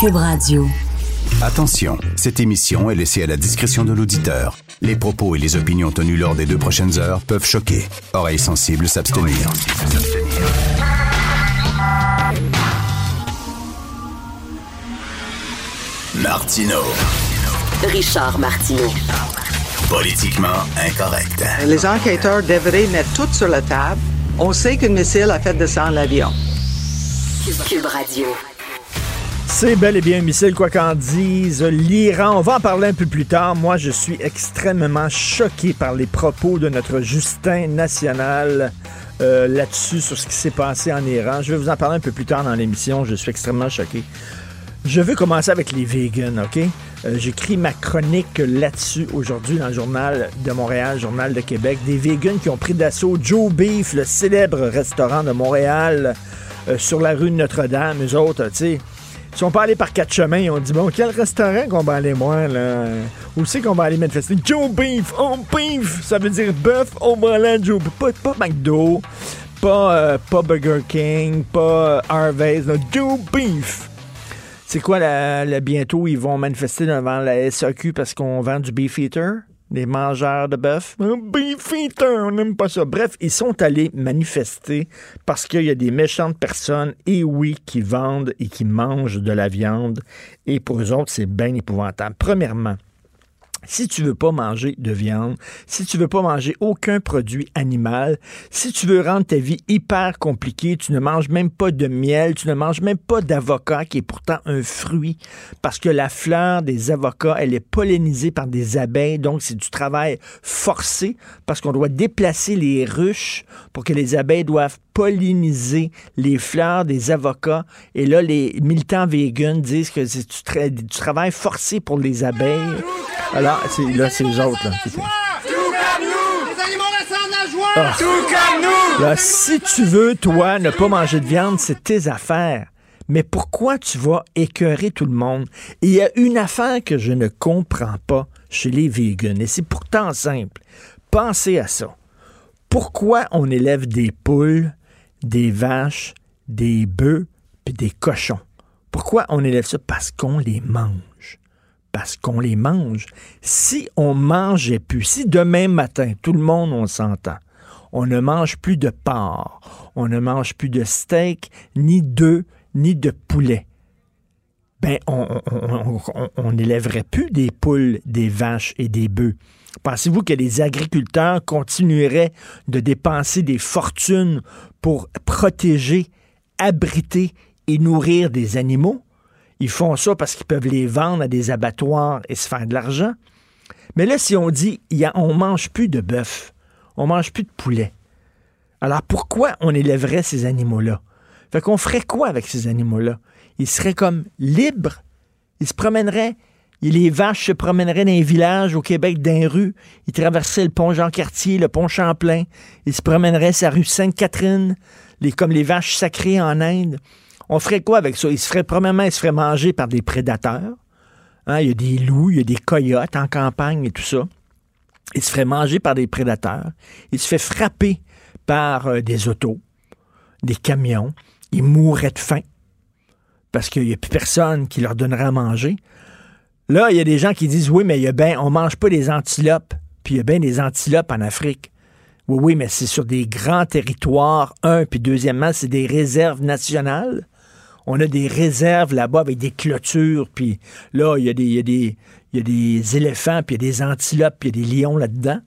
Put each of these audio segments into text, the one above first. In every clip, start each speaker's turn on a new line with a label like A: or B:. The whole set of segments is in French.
A: Cube Radio.
B: Attention, cette émission est laissée à la discrétion de l'auditeur. Les propos et les opinions tenues lors des deux prochaines heures peuvent choquer. Oreilles sensibles s'abstenir. Martino.
A: Richard Martineau.
B: Politiquement incorrect.
C: Les enquêteurs devraient mettre tout sur la table. On sait qu'un missile a fait descendre l'avion.
A: Cube Radio.
D: C'est bel et bien un missile, quoi qu'en dise. L'Iran, on va en parler un peu plus tard. Moi, je suis extrêmement choqué par les propos de notre Justin national euh, là-dessus, sur ce qui s'est passé en Iran. Je vais vous en parler un peu plus tard dans l'émission. Je suis extrêmement choqué. Je veux commencer avec les vegans, OK? Euh, J'écris ma chronique là-dessus aujourd'hui dans le journal de Montréal, journal de Québec. Des vegans qui ont pris d'assaut Joe Beef, le célèbre restaurant de Montréal, euh, sur la rue Notre-Dame. Eux autres, tu sais, ils sont pas allés par quatre chemins. Ils ont dit, bon, quel restaurant qu'on va aller voir, là? Où c'est qu'on va aller manifester? Joe Beef! Oh, beef! Ça veut dire bœuf au volant, Joe. Pas, pas McDo, pas, euh, pas Burger King, pas Harvey's, non, Joe Beef! C'est quoi, la- bientôt, ils vont manifester devant la SAQ parce qu'on vend du beef eater? Des mangeurs de bœuf? Beef eater, on n'aime pas ça. Bref, ils sont allés manifester parce qu'il y a des méchantes personnes, et oui, qui vendent et qui mangent de la viande. Et pour eux autres, c'est bien épouvantable. Premièrement, si tu veux pas manger de viande, si tu veux pas manger aucun produit animal, si tu veux rendre ta vie hyper compliquée, tu ne manges même pas de miel, tu ne manges même pas d'avocat qui est pourtant un fruit. Parce que la fleur des avocats, elle est pollinisée par des abeilles, donc c'est du travail forcé parce qu'on doit déplacer les ruches pour que les abeilles doivent polliniser les fleurs des avocats. Et là, les militants véganes disent que c'est du, tra- du travail forcé pour les abeilles. Alors, là, c'est eux autres. Là, font- Ah. Là, si tu veux, toi, ne pas manger de viande, c'est tes affaires. Mais pourquoi tu vas écœurer tout le monde? Il y a une affaire que je ne comprends pas chez les vegans, et c'est pourtant simple. Pensez à ça. Pourquoi on élève des poules, des vaches, des bœufs, puis des cochons? Pourquoi on élève ça? Parce qu'on les mange. Parce qu'on les mange. Si on mangeait plus, si demain matin, tout le monde, on s'entend, on ne mange plus de porc, on ne mange plus de steak, ni d'œufs, ni de poulet, ben, on n'élèverait plus des poules, des vaches et des bœufs. Pensez-vous que les agriculteurs continueraient de dépenser des fortunes pour protéger, abriter et nourrir des animaux? Ils font ça parce qu'ils peuvent les vendre à des abattoirs et se faire de l'argent. Mais là, si on dit, on mange plus de bœuf, on mange plus de poulet, alors pourquoi on élèverait ces animaux-là? Fait qu'on ferait quoi avec ces animaux-là? Ils seraient comme libres? Ils se promèneraient. Les vaches se promèneraient dans les villages au Québec, dans les rues. Ils traverseraient le pont Jean-Cartier, le pont Champlain. Ils se promèneraient sur rue Sainte-Catherine, comme les vaches sacrées en Inde. On ferait quoi avec ça? Ils se feraient, premièrement, ils se feraient manger par des prédateurs. Hein, il y a des loups, il y a des coyotes en campagne et tout ça. Il se ferait manger par des prédateurs. Il se fait frapper par euh, des autos, des camions. Il mourrait de faim parce qu'il n'y a plus personne qui leur donnerait à manger. Là, il y a des gens qui disent oui, mais il y a ben, on mange pas des antilopes, puis il y a bien des antilopes en Afrique. Oui, oui, mais c'est sur des grands territoires, un, puis deuxièmement, c'est des réserves nationales. On a des réserves là-bas avec des clôtures, puis là, il y, a des, il, y a des, éléphants, puis il y a des antilopes, puis il y a des lions là-dedans.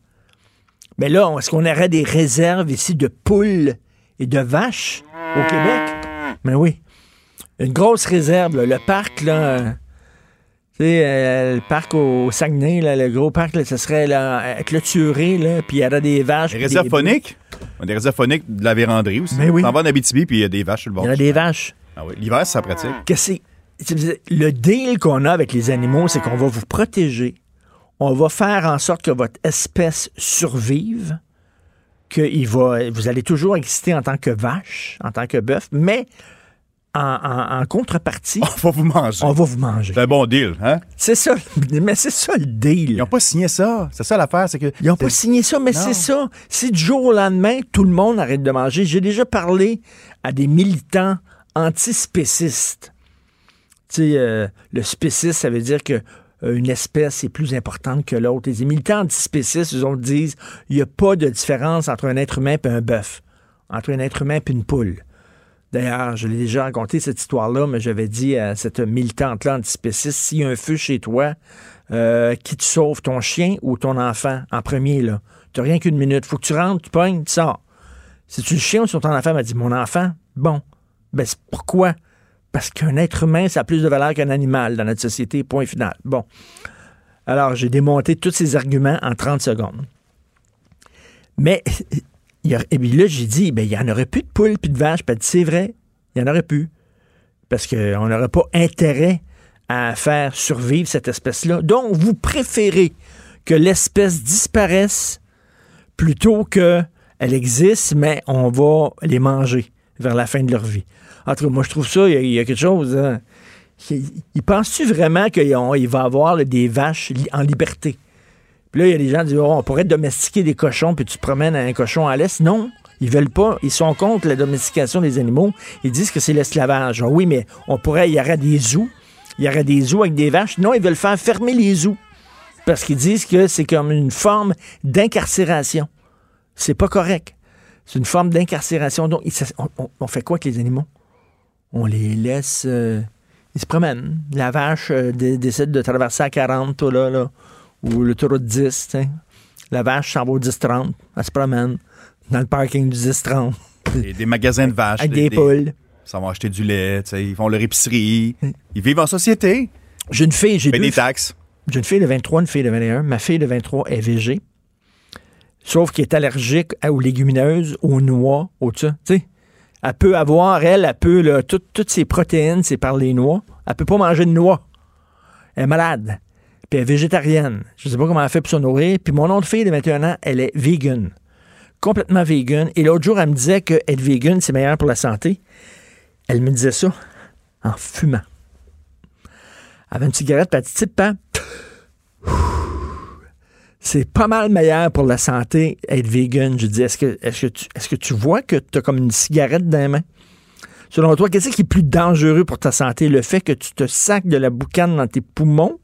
D: Mais là, est-ce qu'on aurait des réserves ici de poules et de vaches au Québec? Mais oui. Une grosse réserve, le parc, là. Euh, le parc au Saguenay, là, le gros parc, là, ce serait là, euh, clôturé, là, puis il y aurait des vaches.
E: Des
D: puis
E: réserves
D: des-
E: phoniques? Des réserves phoniques de la véranderie aussi.
D: Mais oui.
E: T'en vas en Abitibi, puis il y a des vaches sur le
D: Il
E: bord.
D: y en a des vaches.
E: Ah oui. L'hiver, ça pratique.
D: c'est- le deal qu'on a avec les animaux, c'est qu'on va vous protéger. On va faire en sorte que votre espèce survive, que il va, vous allez toujours exister en tant que vache, en tant que bœuf, mais en, en- en contrepartie,
E: On va vous manger.
D: on va vous manger.
E: C'est un bon deal, hein?
D: C'est ça, mais c'est ça le deal.
E: Ils n'ont pas signé ça. C'est ça l'affaire, c'est que.
D: Ils n'ont pas signé ça, mais c'est ça. Si du jour au lendemain, tout le monde arrête de manger, j'ai déjà parlé à des militants antispécistes. Tu sais, euh, le spécisme, ça veut dire que euh, une espèce est plus importante que l'autre. Les militants antispécistes, ils ont disent il n'y a pas de différence entre un être humain et un bœuf, entre un être humain et une poule. D'ailleurs, je l'ai déjà raconté cette histoire-là, mais j'avais dit à cette militante-là antispéciste s'il y a un feu chez toi, euh, qui te sauve, ton chien ou ton enfant en premier, là? Tu rien qu'une minute. Faut que tu rentres, tu pognes, tu sors. Si tu le chien ou ton enfant? M'a dit Mon enfant, bon. Ben, pourquoi? Parce qu'un être humain, ça a plus de valeur qu'un animal dans notre société, point final. Bon. Alors, j'ai démonté tous ces arguments en 30 secondes. Mais, et puis là, j'ai dit, ben, il n'y en aurait plus de poules puis de vaches. Puis c'est vrai, il n'y en aurait plus. Parce qu'on n'aurait pas intérêt à faire survivre cette espèce-là. Donc, vous préférez que l'espèce disparaisse plutôt qu'elle existe, mais on va les manger vers la fin de leur vie. En tout cas, moi, je trouve ça, il y, a quelque chose. Hein. Il, pense-tu vraiment qu'il va avoir des vaches en liberté? Puis là, il y a des gens qui disent oh, on pourrait domestiquer des cochons, puis tu te promènes un cochon à l'est. Non, ils veulent pas. Ils sont contre la domestication des animaux. Ils disent que c'est l'esclavage. Ah oui, mais on pourrait, il y aurait des zoos. Il y aurait des zoos avec des vaches. Non, ils veulent faire fermer les zoos. Parce qu'ils disent que c'est comme une forme d'incarcération. C'est pas correct. C'est une forme d'incarcération. Donc, on, fait quoi avec les animaux? On les laisse. Euh, ils se promènent. La vache euh, décide de traverser à 40, là, là, ou l'autoroute 10. La vache s'en va au 10-30. Elle se promène dans le parking du 10-30.
E: Des, des magasins de vaches.
D: Avec des, poules.
E: Ça va acheter du lait, ils font leur épicerie. Ils vivent en société.
D: J'ai une fille, j'ai deux.
E: des taxes.
D: J'ai une fille de 23, une fille de 21. Ma fille de 23 est végé. Sauf qu'elle est allergique aux légumineuses, aux noix, aux ça. Tu sais, elle peut avoir, elle, elle peut, là, toutes ses protéines, c'est par les noix. Elle peut pas manger de noix. Elle est malade. Puis elle est végétarienne. Je sais pas comment elle fait pour se nourrir. Puis mon autre fille de 21 ans, elle est vegan. Complètement vegan. Et l'autre jour, elle me disait que être vegan, c'est meilleur pour la santé. Elle me disait ça en fumant. Elle avait une cigarette, puis elle dit, hein? c'est pas mal meilleur pour la santé être vegan. Je dis, est-ce que, est-ce que, tu, est-ce que tu vois que tu as comme une cigarette dans les mains? Selon toi, qu'est-ce qui est plus dangereux pour ta santé? Le fait que tu te sacs de la boucane dans tes poumons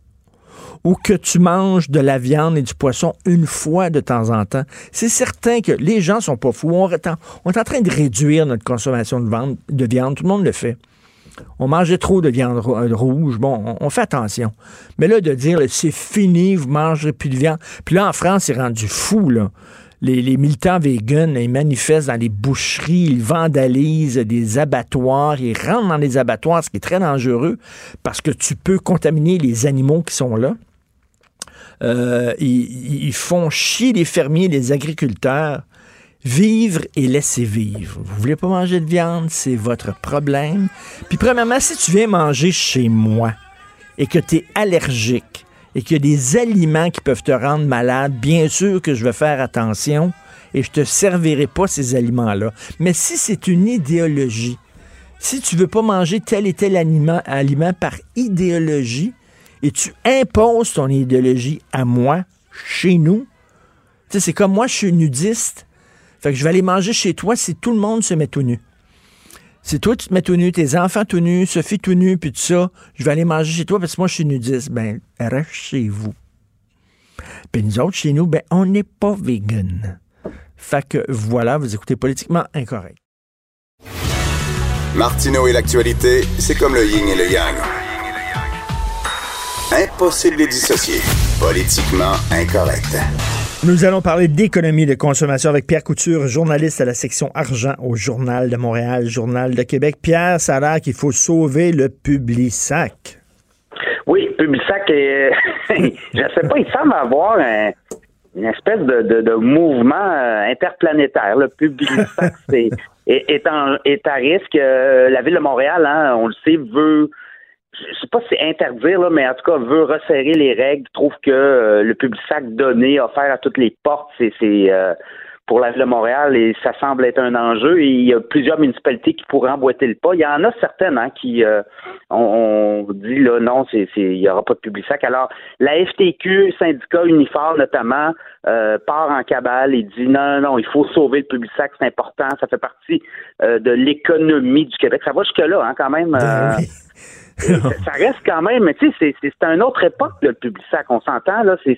D: ou que tu manges de la viande et du poisson une fois de temps en temps? C'est certain que les gens sont pas fous. On est en, train de réduire notre consommation de, de viande. Tout le monde le fait. On mangeait trop de viande euh, rouge. Bon, on, fait attention. Mais là, de dire, c'est fini, vous mangerez plus de viande. Puis là, en France, c'est rendu fou. Les, militants véganes, ils manifestent dans les boucheries, ils vandalisent des abattoirs, ils rentrent dans les abattoirs, ce qui est très dangereux parce que tu peux contaminer les animaux qui sont là. Euh, ils, font chier les fermiers, les agriculteurs. Vivre et laisser vivre. Vous voulez pas manger de viande, c'est votre problème. Puis premièrement, si tu viens manger chez moi et que tu es allergique et qu'il y a des aliments qui peuvent te rendre malade, bien sûr que je vais faire attention et je te servirai pas ces aliments-là. Mais si c'est une idéologie, si tu veux pas manger tel et tel aliment, aliment par idéologie et tu imposes ton idéologie à moi, chez nous, c'est comme moi, je suis nudiste fait que je vais aller manger chez toi si tout le monde se met tout nu. Si toi, tu te mets tout nu, tes enfants tout nus, Sophie tout nu, puis tout ça, je vais aller manger chez toi parce que moi, je suis nudiste. Ben, reste chez vous. Puis nous autres, chez nous, ben, on n'est pas vegan. Fait que voilà, vous écoutez politiquement incorrect.
B: Martineau et l'actualité, c'est comme le yin et le yang. Impossible de les dissocier. Politiquement incorrect.
D: Nous allons parler d'économie de consommation avec Pierre Couture, journaliste à la section argent au Journal de Montréal, Journal de Québec. Pierre, ça a l'air qu'il faut sauver le Publisac.
F: Oui, Publisac, est... je ne sais pas, il semble avoir une espèce de, mouvement euh, interplanétaire. Le Publisac est, est, à risque. Euh, la Ville de Montréal, hein, on le sait, veut je sais pas si c'est interdire, là, mais en tout cas, veut resserrer les règles, trouve que euh, le public sac donné, offert à toutes les portes, c'est euh, pour la ville de Montréal et ça semble être un enjeu. Et il y a plusieurs municipalités qui pourraient emboîter le pas. Il y en a certaines hein, qui euh, on, dit là non, c'est il y aura pas de public sac. Alors la FTQ, syndicat uniforme notamment, part en cabale et dit non, non, il faut sauver le public sac, c'est important, ça fait partie de l'économie du Québec. Ça va jusque là, hein, quand même. Ça reste quand même, tu sais, c'est une autre époque, le public sac. On s'entend, là, c'est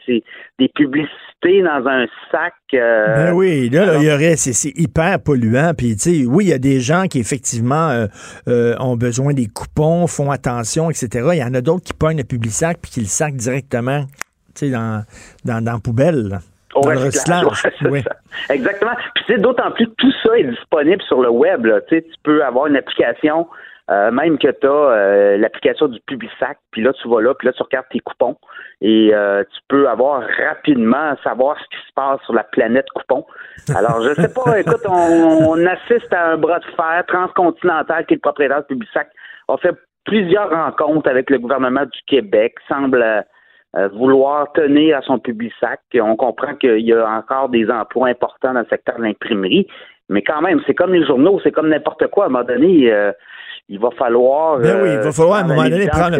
F: des publicités dans un sac.
D: Euh, ben oui, là, il y aurait, c'est hyper polluant. Puis, tu sais, oui, il y a des gens qui, effectivement, euh, euh, ont besoin des coupons, font attention, etc. Il y en a d'autres qui pognent le public sac puis qui le sac directement, tu sais, dans, dans, dans la poubelle.
F: Au dans oui. Exactement. Puis, c'est d'autant plus que tout ça est disponible sur le web. Là. Tu peux avoir une application euh, même que tu as euh, l'application du Publisac, puis là, tu vas là, puis là, tu regardes tes coupons et euh, tu peux avoir rapidement savoir ce qui se passe sur la planète coupon. Alors, je sais pas, écoute, on, assiste à un bras de fer transcontinental qui est le propriétaire du Publisac. On fait plusieurs rencontres avec le gouvernement du Québec, semble vouloir tenir à son Publisac. On comprend qu'il y a encore des emplois importants dans le secteur de l'imprimerie, mais quand même, c'est comme les journaux, c'est comme n'importe quoi. À un moment donné, il va falloir.
D: Ben oui, il va euh, falloir à un moment donné prendre,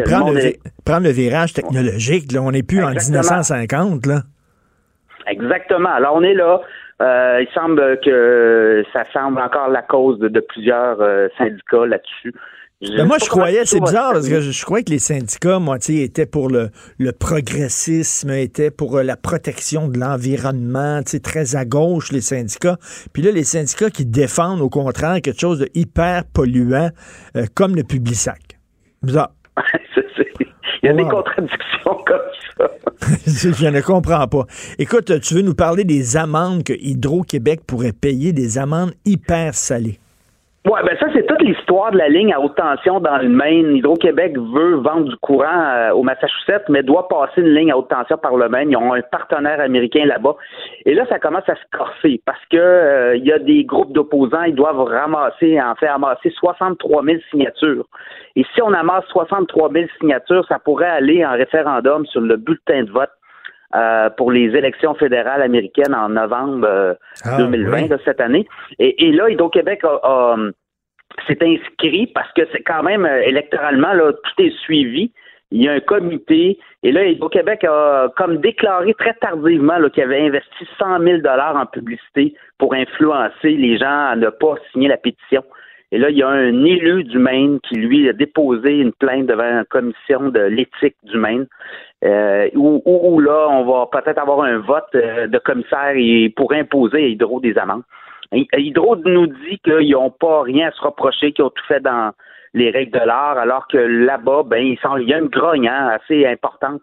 D: le, virage technologique. Là. On n'est plus en 1950. Là.
F: Exactement. Alors, on est là. Euh, il semble que ça semble encore la cause de, plusieurs euh, syndicats là-dessus.
D: Ben, moi, je croyais, c'est bizarre, parce que je, croyais que les syndicats, moi, étaient pour le, le progressisme, étaient pour euh, la protection de l'environnement, très à gauche, les syndicats. Puis là, les syndicats qui défendent, au contraire, quelque chose de hyper polluant, euh, comme le Publisac. Bizarre.
F: Il y a des contradictions comme ça. je
D: ne comprends pas. Écoute, tu veux nous parler des amendes que Hydro-Québec pourrait payer, des amendes hyper salées.
F: Oui, ben ça, c'est toute l'histoire de la ligne à haute tension dans le Maine. Hydro-Québec veut vendre du courant euh, au Massachusetts, mais doit passer une ligne à haute tension par le Maine. Ils ont un partenaire américain là-bas. Et là, ça commence à se corser parce que euh, il y a des groupes d'opposants, ils doivent ramasser, en fait, amasser 63 000 signatures. Et si on amasse 63 000 signatures, ça pourrait aller en référendum sur le bulletin de vote euh, pour les élections fédérales américaines en novembre 2020 euh, ah, de cette année. Et, et là, Hydro-Québec a, s'est inscrit parce que c'est quand même euh, électoralement là, tout est suivi. Il y a un comité et là, Hydro-Québec a comme déclaré très tardivement qu'il avait investi 100 000 dollars en publicité pour influencer les gens à ne pas signer la pétition. Et là, il y a un élu du Maine qui, lui, a déposé une plainte devant la commission de l'éthique du Maine, euh, où, là, on va peut-être avoir un vote euh, de commissaire pour imposer à Hydro des amendes. Hydro nous dit qu'ils n'ont pas rien à se reprocher, qu'ils ont tout fait dans les règles de l'art, alors que là-bas, ben, il y a une grogne hein, assez importante.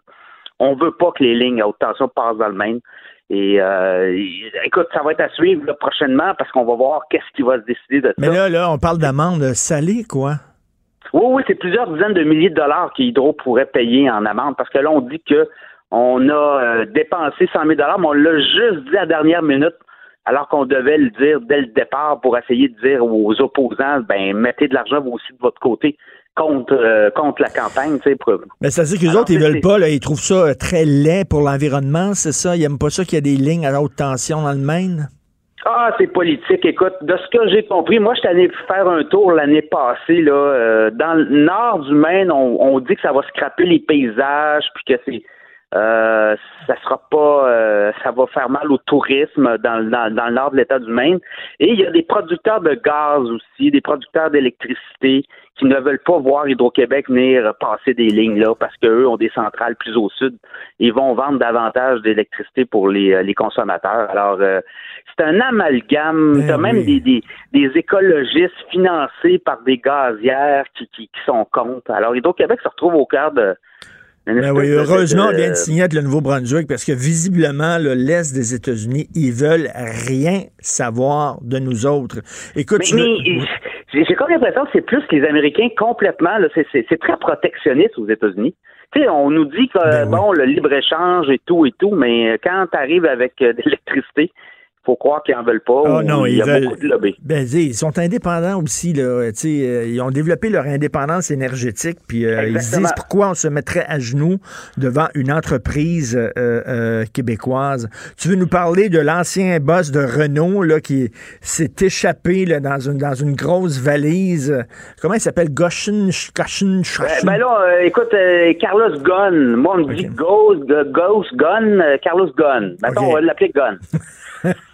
F: On veut pas que les lignes à haute tension passent dans le Maine. Et euh, écoute, ça va être à suivre prochainement parce qu'on va voir qu'est-ce qui va se décider de
D: ça. Mais là, là, on parle d'amende salée, quoi.
F: Oui, oui, c'est plusieurs dizaines de milliers de dollars qu'Hydro pourrait payer en amende parce que là, on dit que on a euh, dépensé 100 000 dollars, mais on l'a juste dit à la dernière minute alors qu'on devait le dire dès le départ pour essayer de dire aux opposants, ben mettez de l'argent vous aussi de votre côté contre, euh, contre la campagne. Sais,
D: Mais ça veut dire que les autres, ils veulent pas, là, ils trouvent ça euh, très laid pour l'environnement, c'est ça? Ils n'aiment pas ça qu'il y a des lignes à haute tension dans le Maine?
F: Ah, c'est politique. Écoute, de ce que j'ai compris, moi, je suis allé faire un tour l'année passée. Là, euh, dans le nord du Maine, on, on, dit que ça va scraper les paysages, puis que c'est euh, ça sera pas, euh, ça va faire mal au tourisme dans, dans, dans le nord de l'État du Maine. Et il y a des producteurs de gaz aussi, des producteurs d'électricité qui ne veulent pas voir Hydro-Québec venir passer des lignes là parce qu'eux ont des centrales plus au sud. Ils vont vendre davantage d'électricité pour les, euh, les consommateurs. Alors, c'est un amalgame. Ben T'as même des, des, des, écologistes financés par des gazières qui, qui, qui sont contre. Alors, Hydro-Québec se retrouve au cœur de
D: ben oui, heureusement, on vient de signer avec le Nouveau-Brunswick parce que visiblement, l'Est des États-Unis, ils veulent rien savoir de nous autres. Écoute,
F: j'ai comme l'impression que c'est plus les Américains complètement, c'est très protectionniste aux États-Unis. Tu sais, on nous dit que, ben bon, le libre-échange et tout et tout, mais quand tu arrives avec euh, de l'électricité, faut croire qu'ils n'en veulent pas.
D: Oh, non,
F: il
D: y a beaucoup de lobby. Ben, ils sont indépendants aussi. Là, euh, ils ont développé leur indépendance énergétique. Puis euh, ils se disent pourquoi on se mettrait à genoux devant une entreprise euh, québécoise. Tu veux nous parler de l'ancien boss de Renault là, qui s'est échappé là, dans, une, dans une grosse valise? Comment il s'appelle? Goshen, Goshen,
F: ben, ben là, écoute, Carlos Gunn. Moi, on me dit Ghost, Ghost Gunn, Carlos Gunn. Maintenant, on va l'appeler Gunn.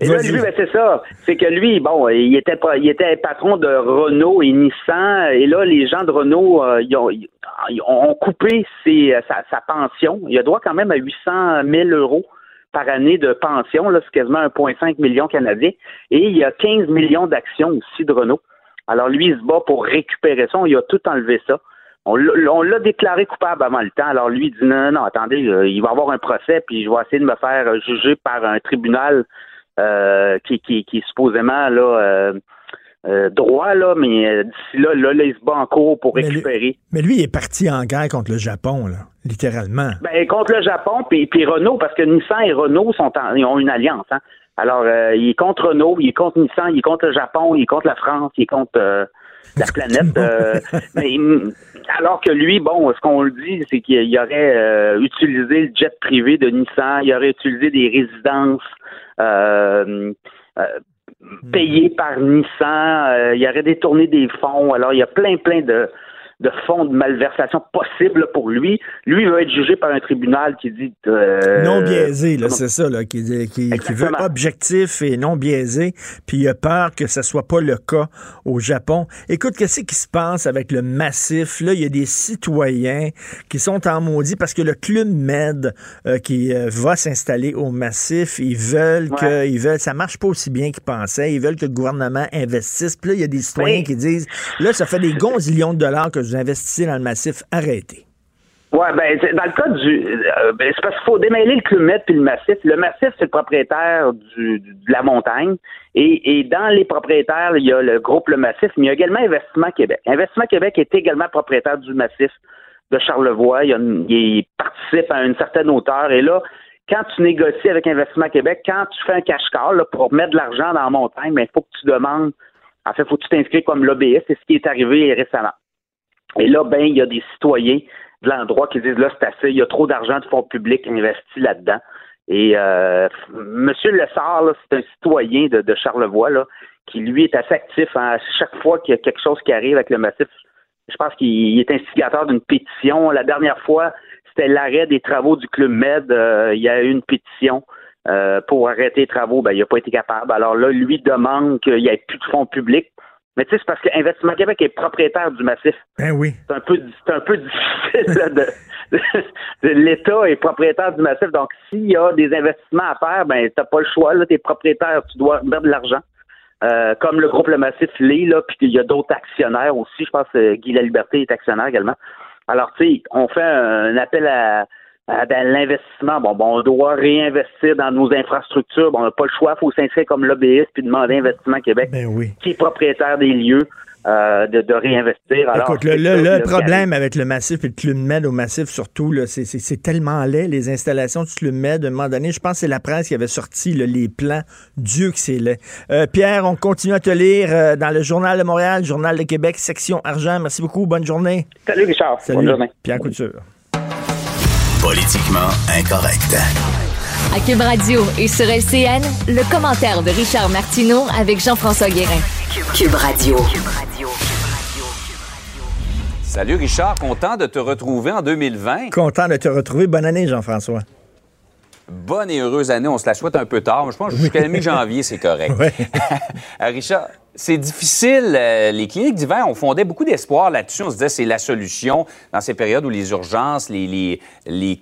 F: Et là, lui, ben, c'est ça. C'est que lui, bon, il était il était patron de Renault et Nissan. Et là, les gens de Renault, euh, ils, ont, ils ont coupé ses, sa, sa pension. Il a droit quand même à 800 000 euros par année de pension. Là, c'est quasiment 1,5 million canadien. Et il y a 15 millions d'actions aussi de Renault. Alors, lui, il se bat pour récupérer ça. Il a tout enlevé ça. On l'a déclaré coupable avant le temps. Alors, lui, il dit non, non, attendez, il va y avoir un procès, puis je vais essayer de me faire juger par un tribunal euh, qui, qui, qui est supposément là euh, euh, droit, là, mais d'ici là, là, là, il se bat en cours pour
D: Mais lui-
F: récupérer.
D: Mais lui, il est parti en guerre contre le Japon, là, littéralement.
F: Ben, contre le Japon, puis, puis Renault, parce que Nissan et Renault sont en- ils ont une alliance. Hein. Alors, il est contre Renault, il est contre Nissan, il est contre le Japon, il est contre la France, il est contre la planète. euh, mais alors que lui, bon, ce qu'on le dit, c'est qu'il il aurait euh, utilisé le jet privé de Nissan, il aurait utilisé des résidences euh, euh, payées par Nissan, il aurait détourné des fonds. Alors, il y a plein, plein de de fonds de malversation possibles pour lui. Lui, il va être jugé par un tribunal qui dit... euh,
D: non biaisé, là, c'est ça, là, qui, qui, qui veut objectif et non biaisé, puis il a peur que ce soit pas le cas au Japon. Écoute, qu'est-ce qui se passe avec le massif? Là, il y a des citoyens qui sont en maudit parce que le Club Med euh, qui euh, va s'installer au massif, ils veulent que, ils veulent, ça marche pas aussi bien qu'ils pensaient, ils veulent que le gouvernement investisse. Puis là, il y a des citoyens
F: Oui.
D: qui disent, là, ça fait des gonzillions de dollars que vous investissez dans le massif, arrêtez.
F: Ouais, ben, dans le cas du. euh, ben, c'est parce qu'il faut démêler le Med puis le massif. Le massif, c'est le propriétaire du, de la montagne. Et, et dans les propriétaires, il y a le groupe Le Massif, mais il y a également Investissement Québec. Investissement Québec est également propriétaire du massif de Charlevoix. Il, il participe à une certaine hauteur. Et là, quand tu négocies avec Investissement Québec, quand tu fais un cash-call pour mettre de l'argent dans la montagne, ben, il faut que tu demandes. En fait, il faut que tu t'inscris comme lobbyiste. C'est ce qui est arrivé récemment. Et là, ben, il y a des citoyens de l'endroit qui disent là, c'est assez, il y a trop d'argent de fonds publics investi là-dedans. Et euh, Monsieur Lessard, c'est un citoyen de, de Charlevoix là, qui lui est assez actif. hein. À chaque fois qu'il y a quelque chose qui arrive avec le massif, je pense qu'il est instigateur d'une pétition. La dernière fois, c'était l'arrêt des travaux du Club Med. Euh, il y a eu une pétition euh, pour arrêter les travaux. Ben, il n'a pas été capable. Alors là, lui demande qu'il n'y ait plus de fonds publics. Mais tu sais, c'est parce que Investissement Québec est propriétaire du massif.
D: Ben oui.
F: c'est un peu c'est un peu difficile là, de, de- de- l'État est propriétaire du massif. Donc s'il y a des investissements à faire ben t'as pas le choix là. T'es propriétaire tu dois mettre de l'argent. Euh, comme le groupe Le Massif l'est là puis il y a d'autres actionnaires aussi. Je pense que Guy La Liberté est actionnaire également. Alors tu sais on fait un appel à à dans l'investissement, bon, bon, on doit réinvestir dans nos infrastructures. Bon, on n'a pas le choix, il faut s'inscrire comme lobbyiste puis demander à Investissement Québec,
D: Ben oui.
F: qui est propriétaire des lieux, euh, de, de réinvestir. Alors,
D: Écoute, le, le- le problème avec le massif et le Club Med au massif, surtout, là, c'est, c'est- c'est tellement laid, les installations du Club Med. À un moment donné, je pense que c'est la presse qui avait sorti là, les plans. Dieu que c'est laid. Euh, Pierre, on continue à te lire euh, dans le Journal de Montréal, Journal de Québec, section argent. Merci beaucoup. Bonne journée.
F: Salut Richard.
D: Salut.
F: Bonne journée.
D: Pierre Couture.
B: Politiquement incorrect.
G: À Cube Radio et sur LCN, le commentaire de Richard Martineau avec Jean-François Guérin.
A: Cube Radio.
H: Salut Richard, content de te retrouver en 2020.
D: Content de te retrouver. Bonne année, Jean-François.
H: Bonne et heureuse année. On se la souhaite un peu tard, mais je pense que jusqu'à la mi-janvier, c'est correct.
D: Ouais.
H: Richard, c'est difficile. euh, les cliniques d'hiver, on fondait beaucoup d'espoir là-dessus. On se disait c'est la solution dans ces périodes où les urgences, les,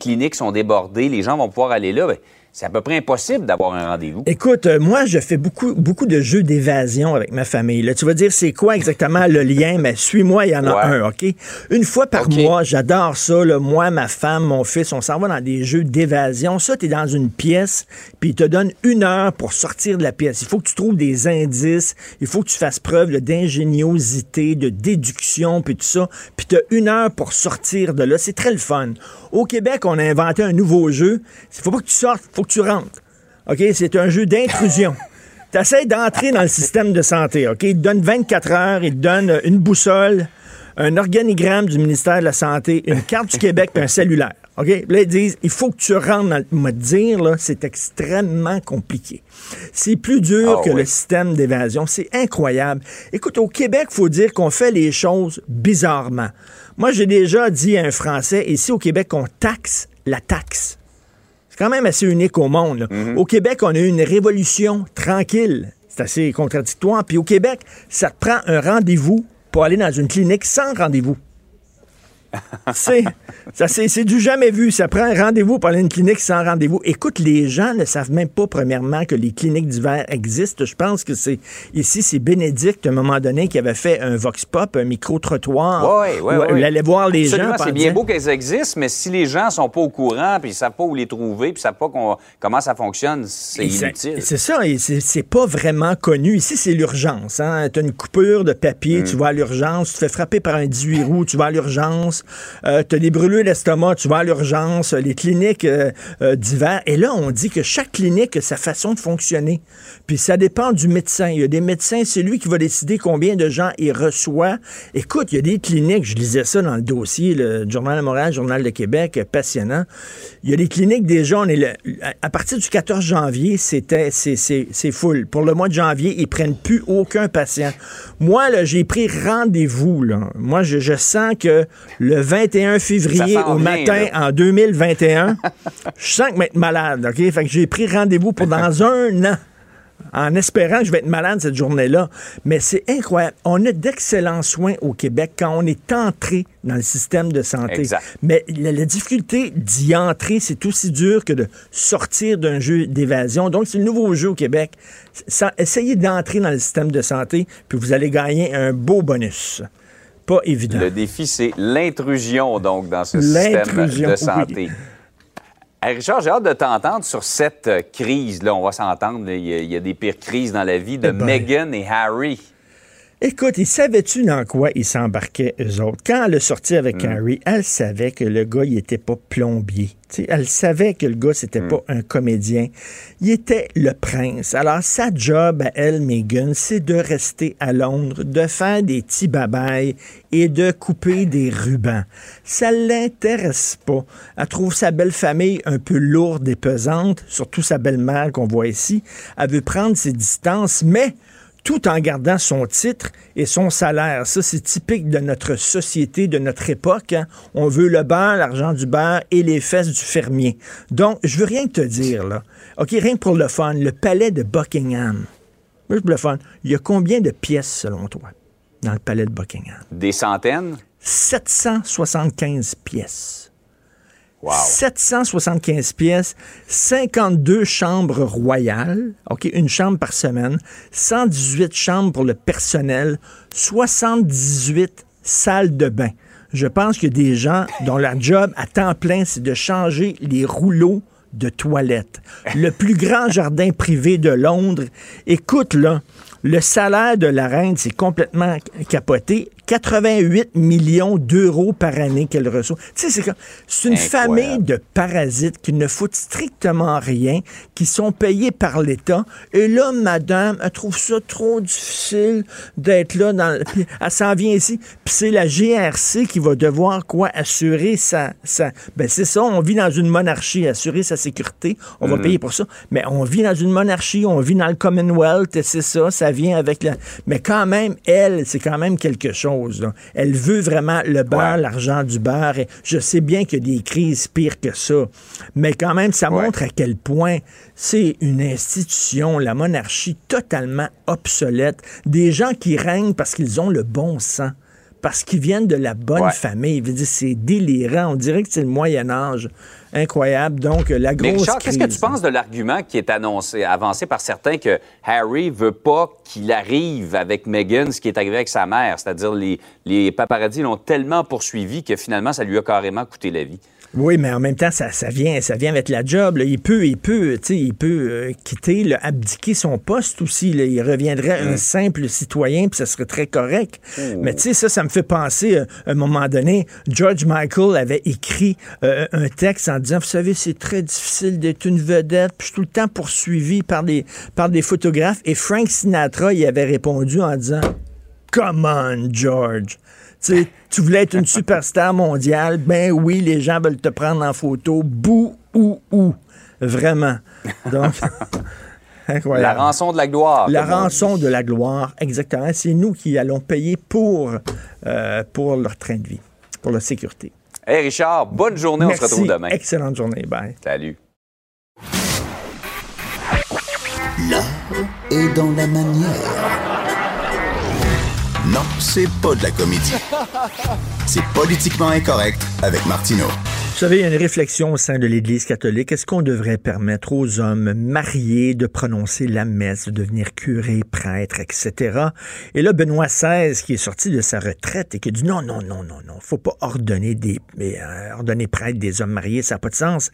H: cliniques sont débordées, les gens vont pouvoir aller là. Ben, c'est à peu près impossible d'avoir un rendez-vous.
D: Écoute, euh, moi, je fais beaucoup, beaucoup de jeux d'évasion avec ma famille. Là, tu vas dire, c'est quoi exactement le lien? Mais suis-moi, il y en a
H: Ouais.
D: un, OK? Une fois par mois, j'adore ça. là. Moi, ma femme, mon fils, on s'en va dans des jeux d'évasion. Ça, tu es dans une pièce, puis ils te donnent une heure pour sortir de la pièce. Il faut que tu trouves des indices. Il faut que tu fasses preuve d'ingéniosité, de déduction, puis tout ça. Puis tu as une heure pour sortir de là. C'est très le fun. Au Québec, on a inventé un nouveau jeu. Il faut pas que tu sortes, faut que tu rentres. OK? C'est un jeu d'intrusion. Tu essaies d'entrer dans le système de santé. OK? Il te donne 24 heures, il te donne une boussole, un organigramme du ministère de la Santé, une carte du Québec puis un cellulaire. OK? Là, ils disent, il faut que tu rentres dans le... Me dire, là, c'est extrêmement compliqué. C'est plus dur
H: Ah
D: que
H: oui.
D: le système d'évasion. C'est incroyable. Écoute, au Québec, il faut dire qu'on fait les choses bizarrement. Moi, j'ai déjà dit à un Français, ici au Québec, on taxe la taxe. C'est quand même assez unique au monde.
H: Mhm.
D: Au Québec, on a eu une révolution tranquille. C'est assez contradictoire. Puis au Québec, ça te prend un rendez-vous pour aller dans une clinique sans rendez-vous. C'est, du jamais vu. Ça prend un rendez-vous pour aller à une clinique sans rendez-vous. Écoute, les gens ne savent même pas, premièrement, que les cliniques d'hiver existent. Je pense que c'est ici, c'est Bénédicte, à un moment donné, qui avait fait un vox pop, un micro-trottoir.
H: Oui, oui.
D: Il allait voir les
H: Absolument,
D: gens.
H: C'est
D: en
H: bien beau qu'elles existent, mais si les gens sont pas au courant, puis ils savent pas où les trouver, puis ils savent pas comment ça fonctionne, c'est inutile.
D: C'est ça, c'est pas vraiment connu. Ici, c'est l'urgence. Hein? Tu as une coupure de papier,
H: Mm.
D: tu vas à l'urgence, tu te fais frapper par un 18 roues, tu vas à l'urgence, euh, tu as des brûlures d'estomac, tu vas à l'urgence, les cliniques euh, euh, d'hiver. Et là, on dit que chaque clinique a sa façon de fonctionner. Puis ça dépend du médecin. Il y a des médecins, c'est lui qui va décider combien de gens il reçoit. Écoute, il y a des cliniques, je lisais ça dans le dossier, le Journal de Montréal, Journal de Québec, passionnant. Il y a des cliniques déjà, le- à partir du 14 janvier, c'était c'est, full. Pour le mois de janvier, ils prennent plus aucun patient. Moi, j'ai pris rendez-vous. Moi, je, je sens que le 21 février au matin en 2021, je sens que je vais être malade. OK? Fait que j'ai pris rendez-vous pour dans un an en espérant que je vais être malade cette journée-là. Mais c'est incroyable. On a d'excellents soins au Québec quand on est entré dans le système de santé.
H: Exact.
D: Mais la, la difficulté d'y entrer, c'est aussi dur que de sortir d'un jeu d'évasion. Donc, c'est le nouveau jeu au Québec. Essayez d'entrer dans le système de santé, puis vous allez gagner un beau bonus. Pas évident.
H: Le défi, c'est l'intrusion, donc, dans ce système de santé. Hey, Richard, j'ai hâte de t'entendre sur cette euh, crise. Là, on va s'entendre. là. Il y, a, il y a des pires crises dans la vie de
D: Eh ben.
H: Meghan et Harry.
D: Écoute, ils savaient-tu dans quoi ils s'embarquaient, eux autres? Quand elle a sorti avec Harry, elle savait que le gars, il était pas plombier. Elle savait que le gars, c'était pas un comédien. Il était le prince. Alors, sa job à elle, Meghan, c'est de rester à Londres, de faire des petits babayes et de couper des rubans. Ça l'intéresse pas. Elle trouve sa belle famille un peu lourde et pesante, surtout sa belle-mère qu'on voit ici. Elle veut prendre ses distances, mais tout en gardant son titre et son salaire. Ça, c'est typique de notre société, de notre époque. hein. On veut le beurre, l'argent du beurre et les fesses du fermier. Donc, je veux rien te dire, là. OK, rien que pour le fun, le palais de Buckingham. Juste pour le fun. Il y a combien de pièces, selon toi, dans le palais de Buckingham?
H: Des centaines?
D: 775 pièces.
H: Wow.
D: 775 pièces, 52 chambres royales, OK, une chambre par semaine, 118 chambres pour le personnel, 78 salles de bain. Je pense que des gens dont la job à temps plein, c'est de changer les rouleaux de toilettes. Le plus grand jardin privé de Londres. Écoute, là, le salaire de la reine, c'est complètement capoté. 88 millions d'euros par année qu'elle reçoit. Tu sais, c'est une famille de parasites qui ne foutent strictement rien, qui sont payés par l'État. Et là, madame, elle trouve ça trop difficile d'être là. Dans, elle s'en vient ici. Puis c'est la GRC qui va devoir, quoi, assurer sa... sa ben c'est ça, on vit dans une monarchie, assurer sa sécurité. On va payer pour ça. Mais on vit dans une monarchie, on vit dans le Commonwealth, c'est ça, ça vient avec la... Mais quand même, elle, c'est quand même quelque chose. Là. Elle veut vraiment le beurre,
H: Ouais.
D: l'argent du beurre. Et je sais bien qu'il y a des crises pires que ça. Mais quand même, ça
H: Ouais.
D: montre à quel point c'est une institution, la monarchie, totalement obsolète. Des gens qui règnent parce qu'ils ont le bon sang. Parce qu'ils viennent de la bonne
H: Ouais.
D: famille. C'est délirant. On dirait que c'est le Moyen Âge. Incroyable. Donc, la
H: Mais
D: grosse
H: Richard, qu'est-ce que tu penses de l'argument qui est annoncé, avancé par certains que Harry veut pas qu'il arrive avec Meghan ce qui est arrivé avec sa mère? C'est-à-dire les, les paparazzis l'ont tellement poursuivi que finalement, ça lui a carrément coûté la vie.
D: Oui, mais en même temps, ça, ça vient, ça vient avec la job. là. Il peut, il peut, il peut euh, quitter, là, abdiquer son poste aussi. là. Il reviendrait un simple citoyen, puis ça serait très correct. Mais tu sais, ça, ça me fait penser, euh, à un moment donné, George Michael avait écrit euh, un texte en disant, vous savez, c'est très difficile d'être une vedette, puis je suis tout le temps poursuivi par des, par des photographes. Et Frank Sinatra, il avait répondu en disant, Come on, George. Tu voulais être une superstar mondiale, ben oui, les gens veulent te prendre en photo, bou ou ou, vraiment. Donc.
H: La rançon de la gloire.
D: La rançon de la gloire, exactement. C'est nous qui allons payer euh, pour, leur train de vie, pour leur sécurité.
H: Hey Richard, bonne journée, on se retrouve demain.
D: Excellente journée, bye.
H: Salut.
B: L'art est dans la manière. Non, c'est pas de la comédie. C'est politiquement incorrect avec Martineau.
D: Vous savez, il y a une réflexion au sein de l'Église catholique. Est-ce qu'on devrait permettre aux hommes mariés de prononcer la messe, de devenir curé, prêtre, etc. Et là, Benoît XVI, qui est sorti de sa retraite et qui a dit non, non, non, non, non, faut pas ordonner des euh, ordonner prêtre des hommes mariés, ça n'a pas de sens.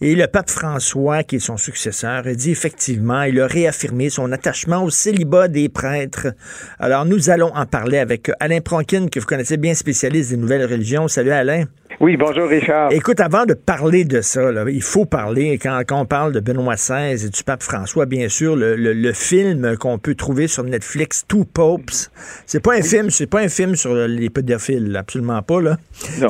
D: Et le pape François, qui est son successeur, a dit effectivement, il a réaffirmé son attachement au célibat des prêtres. Alors, nous allons en parler avec Alain Pronkin, que vous connaissez bien, spécialiste des nouvelles religions. Salut Alain.
I: Oui, bonjour Richard.
D: Écoute, avant de parler de ça, là, il faut parler, quand, quand, on parle de Benoît XVI et du pape François, bien sûr, le, le, le film qu'on peut trouver sur Netflix, Two Popes, c'est pas un film, c'est pas un film sur les pédophiles, absolument pas, là.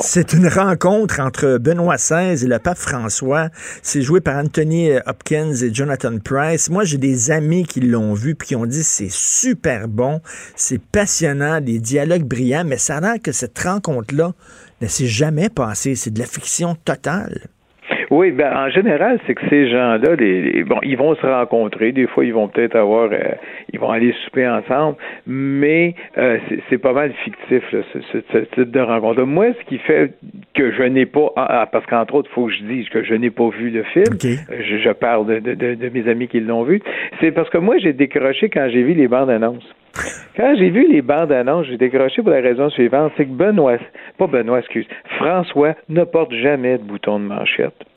D: C'est une rencontre entre Benoît XVI et le pape François. C'est joué par Anthony Hopkins et Jonathan Price. Moi, j'ai des amis qui l'ont vu puis qui ont dit c'est super bon, c'est passionnant, des dialogues brillants, mais ça a l'air que cette rencontre-là ne s'est jamais passé. C'est de la fiction totale.
I: Oui, ben en général, c'est que ces gens-là, les, bon, ils vont se rencontrer. Des fois, ils vont peut-être avoir, euh, ils vont aller souper ensemble, mais euh, c'est pas mal fictif là, ce, ce, ce, type de rencontre. Moi, ce qui fait que je n'ai pas, ah, ah parce qu'entre autres, il faut que je dise que je n'ai pas vu le film.
D: Okay.
I: Je, je, parle de, de, de, mes amis qui l'ont vu. C'est parce que moi, j'ai décroché quand j'ai vu les bandes annonces. Quand j'ai vu les bandes annonces, j'ai décroché pour la raison suivante, c'est que Benoît, pas Benoît, excuse, François ne porte jamais de bouton de manchette.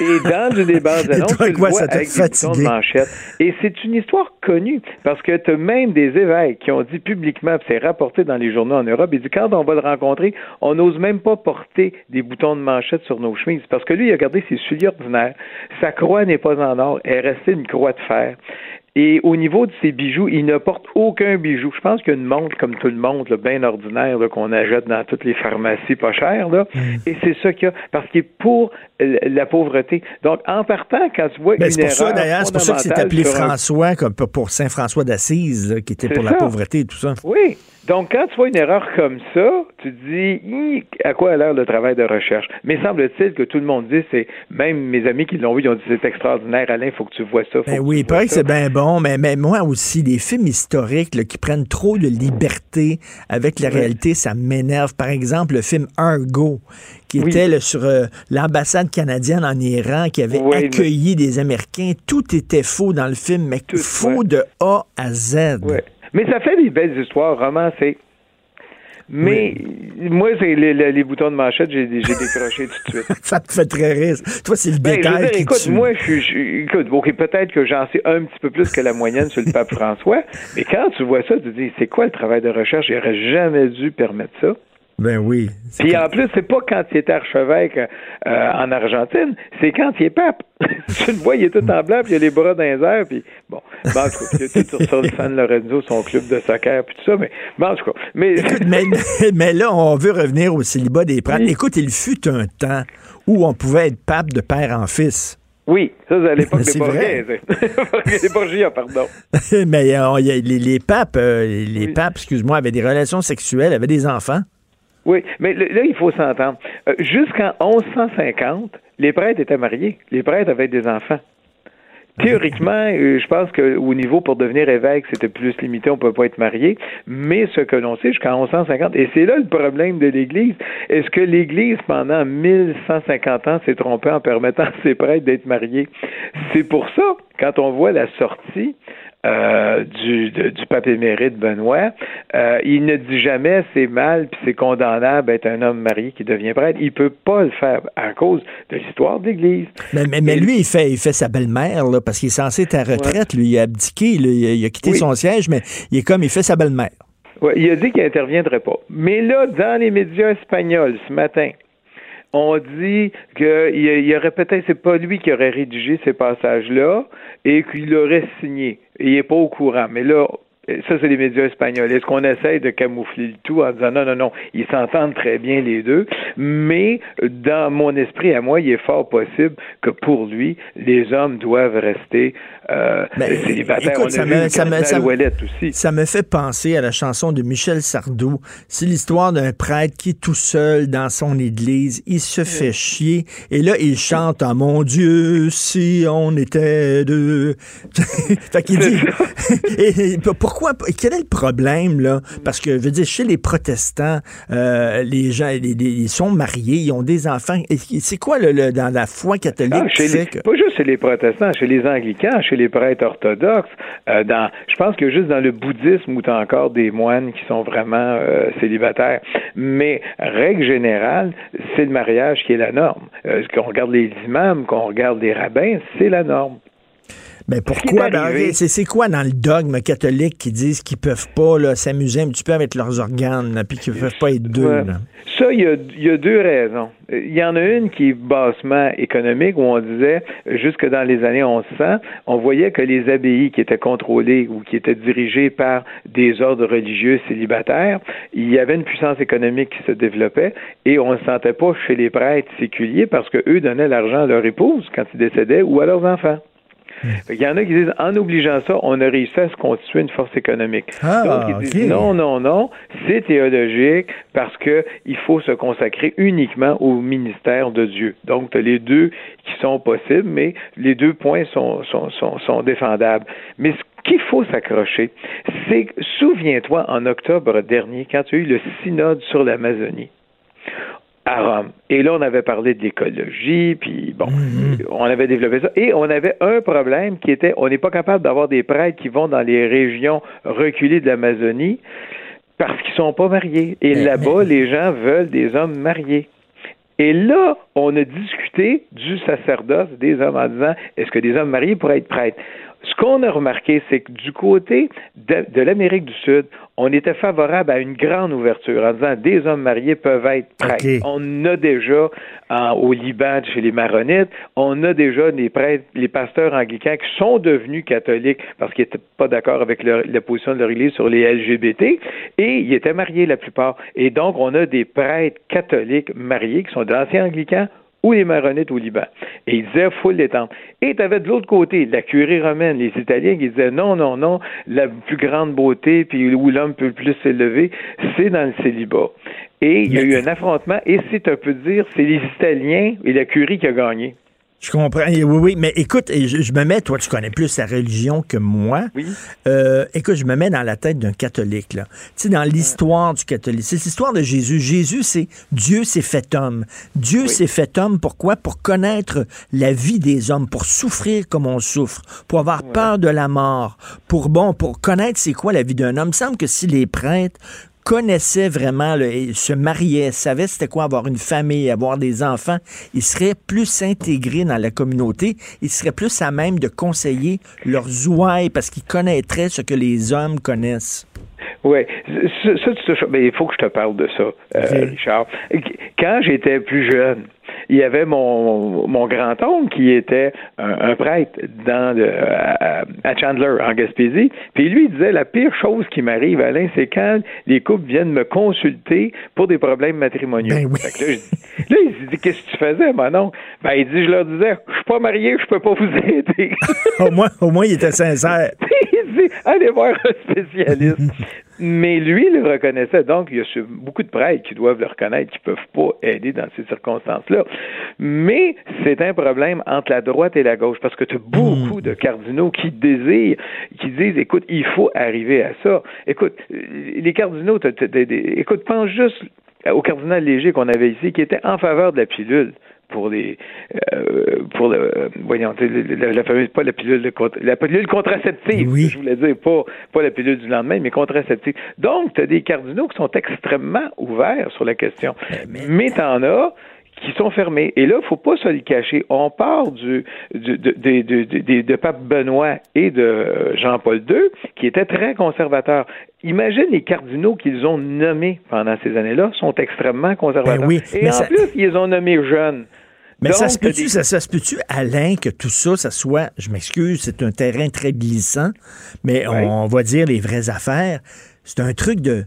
I: Et dans une des bandes annonces, tu le vois avec des boutons de manchette. Et c'est une histoire connue, parce que tu as même des évêques qui ont dit publiquement, c'est rapporté dans les journaux en Europe, ils disent quand on va le rencontrer, on n'ose même pas porter des boutons de manchette sur nos chemises, parce que lui, il a gardé ses souliers ordinaires. Sa croix n'est pas en or, elle est restée une croix de fer. Et au niveau de ses bijoux, il ne porte aucun bijou. Je pense qu'il y a une montre comme tout le monde, là, bien ordinaire, qu'on achète dans toutes les pharmacies pas chères. Là. Mm. Et c'est ça qu'il y a, parce qu'il est pour la pauvreté. Donc, en partant, quand tu vois
D: ben,
I: une erreur
D: ça, d'ailleurs, c'est pour ça que c'est appelé François, comme pour Saint François d'Assise, qui était pour
I: ça.
D: la pauvreté et tout ça.
I: Oui, donc, quand tu vois une erreur comme ça, tu te dis à quoi a l'air le travail de recherche? Mais semble-t-il que tout le monde dit, c'est même mes amis qui l'ont vu, ils ont dit c'est extraordinaire, Alain, il faut que tu vois ça.
D: Ben oui, il paraît que c'est bien bon, mais, mais moi aussi, les films historiques là, qui prennent trop de liberté avec la oui. réalité, ça m'énerve. Par exemple, le film Argo, qui oui. était là, sur euh, l'ambassade canadienne en Iran, qui avait oui, accueilli mais... des Américains. Tout était faux dans le film, mais Tout, faux ouais. de A à Z.
I: Mais ça fait des belles histoires romancées. Mais oui. moi, c'est les, les, les, boutons de manchette, j'ai décroché tout de suite.
D: ça te fait très rire. Toi, c'est le ben, détail
I: dire,
D: qui
I: écoute,
D: tue.
I: moi, je, je, écoute, peut-être que j'en sais un petit peu plus que la moyenne sur le pape François, mais quand tu vois ça, tu te dis, c'est quoi le travail de recherche? J'aurais jamais dû permettre ça.
D: Ben oui.
I: Puis en plus, c'est pas quand il était archevêque euh, en Argentine, c'est quand il est pape. tu le vois, il est tout en blanc, puis il a les bras dans les airs, puis bon, ben, en tout cas, il est tout sur le San Lorenzo, son club de soccer, puis tout ça, mais ben, en tout cas. Mais...
D: mais, mais, là, on veut revenir au célibat des prêtres. Oui. Écoute, il fut un temps où on pouvait être pape de père en fils.
I: Oui, ça, c'est à l'époque des Borgiens. des Borgiens, pardon.
D: mais euh, les, les, papes, euh, les oui. papes, excuse-moi, avaient des relations sexuelles, avaient des enfants.
I: Oui, mais là, il faut s'entendre. Euh, Jusqu'en 1150, les prêtres étaient mariés. Les prêtres avaient des enfants. Théoriquement, euh, je pense qu'au niveau pour devenir évêque, c'était plus limité, on ne peut pas être marié. Mais ce que l'on sait, jusqu'en 1150, et c'est là le problème de l'Église, est-ce que l'Église, pendant 1150 ans, s'est trompée en permettant à ses prêtres d'être mariés? C'est pour ça, quand on voit la sortie euh, du, du pape émérite Benoît, euh, il ne dit jamais c'est mal puis c'est condamnable d'être un homme marié qui devient prêtre. Il peut pas le faire à cause de l'histoire de l'Église.
D: Mais, mais, mais, lui, il fait, il fait sa belle-mère parce qu'il est censé être à retraite. Ouais. Lui, il a abdiqué, là, il, a, il, a, quitté oui. son siège, mais il est comme il fait sa belle-mère.
I: Ouais, il a dit qu'il interviendrait pas. Mais là, dans les médias espagnols ce matin, on dit qu'il y aurait peut-être, c'est pas lui qui aurait rédigé ces passages-là et qu'il aurait signé. Il n'est pas au courant. Mais là, Ça, c'est les médias espagnols. Est-ce qu'on essaye de camoufler le tout en disant non, non, non, ils s'entendent très bien les deux, mais dans mon esprit à moi, il est fort possible que pour lui, les hommes doivent rester euh.
D: Écoute, ça, me, ça, me, ça,
I: aussi.
D: ça me fait penser à la chanson de Michel Sardou. C'est l'histoire d'un prêtre qui est tout seul dans son église. Il se fait chier. Et là, il chante à mon Dieu, si on était deux. fait qu'il dit. et, pourquoi? Quel est le problème, là? Parce que, je veux dire, chez les protestants, euh, les gens, ils sont mariés, ils ont des enfants. C'est quoi, le, dans la foi catholique? Ah,
I: chez Pas juste chez les protestants, chez les anglicans, chez les prêtres orthodoxes. Euh, dans, je pense que juste dans le bouddhisme où tu as encore des moines qui sont vraiment euh, célibataires. Mais, règle générale, c'est le mariage qui est la norme. Euh, qu'on regarde les imams, qu'on regarde les rabbins, c'est la norme.
D: Mais pourquoi? Ben, c'est quoi dans le dogme catholique qui disent qu'ils peuvent pas s'amuser un petit peu avec leurs organes, puis qu'ils peuvent pas être deux?
I: Ça, il y, a, deux raisons. Il y en a une qui est bassement économique, où on disait, jusque dans les années 1100, on voyait que les abbayes qui étaient contrôlées ou qui étaient dirigées par des ordres religieux célibataires, il y avait une puissance économique qui se développait et on ne se sentait pas chez les prêtres séculiers parce qu'eux donnaient l'argent à leur épouse quand ils décédaient ou à leurs enfants. Il y en a qui disent, en obligeant ça, on a réussi à se constituer une force économique.
D: Ah,
I: Donc, ils disent, non, non, non, c'est théologique parce que il faut se consacrer uniquement au ministère de Dieu. Donc, tu as les deux qui sont possibles, mais les deux points sont, sont, sont, sont défendables. Mais ce qu'il faut s'accrocher, c'est, souviens-toi, en octobre dernier, quand tu as eu le synode sur l'Amazonie, à Rome. Et là, on avait parlé de l'écologie, puis bon, mhm. on avait développé ça. Et on avait un problème qui était, on n'est pas capable d'avoir des prêtres qui vont dans les régions reculées de l'Amazonie parce qu'ils sont pas mariés. Et là-bas, les gens veulent des hommes mariés. Et là, on a discuté du sacerdoce des hommes en disant, est-ce que des hommes mariés pourraient être prêtres? Ce qu'on a remarqué, c'est que du côté de, l'Amérique du Sud, on était favorable à une grande ouverture en disant des hommes mariés peuvent être prêtres. On a déjà au Liban chez les Maronites, on a déjà des prêtres, les pasteurs anglicans qui sont devenus catholiques parce qu'ils n'étaient pas d'accord avec la position de leur Église sur les LGBT et ils étaient mariés la plupart. Et donc on a des prêtres catholiques mariés qui sont d'anciens anglicans ou les maronites au Liban. Et ils disaient, faut l'étendre. Et tu avais de l'autre côté la curie romaine, les Italiens qui disaient, non, non, non, la plus grande beauté, puis où l'homme peut le plus s'élever, c'est dans le célibat. Et il y a eu un affrontement, et c'est un peu dire, c'est les Italiens et la curie qui a gagné.
D: Je comprends. Oui, oui, mais écoute, je, me mets, toi, tu connais plus la religion que moi.
I: Oui.
D: Euh, écoute, je me mets dans la tête d'un catholique, là. Tu sais, dans l'histoire du catholique, c'est l'histoire de Jésus. Jésus, c'est Dieu s'est fait homme. Dieu s'est fait homme, pourquoi? Pour connaître la vie des hommes, pour souffrir comme on souffre, pour avoir peur de la mort, pour, bon, pour connaître c'est quoi la vie d'un homme. Il me semble que si les prêtres connaissait vraiment, se mariait, savait c'était quoi avoir une famille, avoir des enfants, il serait plus intégré dans la communauté, il serait plus à même de conseiller leurs ouailles parce qu'il connaîtrait ce que les hommes connaissent.
I: Oui, ça, mais il faut que je te parle de ça, euh, Richard. Quand j'étais plus jeune, il y avait mon, mon grand-oncle qui était un, prêtre dans à, Chandler, en Gaspésie. Puis lui, il disait la pire chose qui m'arrive, Alain, c'est quand les couples viennent me consulter pour des problèmes matrimoniaux.
D: Ben
I: là, il dit Qu'est-ce que tu faisais, mon oncle? Ben, il dit Je leur disais, je suis pas marié, je peux pas vous aider.
D: au, moins, au moins, il était sincère.
I: il dit Allez voir un spécialiste. Mais lui, il le reconnaissait. Donc, il y a beaucoup de prêtres qui doivent le reconnaître, qui ne peuvent pas aider dans ces circonstances-là. Mais c'est un problème entre la droite et la gauche, parce que tu as beaucoup de cardinaux qui désirent, qui disent, écoute, il faut arriver à ça. Écoute, les cardinaux, écoute, pense juste au cardinal Léger qu'on avait ici, qui était en faveur de la pilule pour les euh, pour le voyons la, fameuse pas la pilule de, la pilule contraceptive je voulais dire pas pas la pilule du lendemain mais contraceptive. Donc tu as des cardinaux qui sont extrêmement ouverts sur la question. Mais, mais t'en as qui sont fermés. Et là, il ne faut pas se le cacher. On part du, du de, de, de, Pape Benoît et de Jean-Paul II, qui étaient très conservateurs. Imagine les cardinaux qu'ils ont nommés pendant ces années-là sont extrêmement conservateurs.
D: Ben oui,
I: et en plus, ils les ont nommés jeunes.
D: Mais ça se peut-tu,
I: des-
D: ça, ça se peut-tu, Alain, que tout ça, ça soit, je m'excuse, c'est un terrain très glissant, mais
I: Ouais.
D: on, va dire les vraies affaires. C'est un truc de,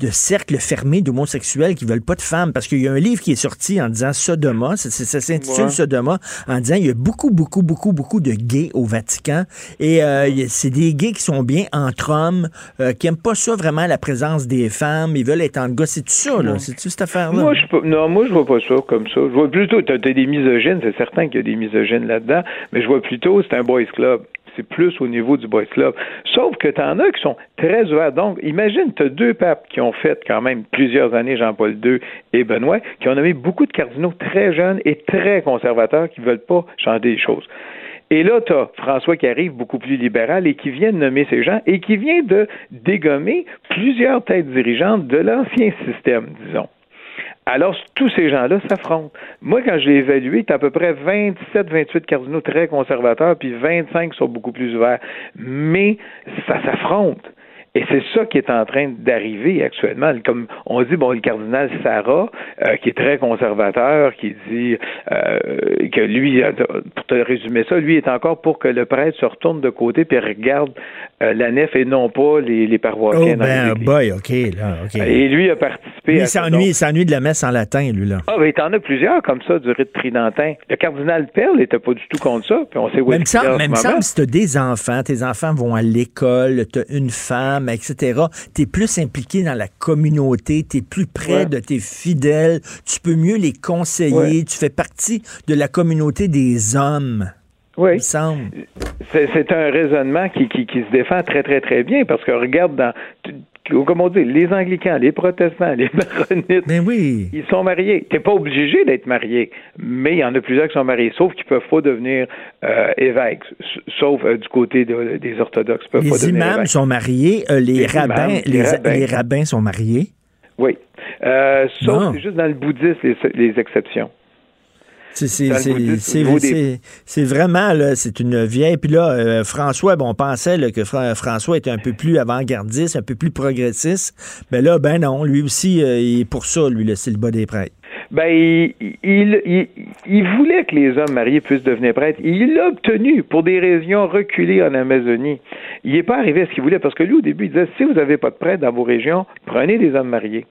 D: de cercle fermé d'homosexuels qui veulent pas de femmes. Parce qu'il y a un livre qui est sorti en disant Sodoma, ça, ça- ça s'intitule
I: Ouais.
D: Sodoma, en disant il y a beaucoup, beaucoup, beaucoup, beaucoup de gays au Vatican. Et euh, c'est des gays qui sont bien entre hommes, euh, qui aiment pas ça vraiment, la présence des femmes. Ils veulent être en gars. C'est tout ça, là? C'est-tu cette affaire-là?
I: Moi, je non, moi, je vois pas ça comme ça. Je vois plutôt, t'as t'as des misogynes, c'est certain qu'il y a des misogynes là-dedans, mais je vois plutôt, c'est un boys club. C'est plus au niveau du boys club. Sauf que t'en as qui sont très ouverts. Donc, imagine, t'as deux papes qui ont fait quand même plusieurs années, Jean-Paul II et Benoît, qui ont nommé beaucoup de cardinaux très jeunes et très conservateurs qui veulent pas changer les choses. Et là, tu as François qui arrive beaucoup plus libéral et qui vient de nommer ces gens et qui vient de dégommer plusieurs têtes dirigeantes de l'ancien système, disons. Alors, tous ces gens-là s'affrontent. Moi, quand je l'ai évalué, tu à peu près 27, 28 cardinaux très conservateurs, puis 25 sont beaucoup plus ouverts. Mais ça s'affronte. Et c'est ça qui est en train d'arriver actuellement. Comme on dit, bon, le cardinal Sarah, euh, qui est très conservateur, qui dit euh, que lui, euh, pour te résumer ça, lui est encore pour que le prêtre se retourne de côté puis regarde euh, la nef et non pas les, les
D: Oh,
I: paroissiens dans
D: ben, boy, OK, là, OK.
I: Et lui a participé
D: Lui,
I: à
D: il s'ennuie,
I: Donc-
D: il s'ennuie de la messe en latin, lui, là.
I: ah, ben, t'en as plusieurs comme ça, du rite tridentin. Le cardinal Perle n'était pas du tout contre ça, puis on sait où
D: Même ça, même ça, si t'as des enfants, tes enfants vont à l'école, t'as une femme, etc., t'es plus impliqué dans la communauté, t'es plus près
I: Ouais.
D: de tes fidèles, tu peux mieux les conseiller,
I: Ouais.
D: tu fais partie de la communauté des hommes,
I: Oui, c'est un raisonnement qui, qui, qui se défend très, très, très bien, parce que regarde dans, tu- comme on dit, les anglicans, les protestants, les maronites,
D: Ben oui.
I: ils sont mariés. T'es pas obligé d'être marié, mais il y en a plusieurs qui sont mariés, sauf qu'ils peuvent pas devenir euh, évêques, sauf euh, du côté de- des orthodoxes. Ils peuvent pas
D: Les imams
I: évêques.
D: sont mariés, euh, les,
I: Les
D: rabbins,
I: imams,
D: les,
I: rabbins.
D: les rabbins sont mariés.
I: Oui. Euh, sauf c'est juste dans le bouddhisme les, les exceptions.
D: C'est c'est- c'est- c'est- c'est- c'est vraiment, c'est une vieille. Puis là, euh, François, bon, on pensait là, que Fra- François était un peu plus avant-gardiste, un peu plus progressiste. Mais là, ben non, lui aussi, euh, il est pour ça, lui, le le bas des prêtres.
I: Ben, il, il, il, il voulait que les hommes mariés puissent devenir prêtres. Il l'a obtenu pour des régions reculées en Amazonie. Il n'est pas arrivé à ce qu'il voulait parce que lui, au début, il disait si vous n'avez pas de prêtres dans vos régions, prenez des hommes mariés.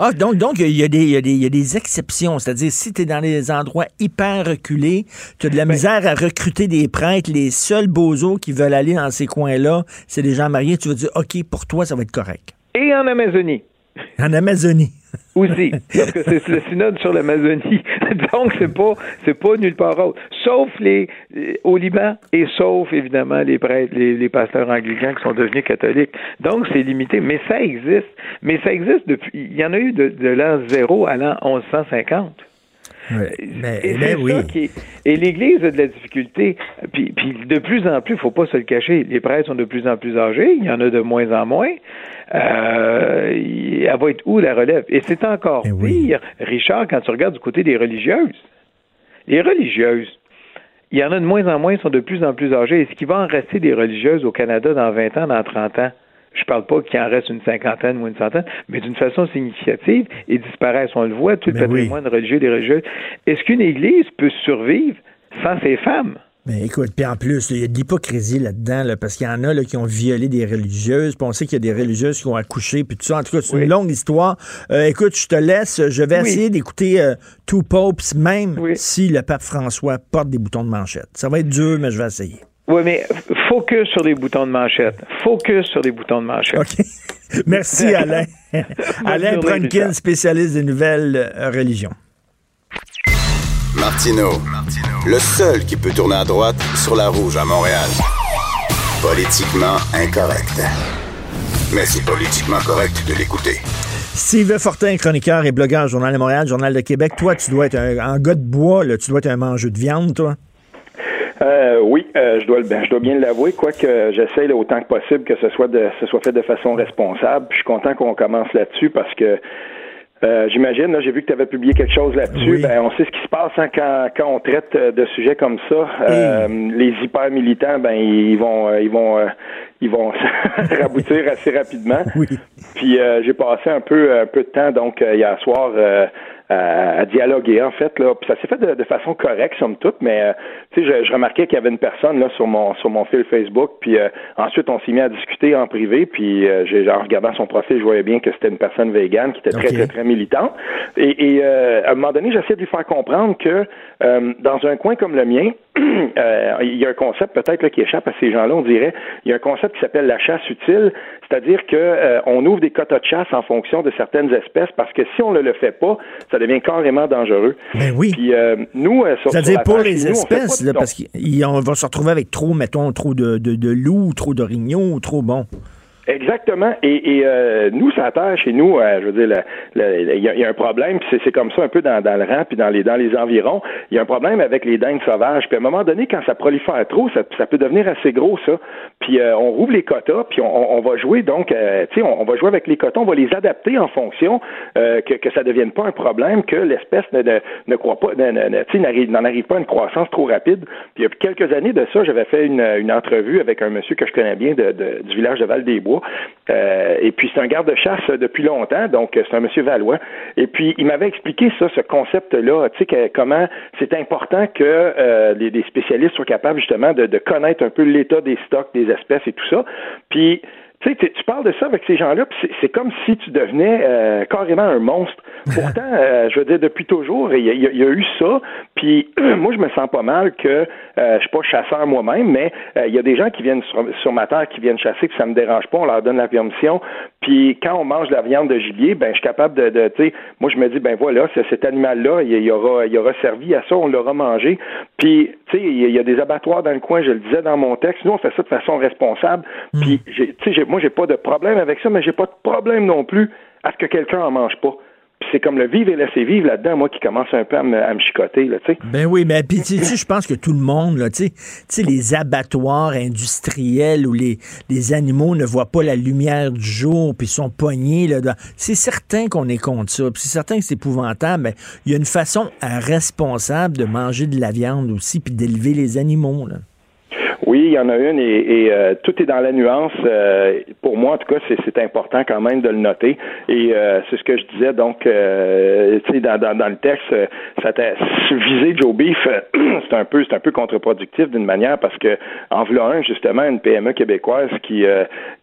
D: Ah, donc, donc il, y a des, il, y a des, il y a des exceptions. C'est-à-dire, si tu es dans des endroits hyper reculés, tu as de la misère à recruter des prêtres, les seuls bozos qui veulent aller dans ces coins-là, c'est des gens mariés, tu vas dire, OK, pour toi, ça va être correct.
I: Et en Amazonie.
D: En Amazonie.
I: aussi, parce que c'est le synode sur l'Amazonie. Donc, c'est pas, c'est pas nulle part autre. Sauf les, euh, au Liban et sauf, évidemment, les prêtres, les, pasteurs anglicans qui sont devenus catholiques. Donc, c'est limité. Mais ça existe. Mais ça existe depuis, il y en a eu de, de l'an zéro à l'an 1150.
D: Mais,
I: Et c'est
D: oui.
I: ça qui est- Et l'Église a de la difficulté. Puis, puis de plus en plus, il faut pas se le cacher, les prêtres sont de plus en plus âgés, il y en a de moins en moins. Euh, elle va être où la relève? Et c'est encore
D: Eh oui.
I: pire, Richard, quand tu regardes du côté des religieuses. Les religieuses, il y en a de moins en moins, sont de plus en plus âgées. Est-ce qu'il va en rester des religieuses au Canada dans 20 ans, dans 30 ans? Je parle pas qu'il en reste une cinquantaine ou une centaine, mais d'une façon significative, ils disparaissent. On le voit, tout le
D: Mais oui.
I: patrimoine religieux des religieuses. Est-ce qu'une Église peut survivre sans ses femmes?
D: Mais écoute, puis en plus, il y a de l'hypocrisie là-dedans, là, parce qu'il y en a là, qui ont violé des religieuses, puis on sait qu'il y a des religieuses qui ont accouché, puis tout ça. En tout cas, c'est
I: Oui.
D: une longue histoire. Euh, écoute, je te laisse. Je vais
I: Oui.
D: essayer d'écouter euh, Two Popes, même
I: Oui.
D: si le pape François porte des boutons de manchette. Ça va être dur, mais je vais essayer.
I: Oui, mais focus sur les boutons de manchette. Focus sur les boutons de manchette.
D: OK. Merci, Alain. Alain Pronkin,
I: Richard.
D: spécialiste des nouvelles euh, religions.
B: Martino, le seul qui peut tourner à droite sur la rouge à Montréal. Politiquement incorrect. Mais c'est politiquement correct de l'écouter.
D: Steve Fortin, chroniqueur et blogueur, Journal de Montréal, Journal de Québec. Toi, tu dois être un, un gars de bois, là. tu dois être un mangeur de viande, toi.
J: Euh, oui, euh, je dois le- ben, je dois bien l'avouer, quoique j'essaie autant que possible que ce soit de ce soit fait de façon responsable. Puis je suis content qu'on commence là-dessus parce que euh, j'imagine, là, j'ai vu que tu avais publié quelque chose là-dessus.
D: Oui.
J: Ben, on sait ce qui se passe hein, quand, quand on traite euh, de sujets comme ça. Euh, Les hyper militants, ben ils vont euh, ils vont euh, ils vont raboutir assez rapidement.
D: Oui.
J: Puis euh, j'ai passé un peu un peu de temps donc hier soir euh, à, à dialoguer en fait là. Puis ça s'est fait de, de façon correcte somme toute, mais euh, tu sais je, je remarquais qu'il y avait une personne là sur mon sur mon fil Facebook. Puis euh, ensuite on s'est mis à discuter en privé. Puis euh, j'ai en regardant son profil, je voyais bien que c'était une personne végane qui était très très très militante. Et, et euh, à un moment donné, j'essaie de lui faire comprendre que euh, dans un coin comme le mien, euh, il y a un concept peut-être qui échappe à ces gens-là. On dirait il y a un concept qui s'appelle la chasse utile, c'est-à-dire que euh, on ouvre des quotas de chasse en fonction de certaines espèces parce que si on ne le fait pas, ça devient carrément dangereux.
D: Ben oui.
J: Puis euh, nous, euh,
D: C'est-à-dire pour les
J: chez nous, on fait
D: espèces, là, parce qu'on va se retrouver avec trop, mettons, trop de, de, de loups, trop d'orignaux, trop bon.
J: Exactement. Et, et euh, nous, ça terre chez nous, euh, je veux dire, il y, a- un problème, puis c'est, comme ça un peu dans, le rang, puis dans les dans les environs. Il y a un problème avec les dindes sauvages. Puis à un moment donné, quand ça prolifère trop, ça, peut devenir assez gros, ça. Puis euh, on rouvre les quotas, puis on, on va jouer donc, euh, tu sais, on, va jouer avec les quotas, on va les adapter en fonction euh, que, que ça devienne pas un problème, que l'espèce ne, ne, ne croit pas, ne, ne, ne- n'en arrive pas à une croissance trop rapide. Puis il y a quelques années de ça, j'avais fait une, une entrevue avec un monsieur que je connais bien de, de- du village de Val-des-Bois. Euh, et puis c'est un garde-chasse depuis longtemps, donc euh, c'est un monsieur Valois. Et puis il m'avait expliqué ça, ce concept-là, tu sais, comment c'est important que euh, les, les spécialistes soient capables justement de, de connaître un peu l'état des stocks, des espèces et tout ça. Puis tu sais, tu parles de ça avec ces gens-là, puis c'est comme si tu devenais euh, carrément un monstre. Pourtant, euh, je veux dire, depuis toujours, il y, a- y y eu ça. Puis moi, je me sens pas mal que euh, je suis pas chasseur moi-même, mais euh, il y a des gens qui viennent sur, sur ma terre, qui viennent chasser, puis ça me dérange pas. On leur donne la permission. Puis quand on mange de la viande de gibier, ben je suis capable de, de tu sais, moi je me dis ben voilà, cet animal-là, il, il aura, il aura servi à ça, on l'aura mangé. Puis tu sais, il y a- des abattoirs dans le coin, je le disais dans mon texte. Nous, on fait ça de façon responsable. Puis j'ai- tu sais, moi j'ai pas de problème avec ça, mais j'ai pas de problème non plus à ce que quelqu'un en mange pas. C'est comme le vivre et laisser vivre là-dedans, moi qui commence un peu à me, chicoter, là, tu sais.
D: Ben oui, mais puis tu sais, je pense que tout le monde, là, tu sais, les abattoirs industriels où les, les animaux ne voient pas la lumière du jour puis sont pognés, là, c'est certain qu'on est contre ça. Puis c'est certain que c'est épouvantable, mais il y a une façon responsable de manger de la viande aussi puis d'élever les animaux, là.
J: Oui, il y en a une et, euh, tout est dans la nuance. Euh, pour moi, en tout cas, c'est, important quand même de le noter. Et euh, c'est ce que je disais. Donc, tu sais, dans, le texte, ça viser Joe Beef, c'est un peu, c'est un peu contre-productif d'une manière parce que en un, justement, une PME québécoise qui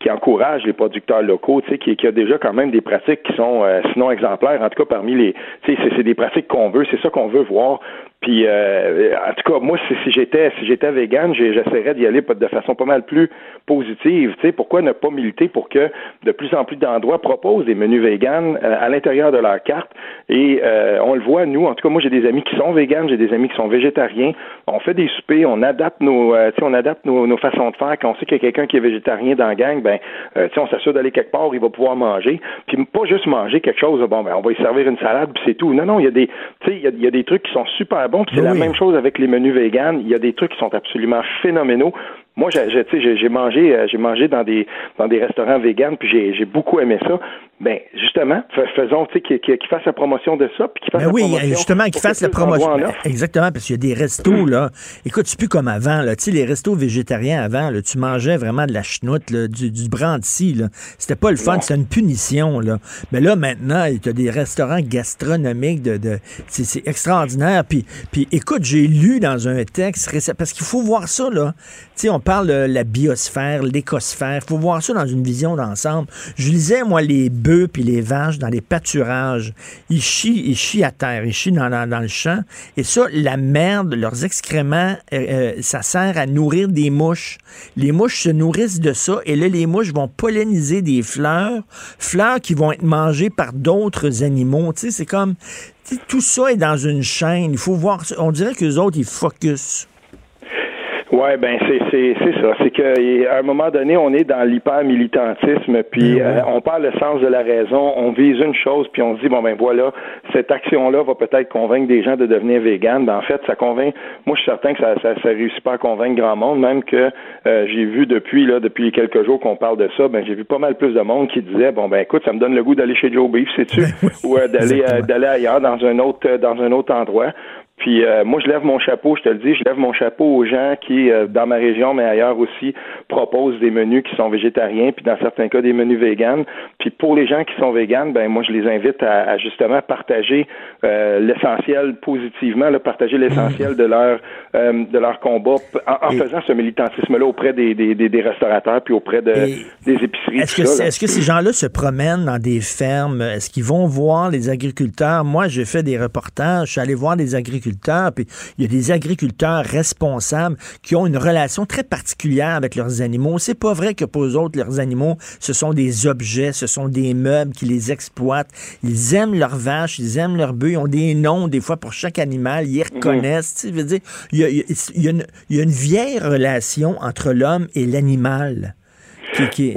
J: encourage les producteurs locaux, tu sais, qui, qui a déjà quand même des pratiques qui sont sinon exemplaires. En tout cas, parmi les, tu sais, c'est des pratiques qu'on veut, c'est ça qu'on veut voir. Puis, euh, en tout cas, moi, si, j'étais si j'étais vegan, j'essaierais d'y aller de façon pas mal plus positive. Tu sais, pourquoi ne pas militer pour que de plus en plus d'endroits proposent des menus véganes euh, à l'intérieur de leur carte? Et euh, on le voit, nous, en tout cas, moi, j'ai des amis qui sont véganes, j'ai des amis qui sont végétariens. On fait des soupers, on adapte nos, euh, tu sais, on adapte nos, nos façons de faire. Quand on sait qu'il y a quelqu'un qui est végétarien dans la gang, ben, euh, tu sais, on s'assure d'aller quelque part, il va pouvoir manger. Puis pas juste manger quelque chose, bon, ben, on va y servir une salade, puis c'est tout. Non, non, il y a des, tu sais, il y a, y a des trucs qui sont super bons. Puis c'est la même chose avec les menus véganes. Il y a des trucs qui sont absolument phénoménaux. Moi, j'ai, mangé, euh, j'ai mangé dans des dans des restaurants véganes, puis j'ai, j'ai beaucoup aimé ça. Ben justement, fais- faisons, tu sais, qu'ils fassent la promotion de ça, puis qu'ils fassent
D: Ben
J: la
D: oui,
J: promotion
D: justement, qu'ils fassent la promotion.
J: en offrent.
D: Exactement, parce qu'il y a des restos, là. Écoute, c'est plus comme avant, là. Tu sais, les restos végétariens avant, là, tu mangeais vraiment de la chenoute, là, du, du brandy, là. C'était pas le fun, c'était une punition, là. Mais là, maintenant, tu as des restaurants gastronomiques de. de c'est c'est extraordinaire. Puis, puis, écoute, j'ai lu dans un texte, parce qu'il faut voir ça, là. Tu sais, on parle de la biosphère, l'écosphère. Il faut voir ça dans une vision d'ensemble. Je lisais, moi, les bœufs puis les vaches dans les pâturages. Ils chient, ils chient à terre, ils chient dans, le champ. Et ça, la merde, leurs excréments, euh, euh, ça sert à nourrir des mouches. Les mouches se nourrissent de ça. Et là, les mouches vont polliniser des fleurs, fleurs qui vont être mangées par d'autres animaux. Tu sais, c'est comme... Tout ça est dans une chaîne. Il faut voir... On dirait que les autres, ils focus.
J: Ouais, ben c'est c'est c'est ça. C'est que à un moment donné, on est dans l'hyper militantisme, puis euh, on perd le sens de la raison. On vise une chose, puis on se dit bon ben voilà, cette action-là va peut-être convaincre des gens de devenir végan. Ben en fait, ça convainc. Moi, je suis certain que ça ça, ça réussit pas à convaincre grand monde. Même que euh, j'ai vu depuis là depuis quelques jours qu'on parle de ça, ben j'ai vu pas mal plus de monde qui disait bon ben écoute, ça me donne le goût d'aller chez Joe Beef, sais-tu, ou euh, d'aller euh, d'aller ailleurs dans un autre dans un autre endroit. Puis euh, moi, je lève mon chapeau, je te le dis, je lève mon chapeau aux gens qui, euh, dans ma région, mais ailleurs aussi, proposent des menus qui sont végétariens, puis dans certains cas, des menus véganes. Puis pour les gens qui sont véganes, ben moi, je les invite à, justement partager euh, l'essentiel positivement, là, partager l'essentiel de leur de leur combat en, faisant ce militantisme-là auprès des, des, des, restaurateurs puis auprès de, des épiceries.
D: Est-ce que, est-ce que ces gens-là se promènent dans des fermes? Est-ce qu'ils vont voir les agriculteurs? Moi, j'ai fait des reportages, je suis allé voir des agriculteurs puis il y a des agriculteurs responsables qui ont une relation très particulière avec leurs animaux. C'est pas vrai que pour eux autres, leurs animaux, ce sont des objets, ce sont des meubles qui les exploitent. Ils aiment leurs vaches, ils aiment leurs bœufs, ils ont des noms des fois pour chaque animal, ils les mhm. reconnaissent. veux dire, il y, a, une, vieille relation entre l'homme et l'animal. Qui,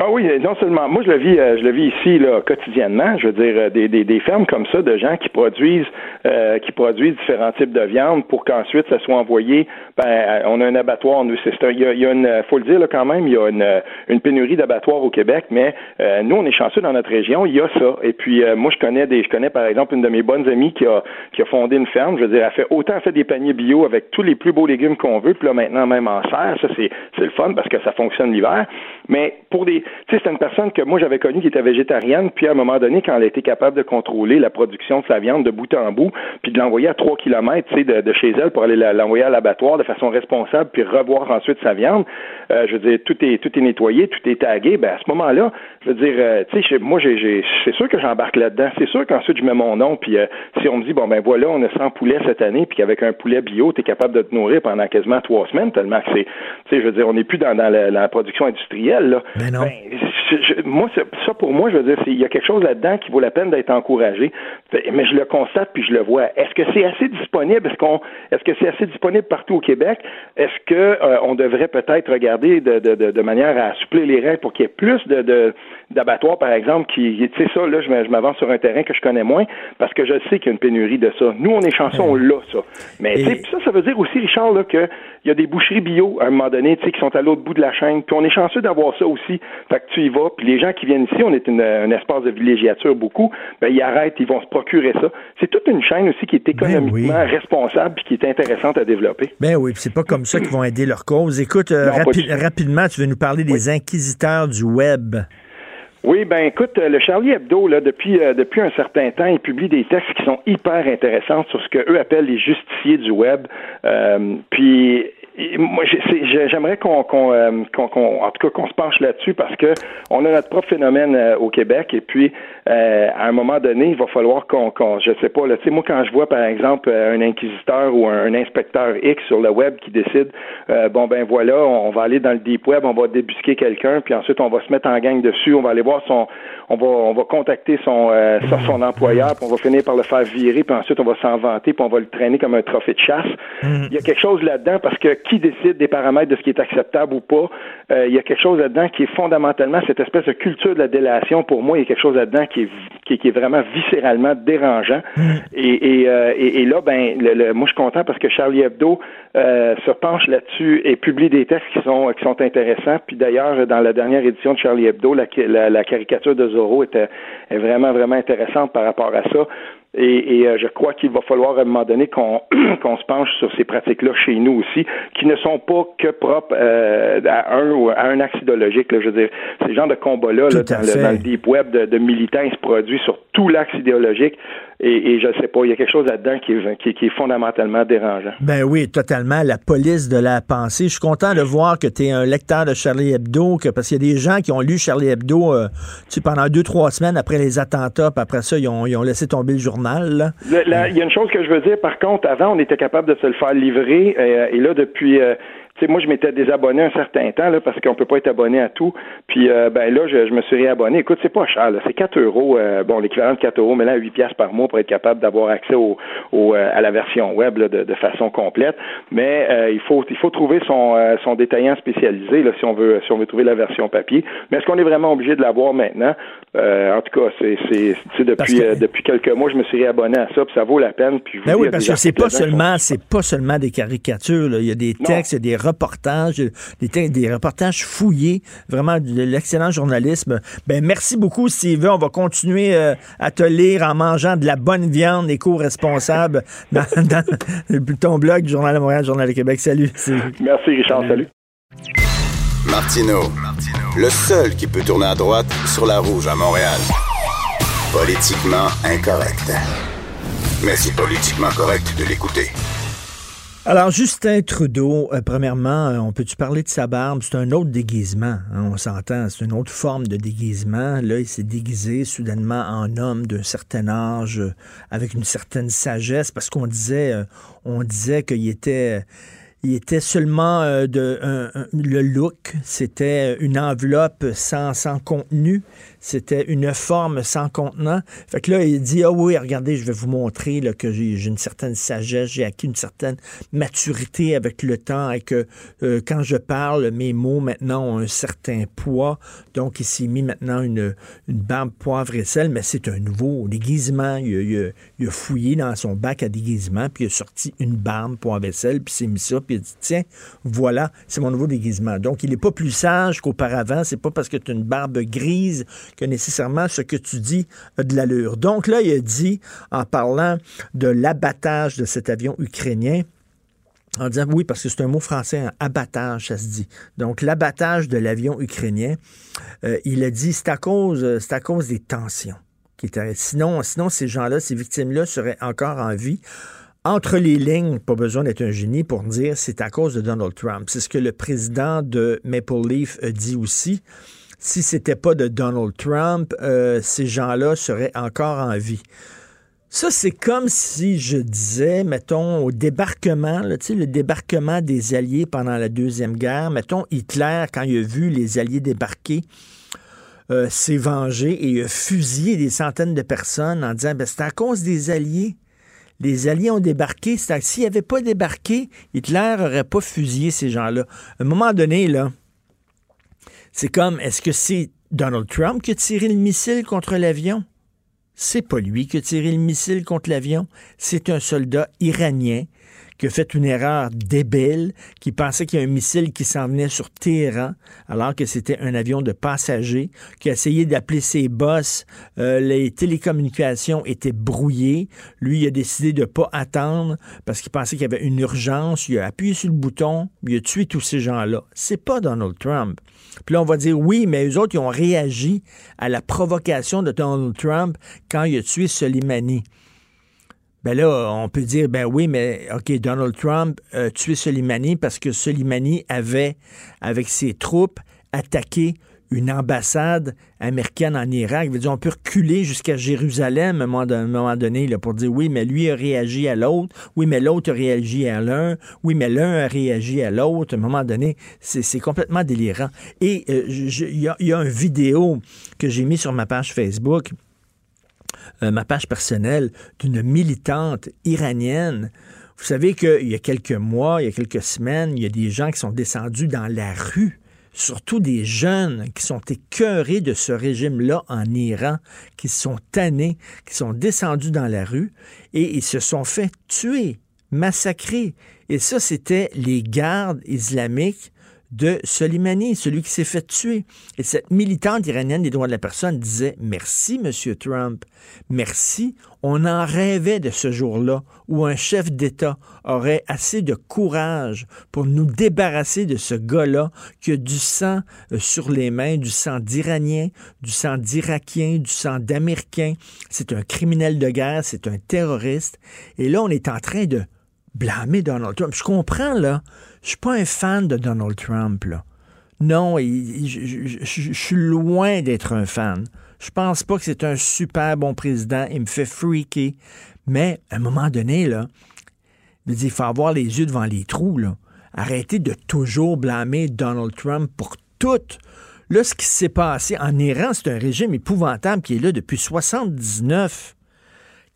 J: ah oui, non seulement. Moi, je le vis, euh, je le vis ici là, quotidiennement. Je veux dire, euh, des, des, des fermes comme ça de gens qui produisent, euh, qui produisent différents types de viande pour qu'ensuite ça soit envoyé. Ben, on a un abattoir. Nous, c'est il il y a une, faut le dire là, quand même, il y a une, une pénurie d'abattoirs au Québec, mais nous, on est chanceux dans notre région. Il y a ça. Et puis, moi, je connais des, je connais par exemple une de mes bonnes amies qui a, qui a fondé une ferme. Je veux dire, elle fait autant elle fait des paniers bio avec tous les plus beaux légumes qu'on veut. Puis là, maintenant, même en serre, ça c'est, c'est le fun parce que ça fonctionne l'hiver. Mais pour des tu sais, c'est une personne que moi j'avais connue qui était végétarienne, puis à un moment donné, quand elle a été capable de contrôler la production de sa viande de bout en bout, puis de l'envoyer à trois kilomètres, tu sais, de, chez elle pour aller l'envoyer à l'abattoir de façon responsable, puis revoir ensuite sa viande, euh, je veux dire, tout est tout est nettoyé, tout est tagué, ben à ce moment-là, je veux dire, euh, tu sais, moi j'ai, c'est sûr que j'embarque là-dedans, c'est sûr qu'ensuite je mets mon nom, puis euh, si on me dit bon ben voilà, on a 100 poulets cette année, puis qu'avec un poulet bio, tu es capable de te nourrir pendant quasiment trois semaines, tellement que c'est, tu sais, je veux dire, on n'est plus dans, dans la, production industrielle là.
D: Mais non.
J: Ben, moi, ça pour moi, je veux dire, il y a quelque chose là-dedans qui vaut la peine d'être encouragé. Mais je le constate puis je le vois. Est-ce que c'est assez disponible? Est-ce qu'on, est-ce que c'est assez disponible partout au Québec? Est-ce que euh, on devrait peut-être regarder de, de, de, manière à suppléer les règles pour qu'il y ait plus de, d'abattoirs, par exemple, qui, tu sais, ça, là, je m'avance sur un terrain que je connais moins parce que je sais qu'il y a une pénurie de ça. Nous, on est chanceux, on l'a, ça. Mais ça, ça veut dire aussi, Richard, là, qu'il y a des boucheries bio, à un moment donné, tu sais, qui sont à l'autre bout de la chaîne. Puis on est chanceux d'avoir ça aussi. Fait que tu y vas, puis les gens qui viennent ici, on est une, un espace de villégiature beaucoup, ben, ils arrêtent, ils vont se procurer ça. C'est toute une chaîne aussi qui est ben économiquement responsable puis qui est intéressante à développer.
D: Ben oui, c'est pas comme ça qu'ils vont aider leur cause. Écoute, euh, rapidement, tu veux nous parler des inquisiteurs du web.
J: Oui, ben écoute, euh, le Charlie Hebdo, là, depuis, euh, depuis un certain temps, il publie des textes qui sont hyper intéressants sur ce qu'eux appellent les justiciers du web. Euh, puis moi, j'aimerais qu'on, euh, qu'on, qu'on, en tout cas, qu'on se penche là-dessus parce que on a notre propre phénomène euh, au Québec et puis euh, à un moment donné, il va falloir qu'on, qu'on je sais pas, là, tu sais, moi quand je vois par exemple un inquisiteur ou un, inspecteur X sur le web qui décide, bon ben voilà, on, va aller dans le deep web, on va débusquer quelqu'un, puis ensuite on va se mettre en gang dessus, on va aller voir son, on va, on va contacter son, son employeur, puis on va finir par le faire virer, puis ensuite on va s'en vanter, puis on va le traîner comme un trophée de chasse. Mm. Il y a quelque chose là-dedans parce que qui décide des paramètres de ce qui est acceptable ou pas. Euh, il y a quelque chose là-dedans qui est fondamentalement cette espèce de culture de la délation. Pour moi, il y a quelque chose là-dedans qui est, qui, est vraiment viscéralement dérangeant. Mm. Euh, et, et, là, ben, le, moi, je suis content parce que Charlie Hebdo euh, se penche là-dessus et publie des textes qui sont qui sont intéressants. Puis d'ailleurs, dans la dernière édition de Charlie Hebdo, la, la, caricature de Zorro était est vraiment vraiment intéressante par rapport à ça. Et, euh, je crois qu'il va falloir à un moment donné qu'on se penche sur ces pratiques-là chez nous aussi, qui ne sont pas que propres euh, à un ou à un axe idéologique. Là, je veux dire, ces genres de combats-là dans, le, deep web de, de militants, ils se produisent sur tout l'axe idéologique. Et, je ne sais pas, il y a quelque chose là-dedans qui, qui, est fondamentalement dérangeant.
D: Ben oui, totalement. La police de la pensée. Je suis content de voir que tu es un lecteur de Charlie Hebdo, que, parce qu'il y a des gens qui ont lu Charlie Hebdo euh, tu pendant deux, trois semaines après les attentats, puis après ça, ils ont, ils ont laissé tomber le journal.
J: il y a une chose que je veux dire, par contre, avant, on était capable de se le faire livrer, euh, et là, depuis... Euh, moi, je m'étais désabonné un certain temps là, parce qu'on peut pas être abonné à tout. Puis euh, ben là, je, me suis réabonné. Écoute, c'est pas cher. C'est 4 euros. Euh, bon, l'équivalent de 4 euros, mais là, 8 piastres par mois pour être capable d'avoir accès au, au euh, à la version web de, de, façon complète. Mais il faut il faut trouver son, son détaillant spécialisé là, si on veut si on veut trouver la version papier. Mais est-ce qu'on est vraiment obligé de l'avoir maintenant? en tout cas, c'est c'est depuis depuis quelques mois, je me suis réabonné à ça, puis ça vaut la peine. Puis
D: ben oui, parce que c'est pas seulement c'est pas seulement des caricatures. Là. Il y a des textes, il y a des reportages, des, des reportages fouillés, vraiment de l'excellent journalisme. Ben merci beaucoup, Steve. On va continuer euh, à te lire en mangeant de la bonne viande éco-responsable dans, dans ton blog, Journal de Montréal, Journal de Québec. Salut.
J: Merci, Richard. Salut.
B: Martino, le seul qui peut tourner à droite sur la rouge à Montréal. Politiquement incorrect. Mais c'est politiquement correct de l'écouter.
D: Alors, Justin Trudeau, euh, premièrement, euh, on peut-tu parler de sa barbe? C'est un autre déguisement, hein, on s'entend, c'est une autre forme de déguisement. Là, il s'est déguisé soudainement en homme d'un certain âge, euh, avec une certaine sagesse, parce qu'on disait, on disait qu'il était il était seulement euh, de le look, c'était une enveloppe sans, sans contenu, c'était une forme sans contenant. Fait que là, il dit Ah oui, regardez, je vais vous montrer que j'ai une certaine sagesse, j'ai acquis une certaine maturité avec le temps et que euh, quand je parle, mes mots maintenant ont un certain poids. Donc, il s'est mis maintenant une, une barbe poivre et sel, mais c'est un nouveau déguisement. Il a, fouillé dans son bac à déguisement, puis il a sorti une barbe poivre et sel, puis s'est mis ça, puis il dit Tiens, voilà, c'est mon nouveau déguisement. Donc, il n'est pas plus sage qu'auparavant. C'est pas parce que tu as une barbe grise que nécessairement ce que tu dis a de l'allure. Donc là, il a dit, en parlant de l'abattage de cet avion ukrainien, en disant oui, parce que c'est un mot français, un abattage, ça se dit. Donc, l'abattage de l'avion ukrainien, euh, il a dit c'est à cause, c'est à cause des tensions. Qui sinon, sinon, ces gens-là, ces victimes-là seraient encore en vie. Entre les lignes, pas besoin d'être un génie pour dire c'est à cause de Donald Trump. C'est ce que le président de Maple Leaf a dit aussi si c'était pas de Donald Trump, euh, ces gens-là seraient encore en vie. Ça, c'est comme si je disais, mettons, au débarquement, là, le débarquement des Alliés pendant la Deuxième Guerre, mettons, Hitler, quand il a vu les Alliés débarquer, euh, s'est vengé et a fusillé des centaines de personnes en disant, ben, c'est à cause des Alliés. Les Alliés ont débarqué. S'il avait pas débarqué, Hitler n'aurait pas fusillé ces gens-là. À un moment donné, là, c'est comme, est-ce que c'est Donald Trump qui a tiré le missile contre l'avion? C'est pas lui qui a tiré le missile contre l'avion, c'est un soldat iranien qui a fait une erreur débile, qui pensait qu'il y a un missile qui s'en venait sur Téhéran, alors que c'était un avion de passagers, qui a essayé d'appeler ses boss. Euh, les télécommunications étaient brouillées. Lui, il a décidé de pas attendre parce qu'il pensait qu'il y avait une urgence. Il a appuyé sur le bouton, il a tué tous ces gens-là. C'est pas Donald Trump. Puis là, on va dire oui, mais eux autres, ils ont réagi à la provocation de Donald Trump quand il a tué Soleimani. Ben là, on peut dire, ben oui, mais OK, Donald Trump a tué Soleimani parce que Soleimani avait, avec ses troupes, attaqué une ambassade américaine en Irak. Dire, on peut reculer jusqu'à Jérusalem à un moment donné là, pour dire oui, mais lui a réagi à l'autre, oui, mais l'autre a réagi à l'un, oui, mais l'un a réagi à l'autre. À un moment donné, c'est complètement délirant. Et euh, il y, y, a une vidéo que j'ai mis sur ma page Facebook euh, ma page personnelle d'une militante iranienne. Vous savez qu'il y a quelques mois, il y a quelques semaines, il y a des gens qui sont descendus dans la rue surtout des jeunes qui sont écœurés de ce régime-là en Iran, qui sont tannés, qui sont descendus dans la rue et ils se sont fait tuer, massacrer. Et ça, c'était les gardes islamiques de Soleimani, celui qui s'est fait tuer. Et cette militante iranienne des droits de la personne disait Merci, Monsieur Trump. Merci. On en rêvait de ce jour-là où un chef d'État aurait assez de courage pour nous débarrasser de ce gars-là qui a du sang euh, sur les mains, du sang d'Iraniens, du sang d'Irakiens, du sang d'Américains. C'est un criminel de guerre, c'est un terroriste. Et là, on est en train de blâmer Donald Trump. Je comprends, là. Je suis pas un fan de Donald Trump, là. Non, je, suis loin d'être un fan. Je pense pas que c'est un super bon président. Il me fait freaker. Mais à un moment donné, là, il faut avoir les yeux devant les trous. Là. Arrêtez de toujours blâmer Donald Trump pour tout. Là, ce qui s'est passé en Iran, c'est un régime épouvantable qui est là depuis 79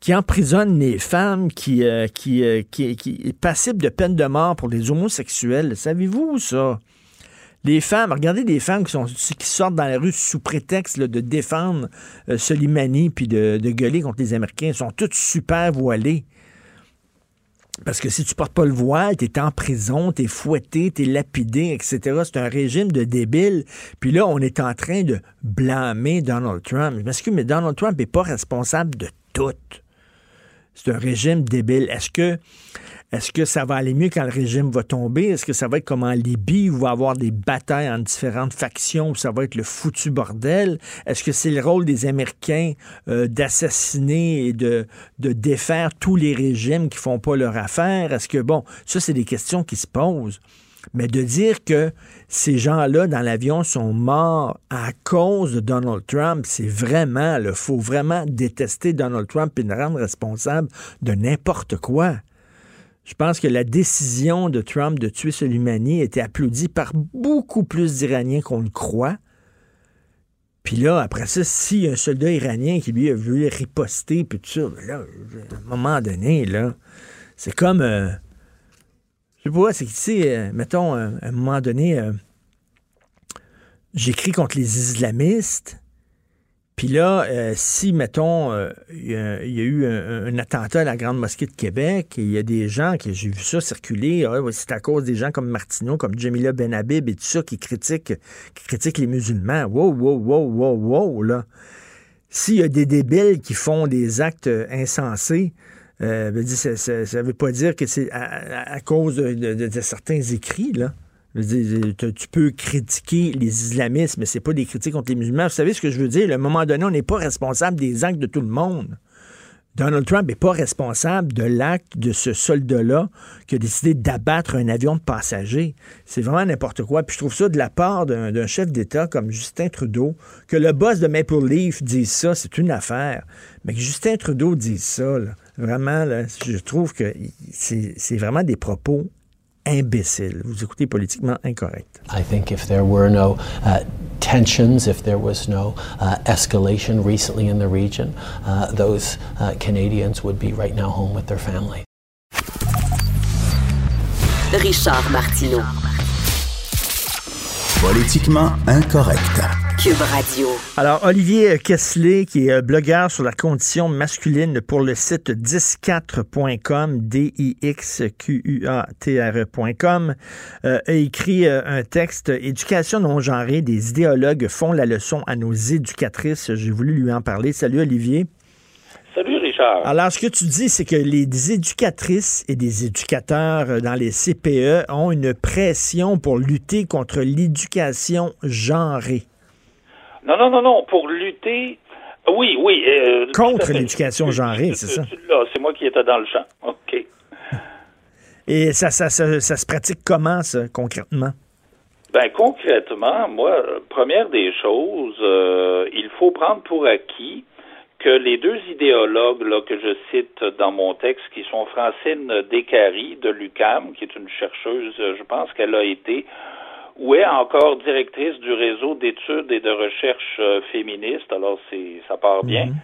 D: qui emprisonne les femmes, qui, euh, euh, qui, qui, est passible de peine de mort pour les homosexuels. Savez-vous ça? Les femmes, regardez des femmes qui, sont, qui sortent dans la rue sous prétexte de défendre euh, puis de, de, gueuler contre les Américains. Elles sont toutes super voilées. Parce que si tu portes pas le voile, t'es en prison, t'es fouetté, t'es lapidé, etc. C'est un régime de débiles. Puis là, on est en train de blâmer Donald Trump. Je m'excuse, mais Donald Trump n'est pas responsable de tout. C'est un régime débile. Est-ce que ça va aller mieux quand le régime va tomber? Est-ce que ça va être comme en Libye où il va y avoir des batailles en différentes factions où ça va être le foutu bordel? Est-ce que c'est le rôle des Américains euh, d'assassiner et de, de défaire tous les régimes qui font pas leur affaire? Est-ce que, bon, ça, c'est des questions qui se posent. Mais de dire que ces gens-là dans l'avion sont morts à cause de Donald Trump, c'est vraiment, il faut vraiment détester Donald Trump et le rendre responsable de n'importe quoi. Je pense que la décision de Trump de tuer Soleimani été applaudie par beaucoup plus d'Iraniens qu'on le croit. Puis là, après ça, a un soldat iranien qui lui a voulu riposter, puis tout ça, ben là, à un moment donné, là, c'est comme. Euh, je pas, c'est que, tu sais, euh, mettons, euh, à un moment donné, j'écris contre les islamistes, puis là, euh, si, mettons, euh, il y, a eu un, attentat à la Grande Mosquée de Québec, et il y a des gens, que j'ai vu ça circuler, ah c'est à cause des gens comme Martineau, comme Jamila Benhabib et tout ça, qui critiquent, qui critiquent les musulmans. Wow, wow, wow, wow, wow, là. S'il y a des débiles qui font des actes insensés, euh, ça ne veut pas dire que c'est à, cause de certains écrits, là tu peux critiquer les islamistes, mais c'est pas des critiques contre les musulmans. Vous savez ce que je veux dire? À un moment donné, on n'est pas responsable des actes de tout le monde. Donald Trump n'est pas responsable de l'acte de ce soldat-là qui a décidé d'abattre un avion de passagers. C'est vraiment n'importe quoi. Puis je trouve ça de la part d'un chef d'État comme Justin Trudeau, que le boss de Maple Leaf dise ça, c'est une affaire. Mais que Justin Trudeau dise ça, vraiment, je trouve que c'est vraiment des propos imbécile. Vous écoutez politiquement incorrect.
K: I think if there were no uh, tensions, if there was no uh, escalation recently in the region, uh, those uh, Canadians would be right now home with their family.
A: Richard Martineau.
B: Politiquement incorrect.
D: Alors, Olivier Kessler, qui est euh, blogueur sur la condition masculine pour le site 104.com, D-I-X-Q-U-A-T-R-E.com, euh, a écrit euh, un texte Éducation non genrée, des idéologues font la leçon à nos éducatrices. J'ai voulu lui en parler. Salut, Olivier.
L: Salut Richard.
D: Alors, ce que tu dis, c'est que les éducatrices et des éducateurs dans les CPE ont une pression pour lutter contre l'éducation genrée.
L: Non, non, non, non, pour lutter. Oui, oui.
D: Euh, Contre l'éducation genrée, c'est ça?
L: C'est moi qui étais dans le champ. OK.
D: Et ça, ça, ça, ça se pratique comment, ça, concrètement?
L: Ben concrètement, moi, première des choses, euh, il faut prendre pour acquis que les deux idéologues là, que je cite dans mon texte, qui sont Francine Descaries de l'UCAM, qui est une chercheuse, je pense qu'elle a été ou est encore directrice du réseau d'études et de recherche euh, féministes. Alors, c'est, ça part bien. Mhm.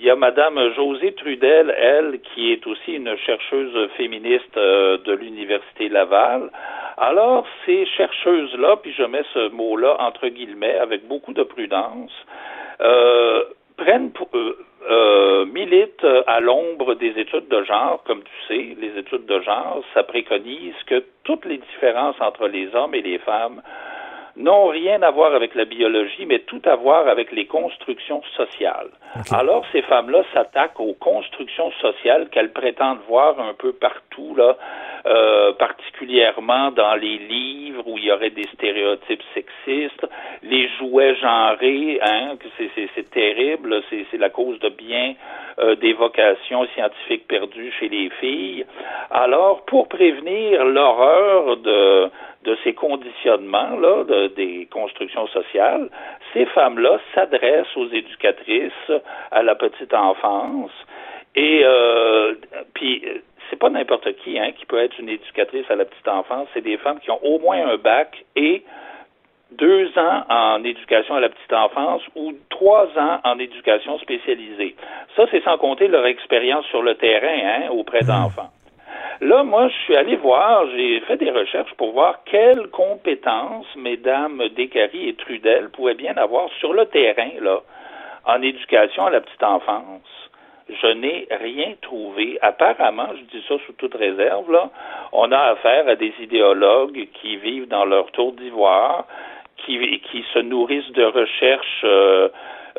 L: Il y a Madame Josée Trudel, elle, qui est aussi une chercheuse féministe euh, de l'Université Laval. Alors, ces chercheuses-là, puis je mets ce mot-là entre guillemets avec beaucoup de prudence, euh, prennent pour, euh, euh, militent à l'ombre des études de genre, comme tu sais, les études de genre, ça préconise que toutes les différences entre les hommes et les femmes n'ont rien à voir avec la biologie, mais tout à voir avec les constructions sociales. Alors, ces femmes-là s'attaquent aux constructions sociales qu'elles prétendent voir un peu partout, là, euh, particulièrement dans les livres où il y aurait des stéréotypes sexistes, les jouets genrés, hein, c'est terrible, c'est la cause de bien euh, des vocations scientifiques perdues chez les filles. Alors, pour prévenir l'horreur de de ces conditionnements-là, des constructions sociales, ces femmes-là s'adressent aux éducatrices à la petite enfance. Et euh, puis, c'est pas n'importe qui hein, qui peut être une éducatrice à la petite enfance. C'est des femmes qui ont au moins un bac et deux ans en éducation à la petite enfance ou trois ans en éducation spécialisée. Ça, c'est sans compter leur expérience sur le terrain hein, auprès mmh. d'enfants. Là, moi, je suis allé voir, j'ai fait des recherches pour voir quelles compétences mesdames Descaries et Trudel pouvaient bien avoir sur le terrain, là, en éducation à la petite enfance. je n'ai rien trouvé. Apparemment, je dis ça sous toute réserve, là, on a affaire à des idéologues qui vivent dans leur tour d'ivoire, qui, se nourrissent de recherches euh,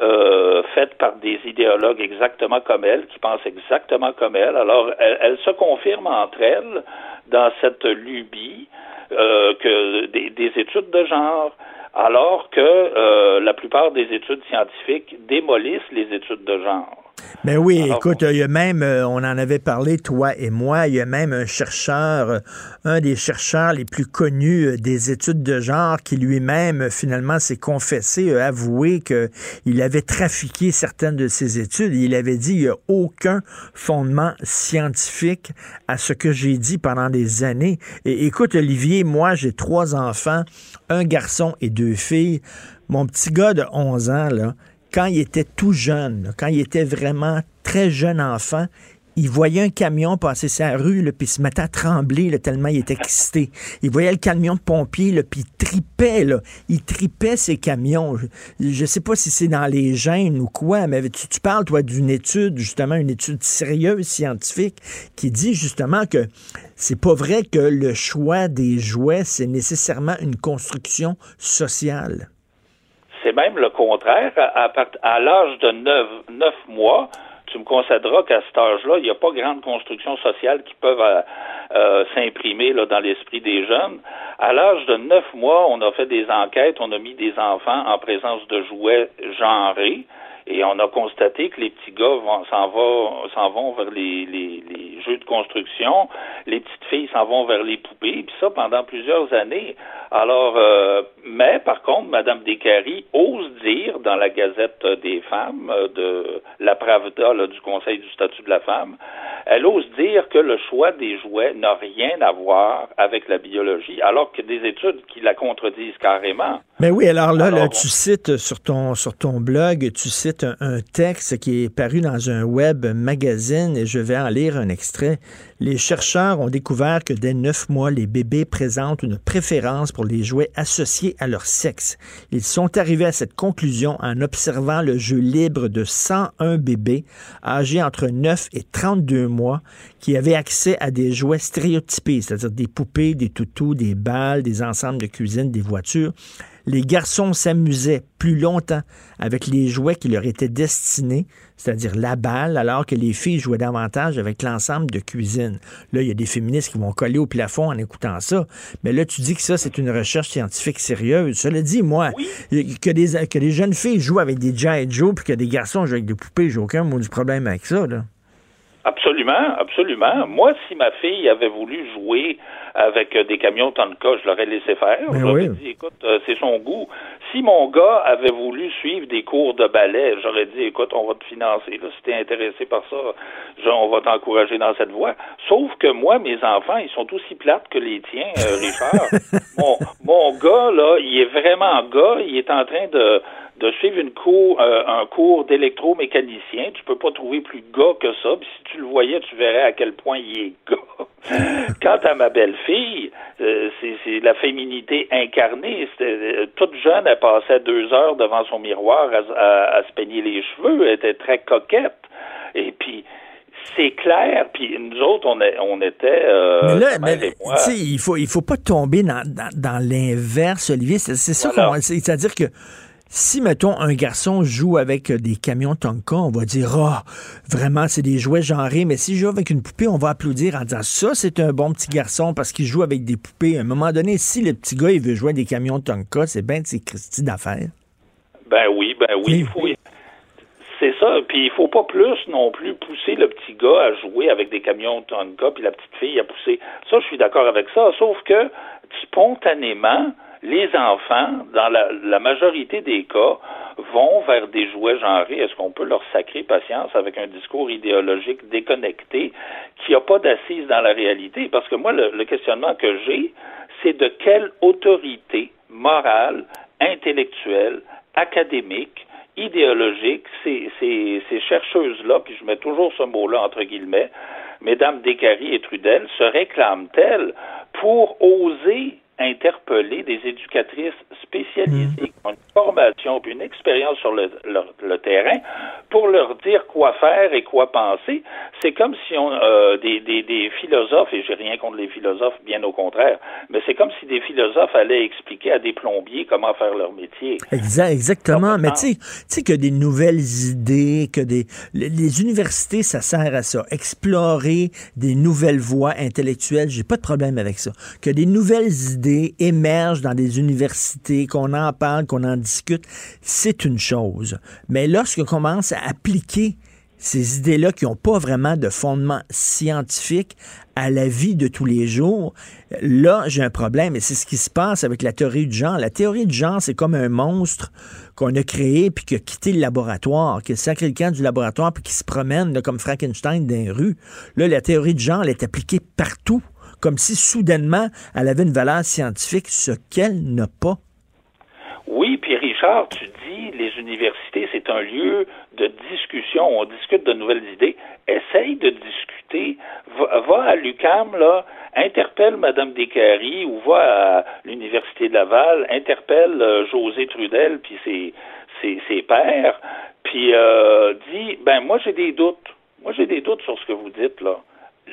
L: euh, faites par des idéologues exactement comme elle, qui pensent exactement comme elle. Alors, elles, se confirment entre elles dans cette lubie euh, que des, des, études de genre, alors que euh, la plupart des études scientifiques démolissent les études de genre.
D: Mais ben oui, écoute, il y a même, euh, on en avait parlé, toi et moi, il y a même un chercheur, euh, un des chercheurs les plus connus euh, des études de genre, qui lui-même, finalement, s'est confessé, a avoué qu'il avait trafiqué certaines de ses études. Il avait dit, il n'y a aucun fondement scientifique à ce que j'ai dit pendant des années. Et écoute, Olivier, moi, j'ai trois enfants, un garçon et deux filles. Mon petit gars de 11 ans, là, quand il était tout jeune, quand il était vraiment très jeune enfant, il voyait un camion passer sa rue, puis il se mettait à trembler tellement il était excité. Il voyait le camion de pompiers, puis il tripait. Là. Il tripait ces camions. Je ne sais pas si c'est dans les gènes ou quoi, mais tu, tu parles, toi, d'une étude, justement, une étude sérieuse, scientifique, qui dit justement que c'est pas vrai que le choix des jouets, c'est nécessairement une construction sociale.
L: C'est même le contraire. À, l'âge de 9, 9 mois, tu me concéderas qu'à cet âge-là, il n'y a pas grande construction sociale qui peuvent euh, euh, s'imprimer dans l'esprit des jeunes. À l'âge de 9 mois, on a fait des enquêtes, on a mis des enfants en présence de jouets genrés. Et on a constaté que les petits gars s'en vont, s'en vont vers les, les, les, jeux de construction, les petites filles s'en vont vers les poupées, puis ça pendant plusieurs années. Alors, euh, mais par contre, Madame Descaries ose dire dans la Gazette des femmes euh, de la Pravda là, du Conseil du statut de la femme, elle ose dire que le choix des jouets n'a rien à voir avec la biologie, alors que des études qui la contredisent carrément.
D: Mais oui, alors là, là tu cites sur ton sur ton blog, tu cites un, texte qui est paru dans un web magazine et je vais en lire un extrait. Les chercheurs ont découvert que dès neuf mois, les bébés présentent une préférence pour les jouets associés à leur sexe. Ils sont arrivés à cette conclusion en observant le jeu libre de 101 bébés âgés entre 9 et 32 mois qui avaient accès à des jouets stéréotypés, c'est-à-dire des poupées, des toutous, des balles, des ensembles de cuisine, des voitures les garçons s'amusaient plus longtemps avec les jouets qui leur étaient destinés, c'est-à-dire la balle, alors que les filles jouaient davantage avec l'ensemble de cuisine. Là, il y a des féministes qui vont coller au plafond en écoutant ça. Mais là, tu dis que ça, c'est une recherche scientifique sérieuse. Cela dit, moi, que, des, que des jeunes filles jouent avec des Giant Joe puis que des garçons jouent avec des poupées, j'ai aucun mot du problème avec ça, là.
L: Absolument, absolument. Moi, si ma fille avait voulu jouer avec des camions Tonka, je l'aurais laissé faire.
D: Ben
L: j'aurais dit, écoute, euh, c'est son goût. Si mon gars avait voulu suivre des cours de ballet, j'aurais dit, écoute, on va te financer. Là, si t'es intéressé par ça, on va t'encourager dans cette voie. Sauf que moi, mes enfants, ils sont aussi plates que les tiens, euh, Richard. mon, mon gars, là, il est vraiment gars. Il est en train de de suivre une cours, euh, un cours d'électromécanicien. Tu peux pas trouver plus gars que ça. Puis si tu le voyais, tu verrais à quel point il est gars. Quant à ma belle-fille, euh, c'est la féminité incarnée. Euh, toute jeune, elle passait deux heures devant son miroir à, se peigner les cheveux. Elle était très coquette. Et puis, c'est clair. Puis nous autres, on, on était.
D: mais là, mais, il faut, il faut pas tomber dans, dans, l'inverse, Olivier. C'est ça C'est-à-dire que si, mettons, un garçon joue avec des camions Tonka, on va dire, ah, vraiment, c'est des jouets genrés. Mais si joue avec une poupée, on va applaudir en disant, ça, c'est un bon petit garçon parce qu'il joue avec des poupées. À un moment donné, si le petit gars, il veut jouer des camions Tonka, c'est bien de ses Christy d'affaires.
L: Ben oui, ben oui. oui. C'est ça. Puis il faut pas plus non plus pousser le petit gars à jouer avec des camions Tonka, puis la petite fille à pousser. Ça, je suis d'accord avec ça. Sauf que spontanément, les enfants, dans la, majorité des cas, vont vers des jouets genrés. Est-ce qu'on peut leur sacrer patience avec un discours idéologique déconnecté qui n'a pas d'assise dans la réalité? Parce que moi, le, questionnement que j'ai, c'est de quelle autorité morale, intellectuelle, académique, idéologique, ces, ces, ces chercheuses-là, puis je mets toujours ce mot-là entre guillemets, Mesdames Descaries et Trudel, se réclament-elles pour oser interpeller des éducatrices spécialisées qui ont une formation puis une expérience sur le, le, terrain pour leur dire quoi faire et quoi penser. C'est comme si on euh, des, des, des, philosophes, et j'ai rien contre les philosophes, bien au contraire, mais c'est comme si des philosophes allaient expliquer à des plombiers comment faire leur métier.
D: Exact, exactement. Mais tu sais que des nouvelles idées, que des les universités, ça sert à ça. Explorer des nouvelles voies intellectuelles, j'ai pas de problème avec ça. Que des nouvelles idées émergent dans des universités, qu'on en parle, qu'on en discute, c'est une chose. Mais lorsqu'on commence à appliquer ces idées-là qui n'ont pas vraiment de fondement scientifique à la vie de tous les jours, là, j'ai un problème. Et c'est ce qui se passe avec la théorie du genre. La théorie du genre, c'est comme un monstre qu'on a créé puis qui a quitté le laboratoire, qui a sacré le camp du laboratoire puis qui se promène comme Frankenstein dans les rues. Là, la théorie du genre, elle est appliquée partout, comme si soudainement, elle avait une valeur scientifique, ce qu'elle n'a pas.
L: Oui, puis Richard, tu dis les universités, c'est un lieu de discussion. On discute de nouvelles idées. Essaye de discuter. Va, à l'UCAM, là, interpelle Mme Descaries ou va à l'Université de Laval, interpelle euh, José Trudel puis ses, ses, pairs, puis euh, dis, ben moi j'ai des doutes. Moi j'ai des doutes sur ce que vous dites, là.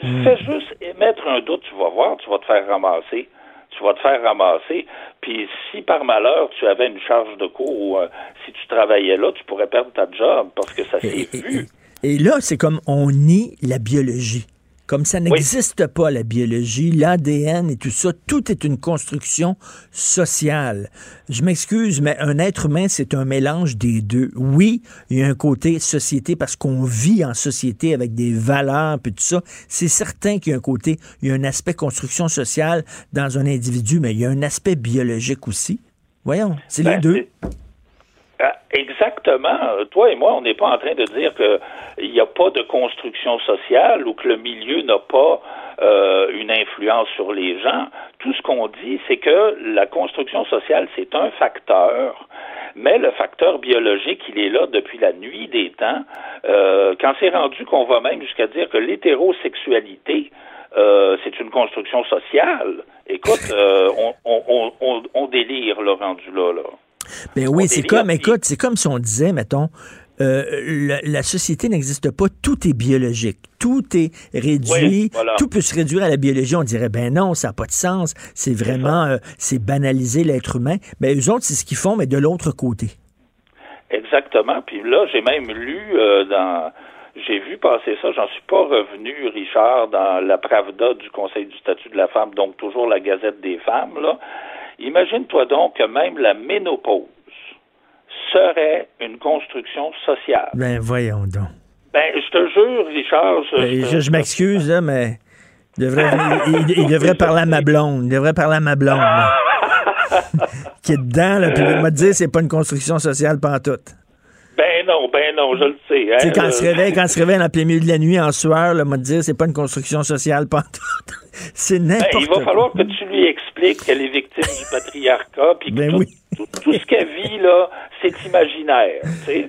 L: Hmm. Fais juste émettre un doute, tu vas voir, tu vas te faire ramasser tu vas te faire ramasser. Puis si par malheur tu avais une charge de cours ou euh, si tu travaillais là, tu pourrais perdre ta job parce que ça s'est vu.
D: Et, là, c'est comme on nie la biologie. Comme ça n'existe pas, la biologie, l'ADN et tout ça, tout est une construction sociale. Je m'excuse, mais un être humain, c'est un mélange des deux. Oui, il y a un côté société parce qu'on vit en société avec des valeurs et tout ça. C'est certain qu'il y a un côté, il y a un aspect construction sociale dans un individu, mais il y a un aspect biologique aussi. Voyons, c'est les ben, deux.
L: Ah, exactement. Toi et moi, on n'est pas en train de dire qu'il n'y a pas de construction sociale ou que le milieu n'a pas euh, une influence sur les gens. Tout ce qu'on dit, c'est que la construction sociale, c'est un facteur, mais le facteur biologique, il est là depuis la nuit des temps. Euh, quand c'est rendu qu'on va même jusqu'à dire que l'hétérosexualité, euh, c'est une construction sociale. Écoute, on, on, on, on, délire le rendu là, là.
D: Ben oui, c'est comme, écoute, c'est comme si on disait, mettons, euh, la, société n'existe pas, tout est biologique, tout est réduit, tout peut se réduire à la biologie. On dirait, ben non, ça n'a pas de sens, c'est vraiment, euh, c'est banaliser l'être humain. Mais ben, eux autres, c'est ce qu'ils font, mais de l'autre côté.
L: Exactement. Puis là, j'ai même lu euh, dans, j'ai vu passer ça, j'en suis pas revenu, Richard, dans la Pravda du Conseil du statut de la femme, donc toujours la Gazette des femmes, là. Imagine-toi donc que même la ménopause serait une construction sociale.
D: Ben voyons donc.
L: Ben, je te jure, Richard. Je,
D: ben, je, m'excuse, mais il devrait, il, devrait parler à ma blonde. Il devrait parler à ma blonde. qui est dedans, là, puis il m'a dit c'est pas une construction sociale pantoute.
L: Ben non, ben non, je le sais.
D: Hein, quand, il se réveille, quand se réveille en plein milieu de la nuit en sueur, là, m'a dit c'est pas une construction sociale pantoute. c'est ben, n'importe quoi.
L: Il va falloir que tu lui expliques qu'elle est victime du patriarcat, puis que ben tout, tout, ce qu'elle vit, là, c'est imaginaire. C'est,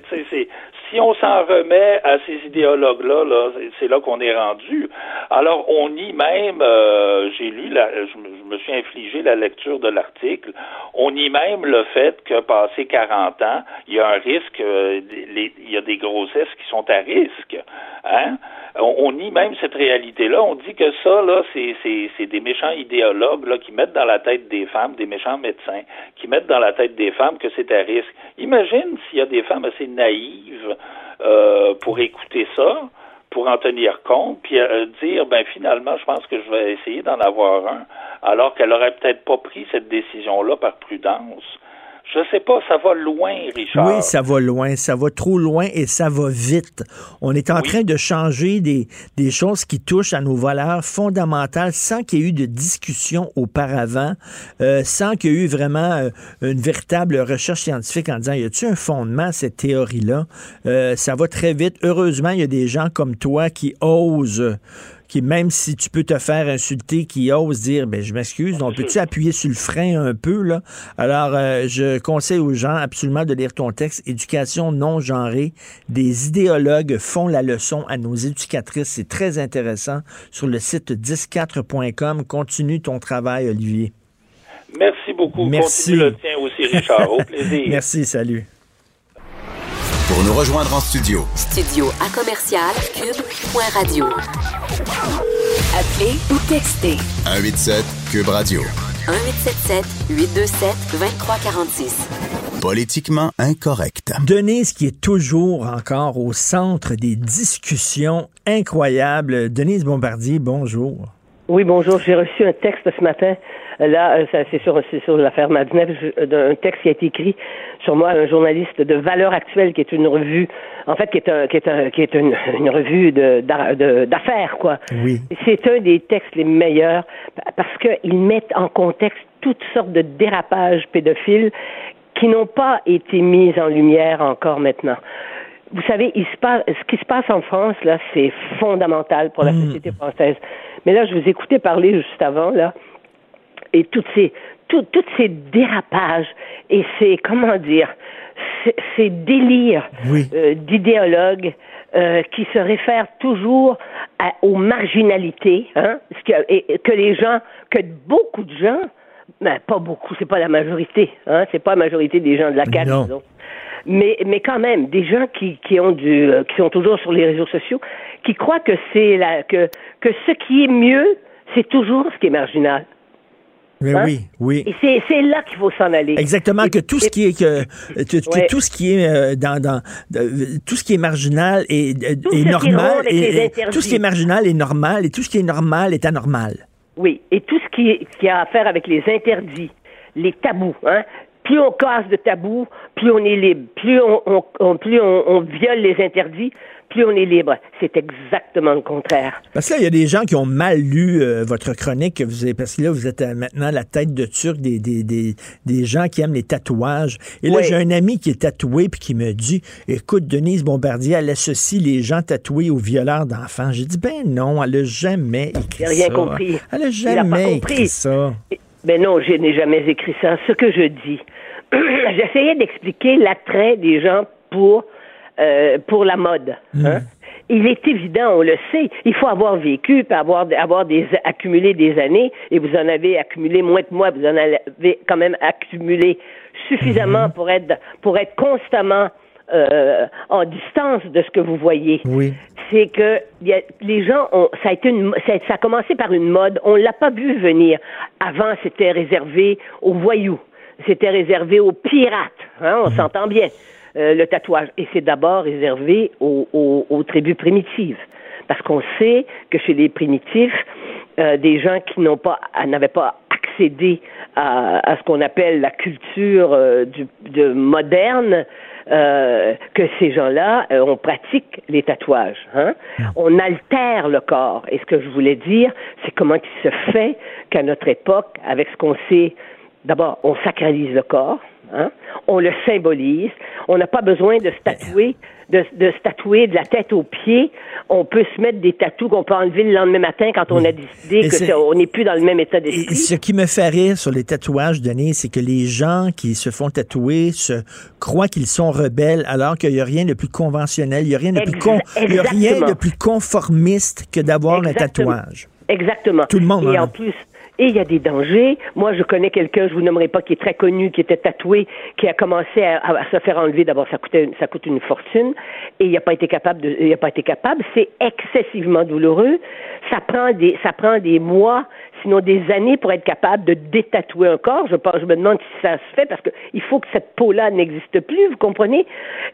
L: si on s'en remet à ces idéologues-là, là, c'est là qu'on est rendu. Alors, on nie même, euh, j'ai lu, la, je, me suis infligé la lecture de l'article, on nie même le fait que passé 40 ans, il y a un risque, euh, il y a des grossesses qui sont à risque. Hein? On, nie même cette réalité-là. On dit que ça, là, c'est des méchants idéologues qui mettent dans la tête des femmes, des méchants médecins, qui mettent dans la tête des femmes que c'est à risque. Imagine s'il y a des femmes assez naïves euh, pour écouter ça, pour en tenir compte, puis euh, dire, ben finalement, je pense que je vais essayer d'en avoir un, alors qu'elle aurait peut-être pas pris cette décision-là par prudence. Je sais pas, ça va loin, Richard.
D: Oui, ça va loin, ça va trop loin et ça va vite. On est en train de changer des, des, choses qui touchent à nos valeurs fondamentales sans qu'il y ait eu de discussion auparavant, euh, sans qu'il y ait eu vraiment euh, une véritable recherche scientifique en disant, y a-t-il un fondement à cette théorie-là? Euh, ça va très vite. Heureusement, il y a des gens comme toi qui osent qui, même si tu peux te faire insulter, qui ose dire, ben, je m'excuse, donc peux-tu appuyer sur le frein un peu, là? Alors, euh, je conseille aux gens absolument de lire ton texte, Éducation non genrée. Des idéologues font la leçon à nos éducatrices. C'est très intéressant sur le site 104.com. Continue ton travail, Olivier.
L: beaucoup.
D: Merci.
L: Continue le tien aussi, Richard. Au plaisir.
D: Merci, salut.
B: Pour nous rejoindre en studio,
A: Studio à commercial cube.radio. Appelez ou textez
B: 187 Cube Radio.
A: 1877 827 2346.
B: Politiquement incorrect.
D: Denise qui est toujours encore au centre des discussions incroyables. Denise Bombardier, bonjour.
M: Oui, bonjour. J'ai reçu un texte ce matin. Là, euh, c'est sur, c'est sur l'affaire Madnev, je- d'un texte qui a été écrit sur moi, un journaliste de Valeurs Actuelles, qui est une revue, en fait, qui est, un, qui est, un, qui est une, une revue d'affaires, quoi.
D: Oui.
M: C'est un des textes les meilleurs parce qu'ils mettent en contexte toutes sortes de dérapages pédophiles qui n'ont pas été mis en lumière encore maintenant. Vous savez, il se passe, ce qui se passe en France, là, c'est fondamental pour la société française. Mais là, je vous écoutais parler juste avant, là, et toutes ces, tout, toutes ces dérapages et ces, comment dire, ces, ces délires euh, d'idéologues euh, qui se réfèrent toujours à- aux marginalités, hein, ce que, et, que les gens, que beaucoup de gens, ben, pas beaucoup, c'est pas la majorité, hein, c'est pas la majorité des gens de la CAQ, disons. Mais, mais quand même, des gens qui, qui ont du, euh, qui sont toujours sur les réseaux sociaux, qui croient que c'est la, que, que ce qui est mieux, c'est toujours ce qui est marginal.
D: Mais
M: Hein?
D: oui, oui.
M: Et c'est, là qu'il faut s'en aller.
D: Exactement, que tout ce qui est que, que- que
M: Ouais.
D: tout ce qui est euh, dans, dans tout ce qui est marginal est, est
M: qui est
D: normal
M: avec
D: et, tout ce qui est marginal est normal et tout ce qui est normal est anormal.
M: Oui, et tout ce qui, est- qui a à faire avec les interdits, les tabous, hein. Plus on casse de tabous, plus on est libre. Plus on, on- on- plus on, on viole les interdits, plus on est libre. C'est exactement le contraire.
D: Parce que là, il y a des gens qui ont mal lu euh, votre chronique, que vous avez, parce que là, vous êtes euh, maintenant la tête de turc des, des, des, des gens qui aiment les tatouages. Et là,
M: Oui.
D: j'ai un ami qui est tatoué puis qui me dit Écoute, Denise Bombardier, elle associe les gens tatoués aux violeurs d'enfants. J'ai dit Ben non, elle a jamais écrit
M: rien
D: ça.
M: compris.
D: Elle a
M: a pas
D: jamais
M: compris.
D: écrit ça.
M: Mais non, je n'ai jamais écrit ça. Ce que je dis, j'essayais d'expliquer l'attrait des gens pour euh, pour la mode. hein. Il est évident, on le sait, il faut avoir vécu, puis avoir avoir des accumulé des années, et vous en avez accumulé moins que moi, vous en avez quand même accumulé suffisamment pour être pour être constamment euh, en distance de ce que vous voyez
D: Oui.
M: c'est que il y a- les gens ont ça a été une ça, ça a commencé par une mode on l'a pas vu venir avant c'était réservé aux voyous c'était réservé aux pirates hein, on s'entend bien euh, le tatouage et c'est d'abord réservé aux, aux, aux tribus primitives parce qu'on sait que chez les primitifs euh, des gens qui n'ont pas n'avaient pas accédé à, à ce qu'on appelle la culture euh, du, de moderne euh, que ces gens-là, euh, on pratique les tatouages. Hein? On altère le corps. Et ce que je voulais dire, c'est comment il se fait qu'à notre époque, avec ce qu'on sait, d'abord, on sacralise le corps, hein? on le symbolise, on n'a pas besoin de se tatouer, de, de se tatouer de la tête aux pieds. On peut se mettre des tatous qu'on peut enlever le lendemain matin quand on a décidé
D: Et
M: que
D: c'est-
M: c'est- on n'est plus dans le même état d'esprit.
D: ce qui me fait rire sur les tatouages, Denis, c'est que les gens qui se font tatouer se croient qu'ils sont rebelles alors qu'il n'y a rien de plus conventionnel, il n'y a rien de plus con- y a rien de plus conformiste que d'avoir un tatouage.
M: Exactement.
D: Tout le monde
M: Et en plus, et il y a des dangers. Moi, je connais quelqu'un, je vous nommerai pas, qui est très connu, qui était tatoué, qui a commencé à, se faire enlever. D'abord, ça coûtait, ça coûte une fortune, et il n'a pas été capable de, il a pas été capable. C'est excessivement douloureux. Ça prend des, ça prend des mois, sinon des années pour être capable de détatouer un corps. Je, je me demande si ça se fait parce que il faut que cette peau-là n'existe plus, vous comprenez?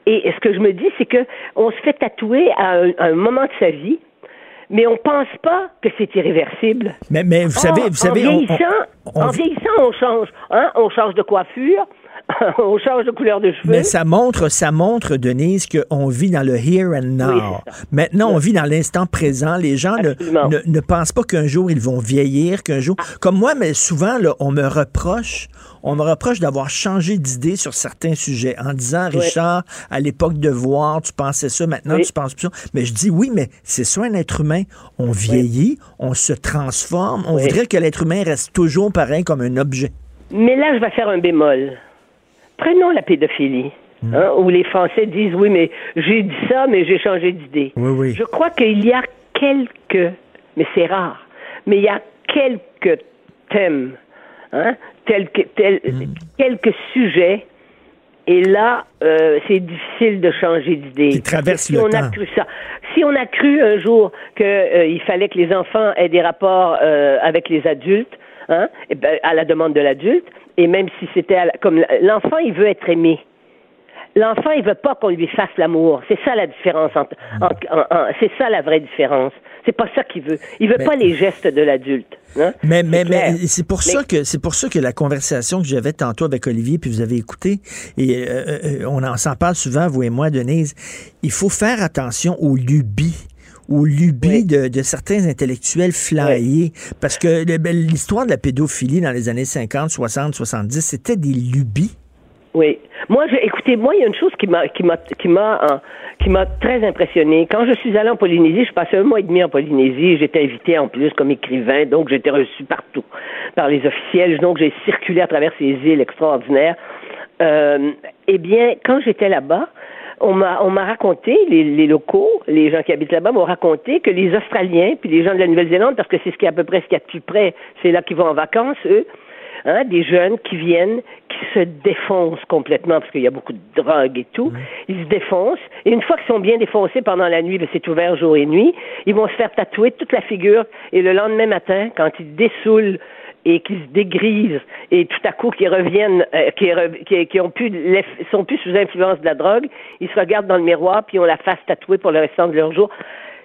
M: Et ce que je me dis, c'est que on se fait tatouer à un moment de sa vie mais on pense pas que c'est irréversible.
D: Mais, mais vous savez, vous savez,
M: en vieillissant,
D: on- on
M: en vieillissant, on change, hein, on change de coiffure, on change de couleur de cheveux.
D: Mais ça montre, ça montre, Denise, qu'on vit dans le here and now.
M: Oui,
D: Maintenant, on vit dans l'instant présent. Les gens ne, ne, ne pensent pas qu'un jour ils vont vieillir, qu'un jour. Comme moi, mais souvent, là, on me reproche, on me reproche d'avoir changé d'idée sur certains sujets en disant. Richard, à l'époque de voir, tu pensais ça, maintenant
M: Oui.
D: tu penses plus ça. Mais je dis oui, mais c'est ça un être humain. On vieillit, on se transforme. On voudrait que l'être humain reste toujours pareil comme un objet.
M: Mais là, je vais faire un bémol. Prenons la pédophilie.
D: Hmm.
M: hein, où les Français disent oui, mais j'ai dit ça, mais j'ai changé d'idée.
D: Oui, oui.
M: Je crois qu'il y a quelques, mais c'est rare, mais il y a quelques thèmes, hein, que, tel, quelques sujets. Et là, euh, c'est difficile de changer d'idée.
D: Qui traverse
M: si
D: le
M: on
D: temps.
M: a cru ça, si on a cru un jour que euh, fallait que les enfants aient des rapports euh, avec les adultes, hein, eh ben, à la demande de l'adulte, et même si c'était la- comme l'enfant, il veut être aimé. L'enfant, il veut pas qu'on lui fasse l'amour. C'est ça la différence. Entre, entre- en- en- c'est ça la vraie différence. C'est pas ça qu'il veut. Il veut
D: Mais-
M: pas les gestes de l'adulte. hein.
D: Mais, mais,
M: C'est
D: mais pour
M: Mais-
D: ça que c'est pour ça que la conversation que j'avais tantôt avec Olivier, puis vous avez écouté, et euh, euh, on en s'en parle souvent, vous et moi, Denise, il faut faire attention aux lubies aux lubies de, de certains intellectuels flyés. Parce que ben, l'histoire de la pédophilie dans les années 50, 60, 70, c'était des lubies.
M: Oui. Moi, je, écoutez, moi, il y a une chose qui m'a, qui m'a, qui m'a, euh, qui m'a très impressionné. Quand je suis allée en Polynésie, je passais un mois et demi en Polynésie. J'étais invité en plus comme écrivain, donc j'étais reçu partout par les officiels. Donc j'ai circulé à travers ces îles extraordinaires. Euh, eh bien, quand j'étais là-bas, on m'a, on m'a raconté, les, les locaux, les gens qui habitent là-bas m'ont raconté que les Australiens, puis les gens de la Nouvelle-Zélande, parce que c'est ce qui est à peu près ce qu'il y a de plus près, c'est là qu'ils vont en vacances, eux, hein, des jeunes qui viennent, qui se défoncent complètement, parce qu'il y a beaucoup de drogue et tout. Ils se défoncent. Et une fois qu'ils sont bien défoncés pendant la nuit, ben, c'est ouvert jour et nuit, ils vont se faire tatouer toute la figure. Et le lendemain matin, quand ils dessoulent et qu'ils se dégrisent et tout à coup qu'ils reviennent, euh, re- qu'ils ont plus sont plus sous influence de la drogue, ils se regardent dans le miroir puis ont la face tatouée pour le restant de leur jour.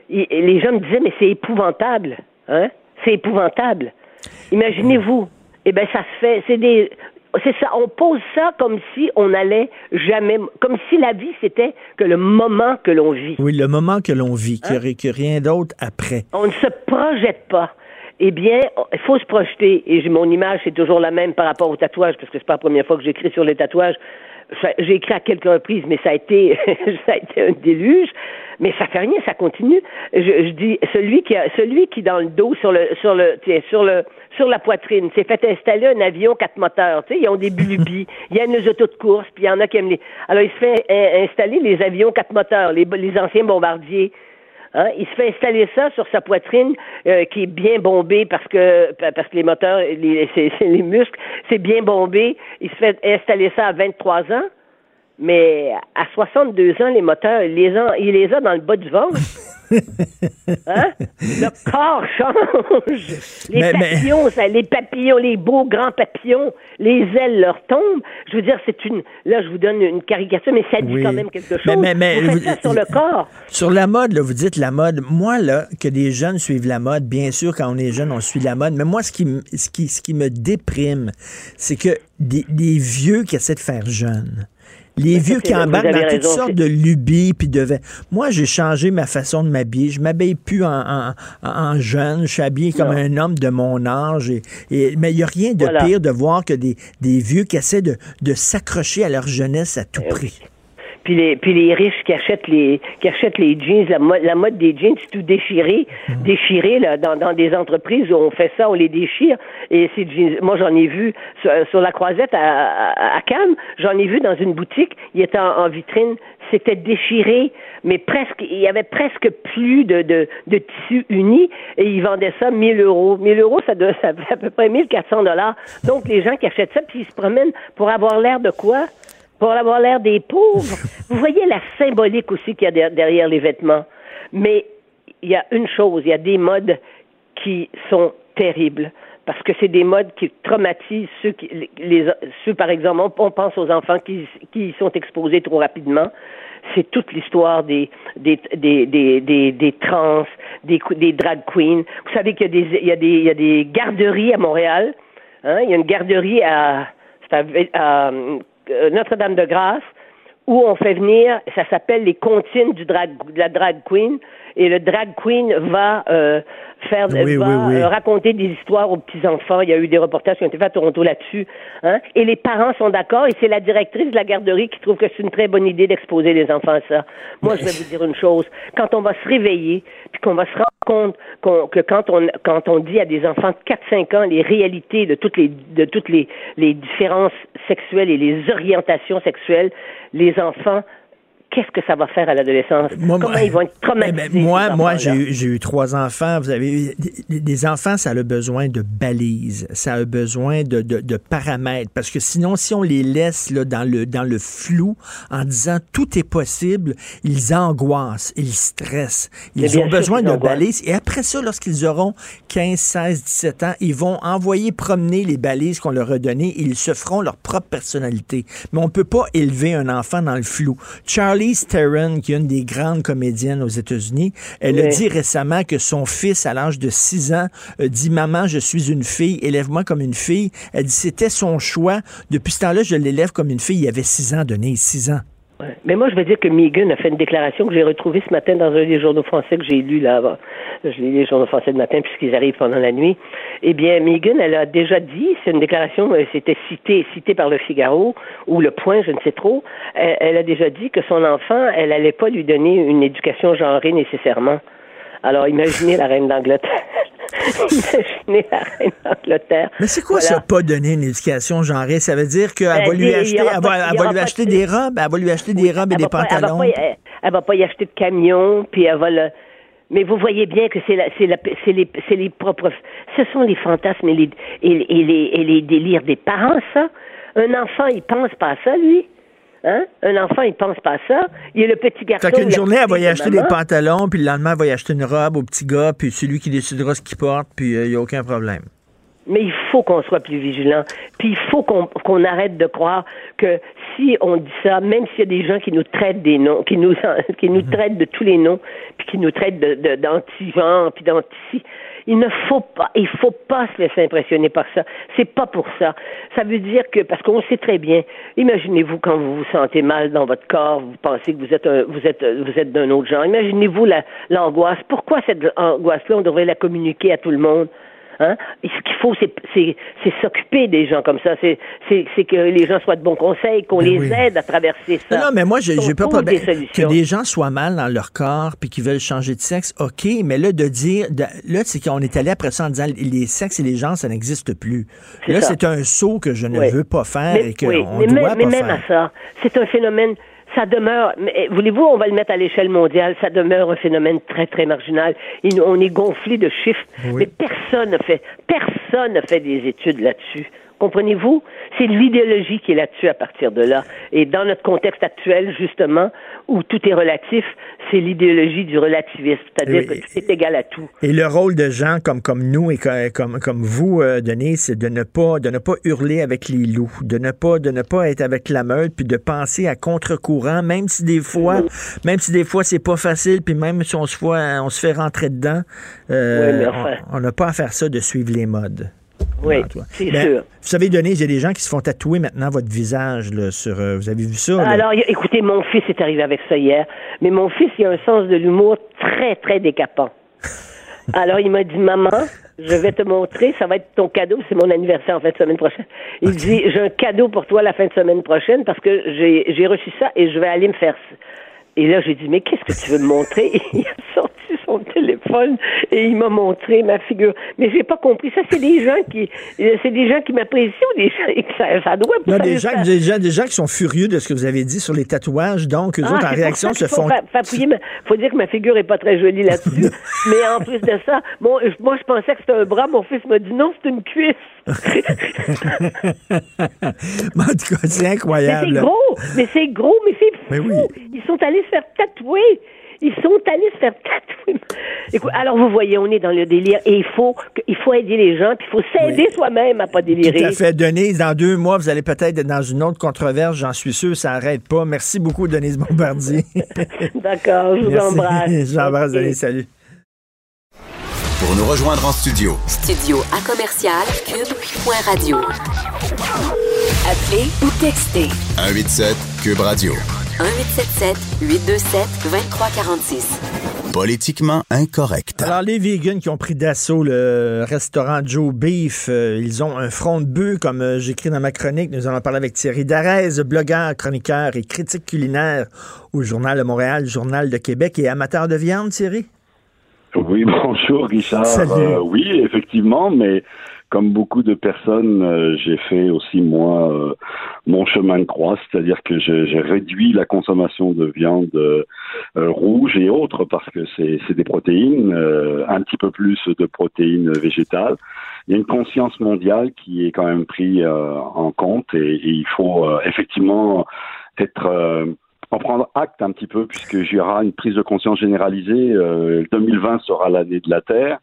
M: Et- et les gens me disaient mais c'est épouvantable, hein? C'est épouvantable. Imaginez-vous. Eh ben ça se fait. C'est des. C'est ça. On pose ça comme si on allait jamais. Comme si la vie c'était que le moment que l'on vit.
D: Oui, le moment que l'on vit, qu'il n'y aurait rien d'autre après.
M: On ne se projette pas. Eh bien, il faut se projeter. Et mon image, c'est toujours la même par rapport au tatouage, parce que c'est pas la première fois que j'écris sur les tatouages. J'ai écrit à quelques reprises, mais ça a été, ça a été un déluge. Mais ça fait rien, ça continue. Je, je dis, celui qui, a, celui qui dans le dos, sur le, sur le, sur le, sur la poitrine, s'est fait installer un avion quatre moteurs. Tu sais, ils ont des bulubies. Il y a une autos de course, puis il y en a qui aiment les. Alors, il se fait in- installer les avions quatre moteurs, les, les anciens bombardiers. Hein, il se fait installer ça sur sa poitrine euh, qui est bien bombée parce que parce que les moteurs, les, muscles, c'est bien bombé. Il se fait installer ça à 23 ans, mais à 62 ans, les moteurs, il les a, il les a dans le bas du ventre. Hein? Le corps change. Les
D: Mais- mais-
M: papillons, ça, les papillons, les beaux grands papillons, les ailes leur tombent. Je veux dire, c'est une. Là, je vous donne une caricature, mais ça dit
D: Oui.
M: quand même quelque chose.
D: Mais- mais- mais-
M: vous faites ça sur le corps.
D: Sur la mode, là, vous dites la mode. Moi, là, que des jeunes suivent la mode, bien sûr, quand on est jeune, on suit la mode. Mais moi, ce qui, ce qui, ce qui me déprime, c'est que des, des vieux qui essaient de faire jeune. Les vieux qui embarquent dans toutes sortes de lubies puis de Moi, j'ai changé ma façon de m'habiller. Je m'habille plus en, en, en jeune. Je suis habillé comme
M: Non.
D: un homme de mon âge. Et, et- mais il n'y a rien de
M: Voilà.
D: pire de voir que des, des vieux qui essaient de, de s'accrocher à leur jeunesse à
M: Eh
D: tout prix.
M: Puis les, puis les riches qui achètent les, qui achètent les jeans, la, mode la mode des jeans, c'est tout déchiré, déchiré là, dans, dans des entreprises où on fait ça, on les déchire. Et ces jeans, moi j'en ai vu sur, sur la croisette à, à, à Cannes, j'en ai vu dans une boutique, il était en, en vitrine, c'était déchiré, mais presque, il y avait presque plus de, de, de tissu uni et ils vendaient ça 1000 euros. 1000 euros, ça, doit, ça fait à peu près 1400 dollars. Donc les gens qui achètent ça, puis ils se promènent pour avoir l'air de quoi? Pour avoir l'air des pauvres. Vous voyez la symbolique aussi qu'il y a der- derrière les vêtements. Mais il y a une chose, il y a des modes qui sont terribles. Parce que c'est des modes qui traumatisent ceux, qui, les, ceux par exemple, on, on pense aux enfants qui, sont exposés trop rapidement. C'est toute l'histoire des, des, des, des, des, des trans, des, drag queens. Vous savez qu'il y a des, il y a des, il y a des garderies à Montréal. Hein? Il y a une garderie à, à, à, Notre-Dame-de-Grâce où on fait venir, ça s'appelle les comptines du drag, de la drag queen, et le drag queen va euh, faire,
D: Oui,
M: va
D: oui, oui.
M: euh, raconter des histoires aux petits enfants. Il y a eu des reportages qui ont été faits à Toronto là-dessus, hein? Et les parents sont d'accord, et c'est la directrice de la garderie qui trouve que c'est une très bonne idée d'exposer les enfants à ça. Moi, je vais vous dire une chose. Quand on va se réveiller, puis qu'on va se rendre compte que quand on quand on dit à des enfants de 4-5 ans les réalités de toutes les de toutes les, les différences sexuelles et les orientations sexuelles, les enfants qu'est-ce que ça va faire à l'adolescence? Comment ils vont être
D: Eh
M: traumatisés?
D: ben, moi, moi j'ai eu, trois enfants. Vous avez eu- des, enfants, ça a besoin de balises, ça a besoin de, de- de paramètres, parce que sinon, si on les laisse là, dans le dans le flou, en disant tout est possible, ils angoissent, ils stressent, ils ont besoin de
M: angoissent.
D: balises. Et après ça, lorsqu'ils auront 15, 16, 17 ans, ils vont envoyer promener les balises qu'on leur a données. et Ils se feront leur propre personnalité. Mais on peut pas élever un enfant dans le flou. Charlize Theron, qui est une des grandes comédiennes aux États-Unis, elle a dit récemment que son fils, à l'âge de 6 ans, a dit Maman, je suis une fille, élève-moi comme une fille. Elle dit C'était son choix. Depuis ce temps-là, je l'élève comme une fille. Il avait 6 ans, donné 6 ans.
M: Ouais. Mais moi, je veux dire que Megan a fait une déclaration que j'ai retrouvée ce matin dans un des journaux français que j'ai lu là. Je lis les journaux français le matin puisqu'ils arrivent pendant la nuit. Eh bien, Megan, elle a déjà dit, c'est une déclaration, euh, c'était cité, cité par le Figaro ou le Point, je ne sais trop. Elle, elle a déjà dit que son enfant, elle allait pas lui donner une éducation genrée nécessairement. Alors, imaginez la reine d'Angleterre. imaginez la reine d'Angleterre.
D: Mais c'est quoi
M: Voilà.
D: ça, pas donner une éducation genrée? Ça veut dire qu'elle
M: Ben,
D: va lui acheter, elle va, elle lui acheter
M: de-
D: des robes, elle va lui acheter des robes et des pantalons.
M: elle va pas y acheter de camion, puis elle va le. Mais vous voyez bien que c'est la, c'est la, c'est les, c'est les propres, ce sont les fantasmes et les, et, et les, et les délires des parents, ça. Un enfant, il pense pas à ça, lui. Hein? Un enfant, il pense pas à ça. Il y a le petit garçon.
D: Fait qu'une journée, elle va y acheter des pantalons, puis le lendemain, elle va y acheter une robe au petit gars, puis celui qui décidera ce qu'il porte, puis il n'y a aucun problème.
M: Mais il faut qu'on soit plus vigilant. Puis il faut qu'on qu'on arrête de croire que si on dit ça, même s'il y a des gens qui nous traitent des noms, qui nous qui nous traitent de tous les noms, puis qui nous traitent de d'anti-genre, puis d'anti il ne faut pas, il faut pas se laisser impressionner par ça. C'est pas pour ça. Ça veut dire que parce qu'on sait très bien. Imaginez-vous quand vous vous sentez mal dans votre corps, vous pensez que vous êtes un- vous êtes vous êtes d'un autre genre. Imaginez-vous la- l'angoisse. Pourquoi cette angoisse-là on devrait la communiquer à tout le monde? Hein? Et ce qu'il faut, c'est, s'occuper des gens comme ça. C'est, que les gens soient de bons conseils, qu'on
D: Ben
M: les
D: oui.
M: aide à traverser ça.
D: Non, non, mais moi, j'ai pas problème.
M: des
D: Que des gens soient mal dans leur corps puis qu'ils veulent changer de sexe, OK, mais là, de dire, de- là, c'est qu'on est allé après ça en disant les sexes et les gens, ça n'existe plus. Là, c'est un saut que je ne
M: Oui.
D: veux pas faire
M: Mais-
D: et qu'on
M: oui,
D: on
M: mais,
D: doit
M: même, mais
D: pas
M: même
D: faire.
M: à ça, c'est un phénomène, ça demeure, mais, eh, voulez-vous, on va le mettre à l'échelle mondiale, ça demeure un phénomène très, très marginal. On est gonflé de chiffres, mais personne n'a fait, personne n'a fait des études là-dessus. Comprenez-vous? C'est l'idéologie qui est là-dessus à partir de là. Et dans notre contexte actuel, justement, où tout est relatif, c'est l'idéologie du relativisme, c'est-à-dire
D: Oui.
M: que tout est égal à tout.
D: Et le rôle de gens comme, comme nous et co- comme, comme vous, euh, Denise, c'est de ne pas de ne pas hurler avec les loups, de ne pas de ne pas être avec la meute, puis de penser à contre-courant, même si des fois, même si des fois c'est pas facile, puis même si on se fait on se fait rentrer dedans, euh,
M: Oui, enfin.
D: on n'a pas à faire ça de suivre les modes.
M: Oui, c'est
D: Mais,
M: sûr.
D: Vous savez, Denise, il y a des gens qui se font tatouer maintenant votre visage là, sur. euh, vous avez vu ça? là?
M: Alors, écoutez, mon fils est arrivé avec ça hier, mais mon fils, il a un sens de l'humour très, très décapant. Alors, il m'a dit, maman, je vais te montrer, ça va être ton cadeau, c'est mon anniversaire en fin de semaine prochaine. Il dit, j'ai un cadeau pour toi la fin de semaine prochaine parce que j'ai reçu ça et je vais aller me faire... ça. Et là, j'ai dit, mais qu'est-ce que tu veux me montrer? Il a sorti son téléphone et il m'a montré ma figure. Mais j'ai pas compris. Ça, c'est des gens qui, c'est des gens qui m'apprécient ou des gens, ça, ça doit
D: Il y a
M: ça-
D: des gens, des, gens, des gens qui sont furieux de ce que vous avez dit sur les tatouages, donc eux
M: Ah,
D: autres, en réaction, se font.
M: ma- faut dire que ma figure est pas très jolie là-dessus. mais en plus de ça, bon, moi, je pensais que c'était un bras. Mon fils m'a dit non, c'est une cuisse.
D: Mais en tout cas, c'est
M: Mais
D: incroyable.
M: c'est gros, mais c'est gros, mais c'est fou.
D: Mais oui.
M: Ils sont allés se faire tatouer. Ils sont allés se faire tatouer. Écoute, alors vous voyez, on est dans le délire et il faut, il faut aider les gens, puis il faut s'aider soi-même à pas délirer.
D: Tout à fait. Denise, dans deux mois, vous allez peut-être être dans une autre controverse, j'en suis sûr, ça n'arrête pas. Merci beaucoup, Denise Bombardier.
M: D'accord, je vous
D: Merci.
M: embrasse.
D: J'embrasse. Denise, salut.
B: Pour nous rejoindre en studio,
A: Studio à commercial cube.radio. Appelez ou textez
B: 187 Cube Radio.
A: 1877 827 2346.
B: Politiquement incorrect.
D: Alors, les vegans qui ont pris d'assaut le restaurant Joe Beef, euh, ils ont un front de bœuf, comme euh, j'écris dans ma chronique. Nous allons parler avec Thierry Darès, blogueur, chroniqueur et critique culinaire au Journal de Montréal, Journal de Québec et amateur de viande, Thierry?
N: Oui, bonjour Richard.
D: Salut.
N: Euh, oui, effectivement, mais comme beaucoup de personnes, euh, j'ai fait aussi moi euh, mon chemin de croix, c'est-à-dire que j'ai réduit la consommation de viande euh, rouge et autres parce que c'est des protéines, un petit peu plus de protéines végétales. Il y a une conscience mondiale qui est quand même prise en compte et, et il faut effectivement être en prendre acte un petit peu puisque y aura une prise de conscience généralisée. 2020 sera l'année de la Terre.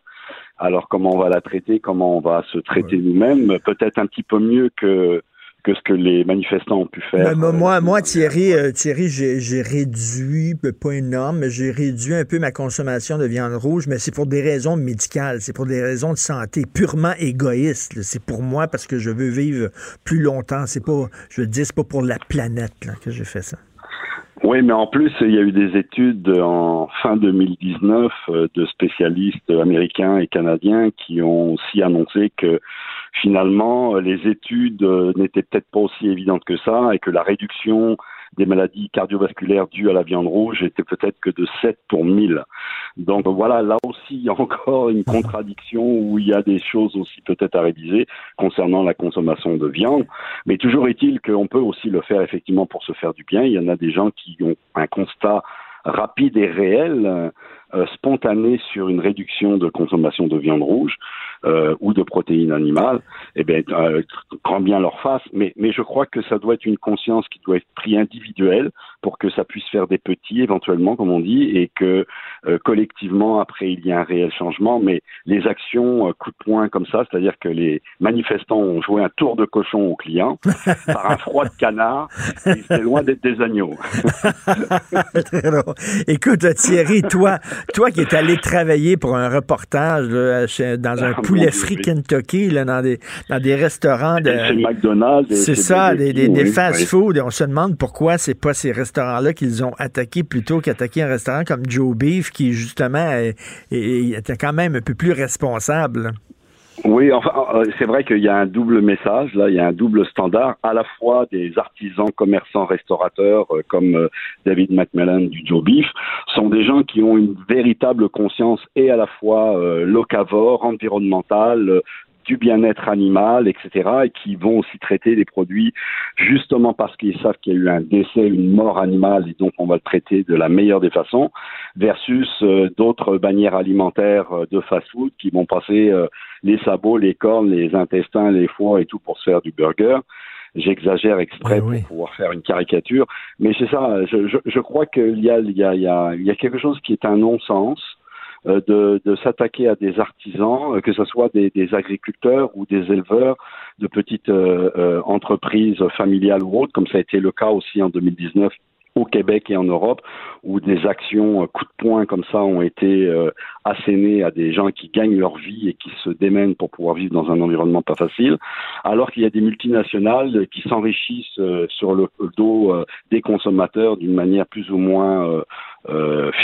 N: Alors comment on va la traiter, comment on va se traiter nous-mêmes, peut-être un petit peu mieux que que ce que les manifestants ont pu faire.
D: moi, moi, Thierry, euh, Thierry, j'ai réduit, pas énorme, mais j'ai réduit un peu ma consommation de viande rouge, mais c'est pour des raisons médicales, c'est pour des raisons de santé, purement égoïstes. C'est pour moi parce que je veux vivre plus longtemps. C'est pas, je veux dire, c'est pas pour la planète que j'ai fait ça.
N: Oui, mais en plus, il y a eu des études en fin 2019 euh, de spécialistes américains et canadiens qui ont aussi annoncé que finalement, les études euh, n'étaient peut-être pas aussi évidentes que ça et que la réduction des maladies cardiovasculaires dues à la viande rouge était peut-être que de 7 pour 1000. Donc voilà, là aussi, il y a encore une contradiction où il y a des choses aussi peut-être à réviser concernant la consommation de viande. Mais toujours est-il qu'on peut aussi le faire effectivement pour se faire du bien. Il y en a des gens qui ont un constat rapide et réel euh, spontanée sur une réduction de consommation de viande rouge ou de protéines animales, eh bien, euh, grand bien leur face. Mais, mais je crois que ça doit être une conscience qui doit être prise individuelle pour que ça puisse faire des petits éventuellement, comme on dit, et que euh, collectivement, après, il y a un réel changement. Mais les actions coup de poing comme ça, c'est-à-dire que les manifestants ont joué un tour de cochon aux clients par un froid de canard, c'est loin d'être des agneaux.
D: Écoute, Thierry, toi, toi qui es allé travailler pour un reportage dans un ah, poulet frit Kentucky, là, dans, des, dans des restaurants de.
N: C'est McDonald's.
D: C'est ça, des, des, fast-food. On se demande pourquoi c'est pas ces restaurants-là qu'ils ont attaqués plutôt qu'attaquer un restaurant comme Joe Beef qui, justement, était quand même un peu plus responsable.
N: Oui, enfin, euh, c'est vrai qu'il y a un double message, là, il y a un double standard, à la fois des artisans, commerçants, restaurateurs, euh, comme euh, David McMillan du Joe Beef, sont des gens qui ont une véritable conscience et à la fois locavore, environnementale, du bien-être animal, etc., et qui vont aussi traiter les produits justement parce qu'ils savent qu'il y a eu un décès, une mort animale, et donc on va le traiter de la meilleure des façons, versus euh, d'autres bannières alimentaires euh, de fast-food qui vont passer euh, les sabots, les cornes, les intestins, les foies et tout pour se faire du burger. J'exagère exprès pour pouvoir faire une caricature, mais c'est ça. Je, je, je crois qu'il y a, il y, a, il y, a, il y a quelque chose qui est un non-sens de, de s'attaquer à des artisans, euh, que ce soit des, des, agriculteurs ou des éleveurs de petites euh, entreprises familiales ou autres, comme ça a été le cas aussi en 2019 au Québec et en Europe, où des actions euh, coup de poing comme ça ont été euh, assénées à des gens qui gagnent leur vie et qui se démènent pour pouvoir vivre dans un environnement pas facile, alors qu'il y a des multinationales qui s'enrichissent euh, sur le, dos des consommateurs d'une manière plus ou moins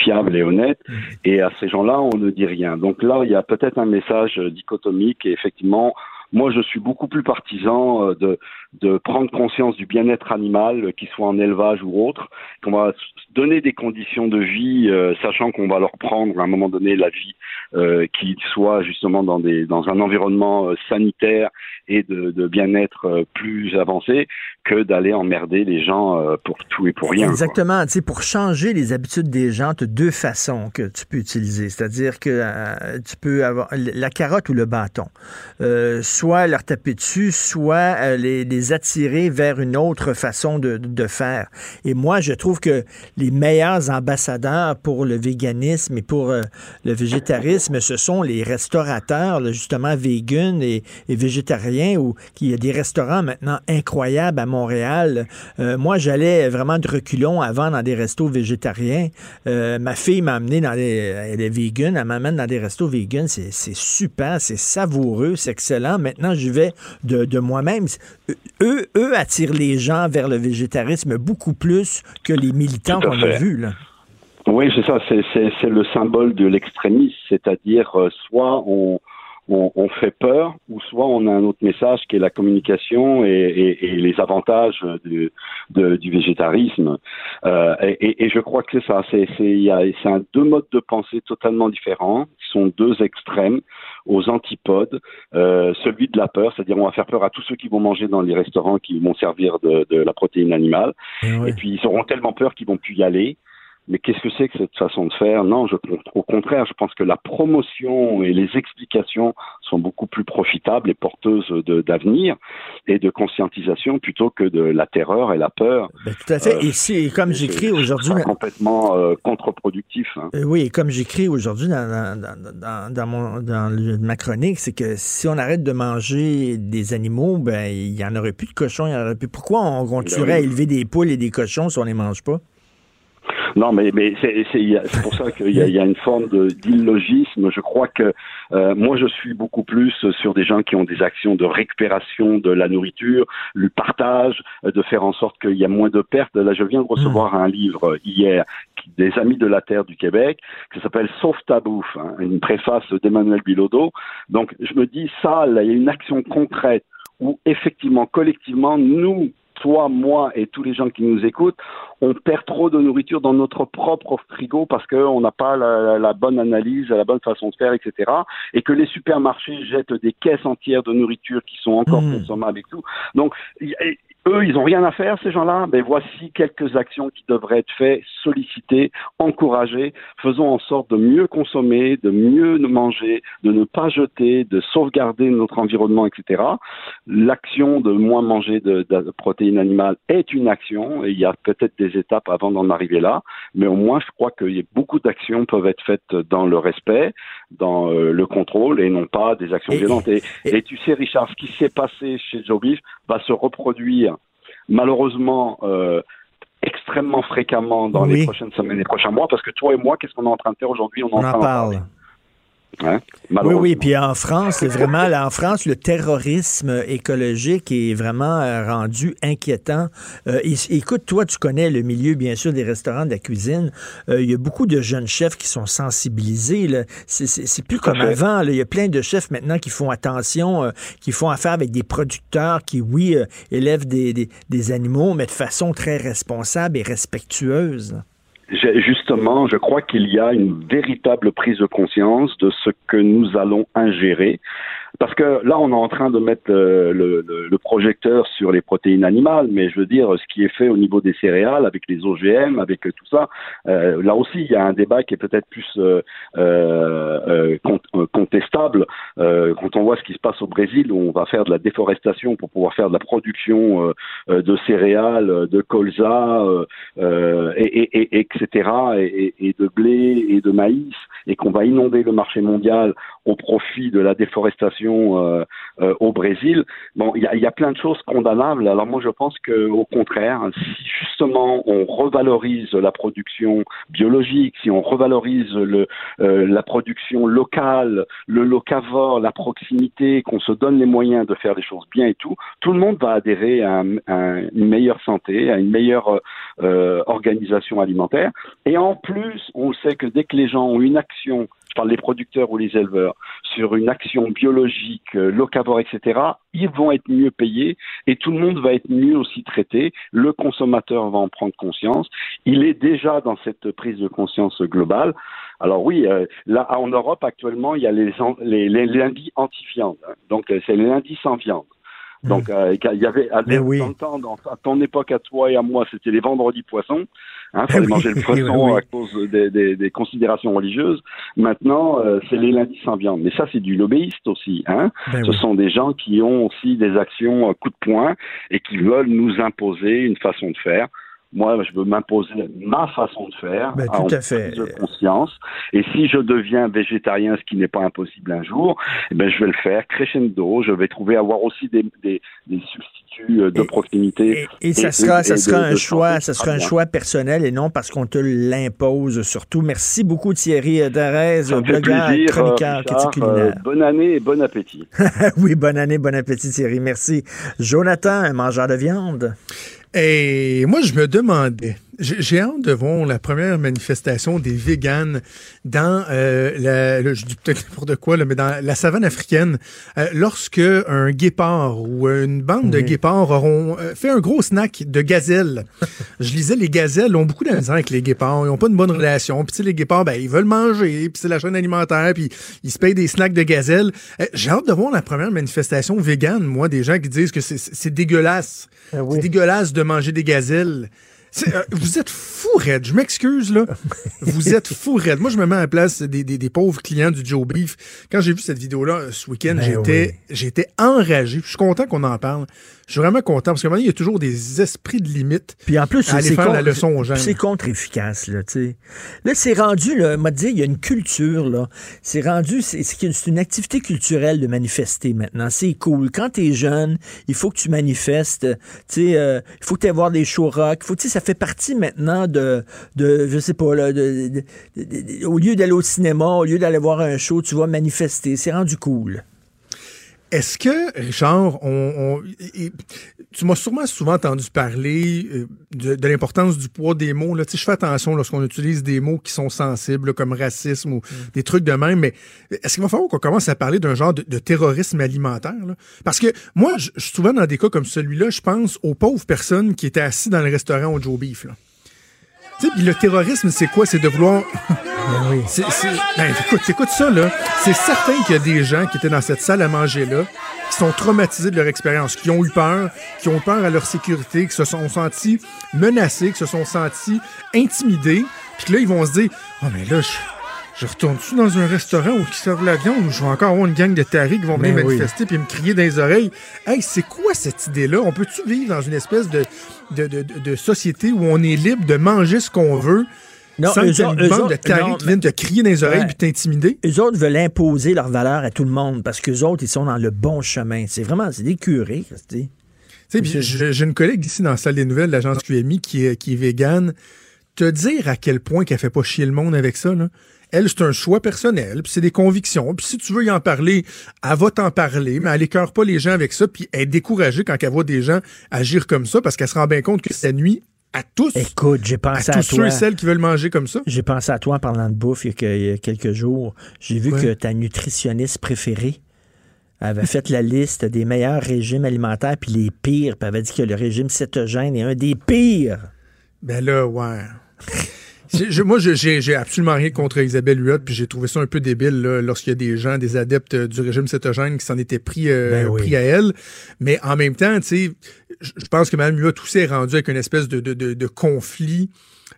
N: fiable et honnête, mmh. et à ces gens-là, on ne dit rien. Donc là, il y a peut-être un message dichotomique et effectivement, moi, je suis beaucoup plus partisan euh, de, de prendre conscience du bien-être animal, euh, qu'il soit en élevage ou autre, qu'on va donner des conditions de vie, euh, sachant qu'on va leur prendre à un moment donné la vie, euh, qui soit justement dans, des, dans un environnement sanitaire et de, de bien-être plus avancé, que d'aller emmerder les gens pour tout et pour rien.
D: Exactement. Tu sais, pour changer les habitudes des gens, tu as deux façons que tu peux utiliser. C'est-à-dire que tu peux avoir la carotte ou le bâton soit leur taper dessus, soit euh, les, attirer vers une autre façon de, faire. Et moi, je trouve que les meilleurs ambassadeurs pour le véganisme et pour euh, le végétarisme, ce sont les restaurateurs, justement, vegan et, végétariens, où il y a des restaurants maintenant incroyables à Montréal. Euh, moi, j'allais vraiment de reculons avant dans des restos végétariens. ma fille m'a amené dans des... Elle vegan, elle m'amène dans des restos vegan. C'est super, c'est savoureux, c'est excellent. Mais maintenant je vais de, moi-même. Eux, eux attirent les gens vers le végétarisme beaucoup plus que les militants qu'on a vus. Là.
N: Oui, c'est ça, c'est le symbole de l'extrémisme, c'est-à-dire euh, soit on, on, on, fait peur, ou soit on a un autre message qui est la communication et, et, et les avantages du, de, du végétarisme. Euh, et, et, je crois que c'est ça. C'est c'est un deux modes de pensée totalement différents, qui sont deux extrêmes aux antipodes. Euh, celui de la peur, c'est-à-dire on va faire peur à tous ceux qui vont manger dans les restaurants qui vont servir de, de la protéine animale. Et puis ils auront tellement peur qu'ils vont plus y aller. Mais qu'est-ce que c'est que cette façon de faire? Non, je, au contraire, je pense que la promotion et les explications sont beaucoup plus profitables et porteuses d'avenir et de conscientisation plutôt que de la terreur et la peur.
D: Ben, tout à fait. Euh, et c'est comme j'écris aujourd'hui,
N: complètement euh, contre-productif. Hein.
D: Euh, oui, et comme j'écris aujourd'hui dans, dans, dans, mon, dans ma chronique, c'est que si on arrête de manger des animaux, ben il y en aurait plus de cochons, il y en aurait plus. Pourquoi on continuerait ben à élever des poules et des cochons si on les mange pas?
N: Non, mais, mais c'est pour ça qu'il y, y, a une forme d'illogisme. Je crois que euh, moi, je suis beaucoup plus sur des gens qui ont des actions de récupération de la nourriture, le partage, de faire en sorte qu'il y a moins de pertes. Là, je viens de recevoir un livre hier des Amis de la Terre du Québec qui s'appelle Sauf ta bouffe, hein, une préface d'Emmanuel Bilodeau. Donc, je me dis, ça, là, il y a une action concrète où effectivement, collectivement, nous, toi, moi et tous les gens qui nous écoutent, on perd trop de nourriture dans notre propre frigo parce qu'on n'a pas la, bonne analyse, la bonne façon de faire, etc. Et que les supermarchés jettent des caisses entières de nourriture qui sont encore mmh. consommables et tout. Donc, eux, ils n'ont rien à faire, ces gens-là. Mais voici quelques actions qui devraient être faites, sollicitées, encouragées. Faisons en sorte de mieux consommer, de mieux manger, de ne pas jeter, de sauvegarder notre environnement, etc. L'action de moins manger de, protéines animales est une action, et il y a peut-être des étapes avant d'en arriver là. Mais au moins, je crois que beaucoup d'actions peuvent être faites dans le respect, dans euh, le contrôle, et non pas des actions violentes. Et, et, tu sais, Richard, ce qui s'est passé chez Joe Beef va se reproduire malheureusement euh, extrêmement fréquemment dans les prochaines semaines et les prochains mois, parce que toi et moi, qu'est-ce qu'on est en train de faire aujourd'hui?
D: On, en, parle. Hein? Oui, oui, puis en France, vraiment, là, en France, le terrorisme écologique est vraiment euh, rendu inquiétant. Euh, écoute, toi, tu connais le milieu, bien sûr, des restaurants, de la cuisine. Euh, il y a beaucoup de jeunes chefs qui sont sensibilisés. C'est plus comme avant. Il y a plein de chefs maintenant qui font attention, qui font affaire avec des producteurs qui, oui, élèvent des, des, des animaux, mais de façon très responsable et respectueuse
N: justement, je crois qu'il y a une véritable prise de conscience de ce que nous allons ingérer parce que là, on est en train de mettre euh, le, le, projecteur sur les protéines animales, mais je veux dire, ce qui est fait au niveau des céréales, avec les OGM, avec tout ça, euh, là aussi, il y a un débat qui est peut-être plus euh, euh contestable. quand on voit ce qui se passe au Brésil, où on va faire de la déforestation pour pouvoir faire de la production de céréales, de colza, et, et, et, etc., et, et de blé et de maïs, et qu'on va inonder le marché mondial au profit de la déforestation euh, euh, au Brésil. Bon, il y a, plein de choses condamnables. Alors moi, je pense que au contraire, si justement on revalorise la production biologique, si on revalorise le, euh, la production locale, le locavore, la proximité, qu'on se donne les moyens de faire des choses bien et tout, tout le monde va adhérer à, une meilleure santé, à une meilleure organisation alimentaire. Et en plus, on sait que dès que les gens ont une action je parle des producteurs ou les éleveurs, sur une action biologique, euh, locavore, etc., ils vont être mieux payés et tout le monde va être mieux aussi traité. Le consommateur va en prendre conscience. Il est déjà dans cette prise de conscience globale. Alors oui, euh, là en Europe actuellement, il y a les, lundis anti-viande. Hein. Donc euh, c'est les lundis sans viande. Donc, euh, il y avait à, oui. temps, dans, à ton époque, à toi et à moi, c'était les vendredis poissons. Hein, fallait manger le poisson à cause des, des, des, considérations religieuses. Maintenant, euh, c'est les lundis sans viande. Mais ça, c'est du lobbyiste aussi. Hein. Ben Ce sont des gens qui ont aussi des actions euh, coup de poing et qui veulent nous imposer une façon de faire. Moi, je veux m'imposer ma façon de faire,
D: ben, tout à fait.
N: de conscience. Et si je deviens végétarien, ce qui n'est pas impossible un jour, eh ben, je vais le faire crescendo. Je vais trouver avoir aussi des, des, des substituts euh, de proximité.
D: Et, ça sera, ça sera un choix, ça sera un choix personnel et non parce qu'on te l'impose surtout. Merci beaucoup Thierry Darès, blogueur, chroniqueur, critique culinaire.
N: Euh, bonne année et bon appétit.
D: oui, bonne année, bon appétit Thierry. Merci. Jonathan, un mangeur de viande.
O: Et moi, je me demandais,
J: J'ai hâte de voir la première manifestation des véganes dans euh, la, je dis peut-être n'importe quoi, là, mais dans la savane africaine, euh, lorsque un guépard ou une bande de
D: Oui.
J: guépards auront euh, fait un gros snack de gazelles. je lisais les gazelles ont beaucoup d'argent avec les guépards, ils ont pas une bonne relation. Puis les guépards, ben ils veulent manger, puis c'est la chaîne alimentaire, puis ils se payent des snacks de gazelles. Euh, J'ai hâte de voir la première manifestation végane, moi, des gens qui disent que c'est- c'est dégueulasse. C'est dégueulasse de manger des gazelles. Euh, vous êtes fou, Red. Je m'excuse, là. Vous êtes fou, Red. Moi, je me mets à la place des, des- des pauvres clients du Joe Beef. Quand j'ai vu cette vidéo-là euh, ce week-end,
D: Ben
J: j'étais, j'étais enragé. Je suis content qu'on en parle. Je suis vraiment content parce qu'à un moment donné, il y a toujours des esprits de limite.
D: Puis en plus, c'est contre- contre-efficace, là, tu sais. Là, c'est rendu, là, m'a dit, il y a une culture, là. C'est rendu, c'est une activité culturelle de manifester maintenant. C'est cool. Quand t'es jeune, il faut que tu manifestes, tu sais, euh, il faut que tu ailles voir des shows rock. Faut, ça fait partie maintenant de, de je sais pas, là, de, de- de- de- au lieu d'aller au cinéma, au lieu d'aller voir un show, tu vas manifester. C'est rendu cool.
J: Est-ce que, Richard, on, on- et- et- tu m'as sûrement souvent entendu parler euh, de, de l'importance du poids des mots. Là. Tu sais, je fais attention lorsqu'on utilise des mots qui sont sensibles, là, comme racisme ou des trucs de même, mais est-ce qu'il va falloir qu'on commence à parler d'un genre de, de terrorisme alimentaire? là? Parce que moi, je souvent dans des cas comme celui-là, je pense aux pauvres personnes qui étaient assis dans le restaurant au Joe Beef. Là. Puis le terrorisme, c'est quoi? C'est de vouloir. C'est- c'est- ben, écoute, écoute ça, là. C'est certain qu'il y a des gens qui étaient dans cette salle à manger-là, qui sont traumatisés de leur expérience, qui ont eu peur, qui ont peur à leur sécurité, qui se sont sentis menacés, qui se sont sentis intimidés, puis là, ils vont se dire Oh, mais là, je. Je retourne-tu dans un restaurant où ils servent la viande où je vais encore avoir une gang de taris qui vont venir
D: Ben oui.
J: manifester puis me crier dans les oreilles? Hey, c'est quoi cette idée-là? On peut-tu vivre dans une espèce de, de, de- société où on est libre de manger ce qu'on veut
D: Non,
J: sans
D: eux
J: ait
D: autres-
J: une bande
D: autres-
J: de taris
D: non,
J: qui viennent te crier dans les oreilles
D: Ouais.
J: puis t'intimider?
D: Eux autres veulent imposer leur valeur à tout le monde parce qu'eux autres, ils sont dans le bon chemin. C'est vraiment, c'est des curés, Christy.
J: Tu sais, puis j'ai j'ai une collègue ici dans la salle des nouvelles de l'agence QMI qui est, qui est végane. Te dire à quel point qu'elle fait pas chier le monde avec ça, là. Elle, c'est un choix personnel, puis c'est des convictions. Puis si tu veux y en parler, elle va t'en parler, mais elle écœure pas les gens avec ça, puis elle est découragée quand elle voit des gens agir comme ça, parce qu'elle se rend bien compte que ça nuit à tous.
D: Écoute, j'ai pensé
J: à
D: à,
J: tous ceux et celles qui veulent manger comme ça.
D: J'ai pensé à toi en parlant de bouffe il y a, que- il y a quelques jours. J'ai vu
J: Ouais.
D: que ta nutritionniste préférée avait fait la liste des meilleurs régimes alimentaires puis les pires, puis elle avait dit que le régime cétogène est un des pires.
J: Ben là, ouais. Je- moi, j'ai j'ai absolument rien contre Isabelle Huot, puis j'ai trouvé ça un peu débile là, lorsqu'il y a des gens, des adeptes euh, du régime cétogène qui s'en étaient pris, euh,
D: Ben oui.
J: pris à elle. Mais en même temps, tu sais, je je pense que Mme Huot aussi est rendue avec une espèce de, de, de, de conflit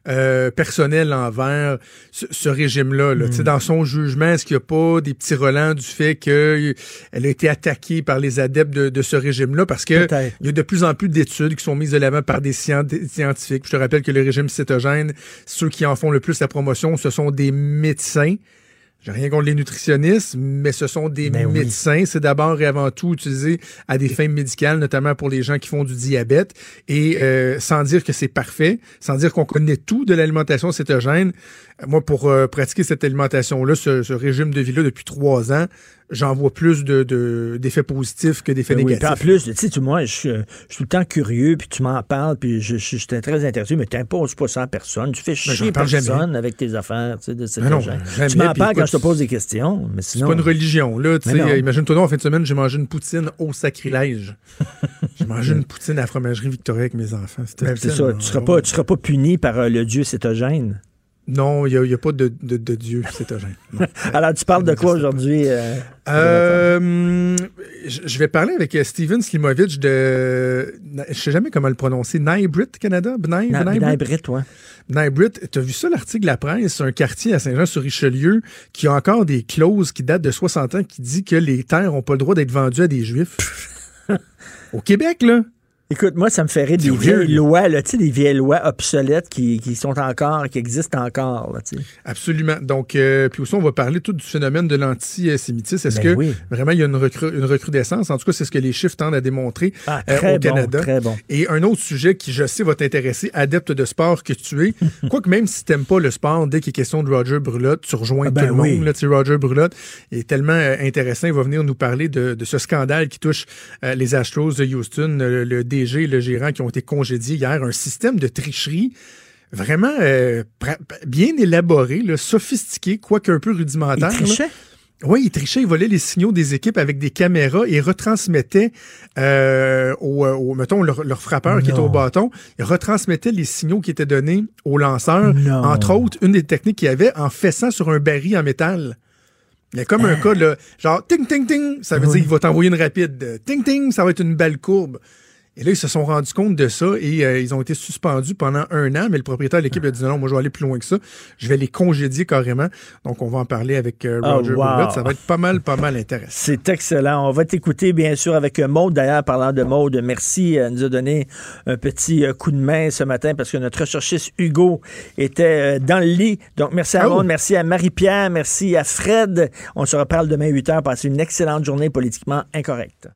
J: euh, personnel envers ce, ce régime-là. là. Tu sais,
D: Mm.
J: Dans son jugement, est-ce qu'il n'y a pas des petits relents du fait qu'elle a été attaquée par les adeptes de, de ce régime-là? Parce que il y a de plus en plus d'études qui sont mises de l'avant par des scientifiques. Je te rappelle que le régime cétogène, ceux qui en font le plus la promotion, ce sont des médecins. J'ai rien contre les nutritionnistes, mais ce sont des
D: Ben oui.
J: médecins. C'est d'abord et avant tout utilisé à des fins médicales, notamment pour les gens qui font du diabète. Et euh, sans dire que c'est parfait, sans dire qu'on connaît tout de l'alimentation cétogène, moi, pour euh, pratiquer cette alimentation-là, ce, ce régime de vie-là depuis trois ans, j'en vois plus de, de- d'effets positifs que d'effets
D: Ben oui,
J: négatifs.
D: en plus, tu sais, moi, je, suis- je suis tout le temps curieux, puis tu m'en parles, puis je, j'étais très intéressé, mais tu n'imposes pas ça à personne. Tu fais
J: Ben,
D: chier personne
J: jamais.
D: avec tes affaires, tu sais, de cette
J: Ben non, jamais,
D: Tu m'en parles quand je te pose des questions, mais
J: C'est
D: sinon...
J: pas une religion, là. Tu sais, imagine-toi en fin de semaine, j'ai mangé une poutine au sacrilège. j'ai mangé une poutine à la fromagerie Victoria avec mes enfants. C'était
D: c'est ça, tu seras pas, tu seras pas puni par euh, le dieu cétogène.
J: Non, il n'y a, pas de, de, de Dieu cétogène.
D: Alors, tu parles de quoi aujourd'hui? euh,
J: Euh, je vais parler avec euh, Steven Slimovic de. Je sais jamais comment le prononcer. Nybrit, Canada? B'nai-
D: Na-
J: B'nai-
D: B'nai ouais.
J: Nybrit, tu as vu ça, l'article de la presse, un quartier à Saint-Jean-sur-Richelieu qui a encore des clauses qui datent de 60 ans qui dit que les terres n'ont pas le droit d'être vendues à des Juifs. Au Québec, là.
D: Écoute, moi, ça me ferait des vieilles lois, là, tu sais, des vieilles lois obsolètes qui, qui sont encore, qui existent encore, là, tu.
J: Absolument. Donc, euh, puis aussi, on va parler tout du phénomène de l'antisémitisme. Est-ce
D: Ben
J: que
D: oui.
J: vraiment il y a une, recru- une recrudescence? En tout cas, c'est ce que les chiffres tendent à démontrer
D: Ah,
J: euh, au
D: bon,
J: Canada.
D: très bon.
J: Et un autre sujet qui, je sais, va t'intéresser, adepte de sport que tu es. Quoique même si t'aimes pas le sport, dès qu'il est question de Roger Brulotte, tu rejoins
D: Ah ben
J: tout le
D: oui.
J: monde. Là, Tu Roger Brulotte est tellement euh, intéressant. Il va venir nous parler de, de ce scandale qui touche euh, les Astros de Houston, le, le DG et le gérant qui ont été congédiés hier. Un système de tricherie vraiment euh, bien élaboré, là, sophistiqué, quoique un peu rudimentaire.
D: Il trichait?
J: Oui, il trichait, il volait les signaux des équipes avec des caméras et retransmettait euh, au, au- mettons, leur, leur frappeur qui était au bâton, il retransmettait les signaux qui étaient donnés aux lanceurs.
D: Non.
J: Entre autres, une des techniques qu'il y avait en fessant sur un baril en métal. Il y a comme un cas, là, genre, ting, ting, ting, ça veut
D: Oui.
J: dire qu'il va t'envoyer une rapide. Euh, Ting, ting, ça va être une belle courbe. Et là, ils se sont rendus compte de ça et euh, ils ont été suspendus pendant un an, mais le propriétaire de l'équipe a dit non, moi je vais aller plus loin que ça. Je vais les congédier carrément. Donc, on va en parler avec euh,
D: Oh,
J: Roger
D: wow.
J: Boulotte. Ça va être pas mal, pas mal intéressant.
D: C'est excellent. On va t'écouter, bien sûr, avec Maude. D'ailleurs, parlant de Maude, merci. Elle nous a donné un petit euh, coup de main ce matin parce que notre recherchiste Hugo était euh, dans le lit. Donc, merci à
J: Oh.
D: Maude, merci à Marie-Pierre, merci à Fred. On se reparle demain 8 h. Passez une excellente journée politiquement incorrecte.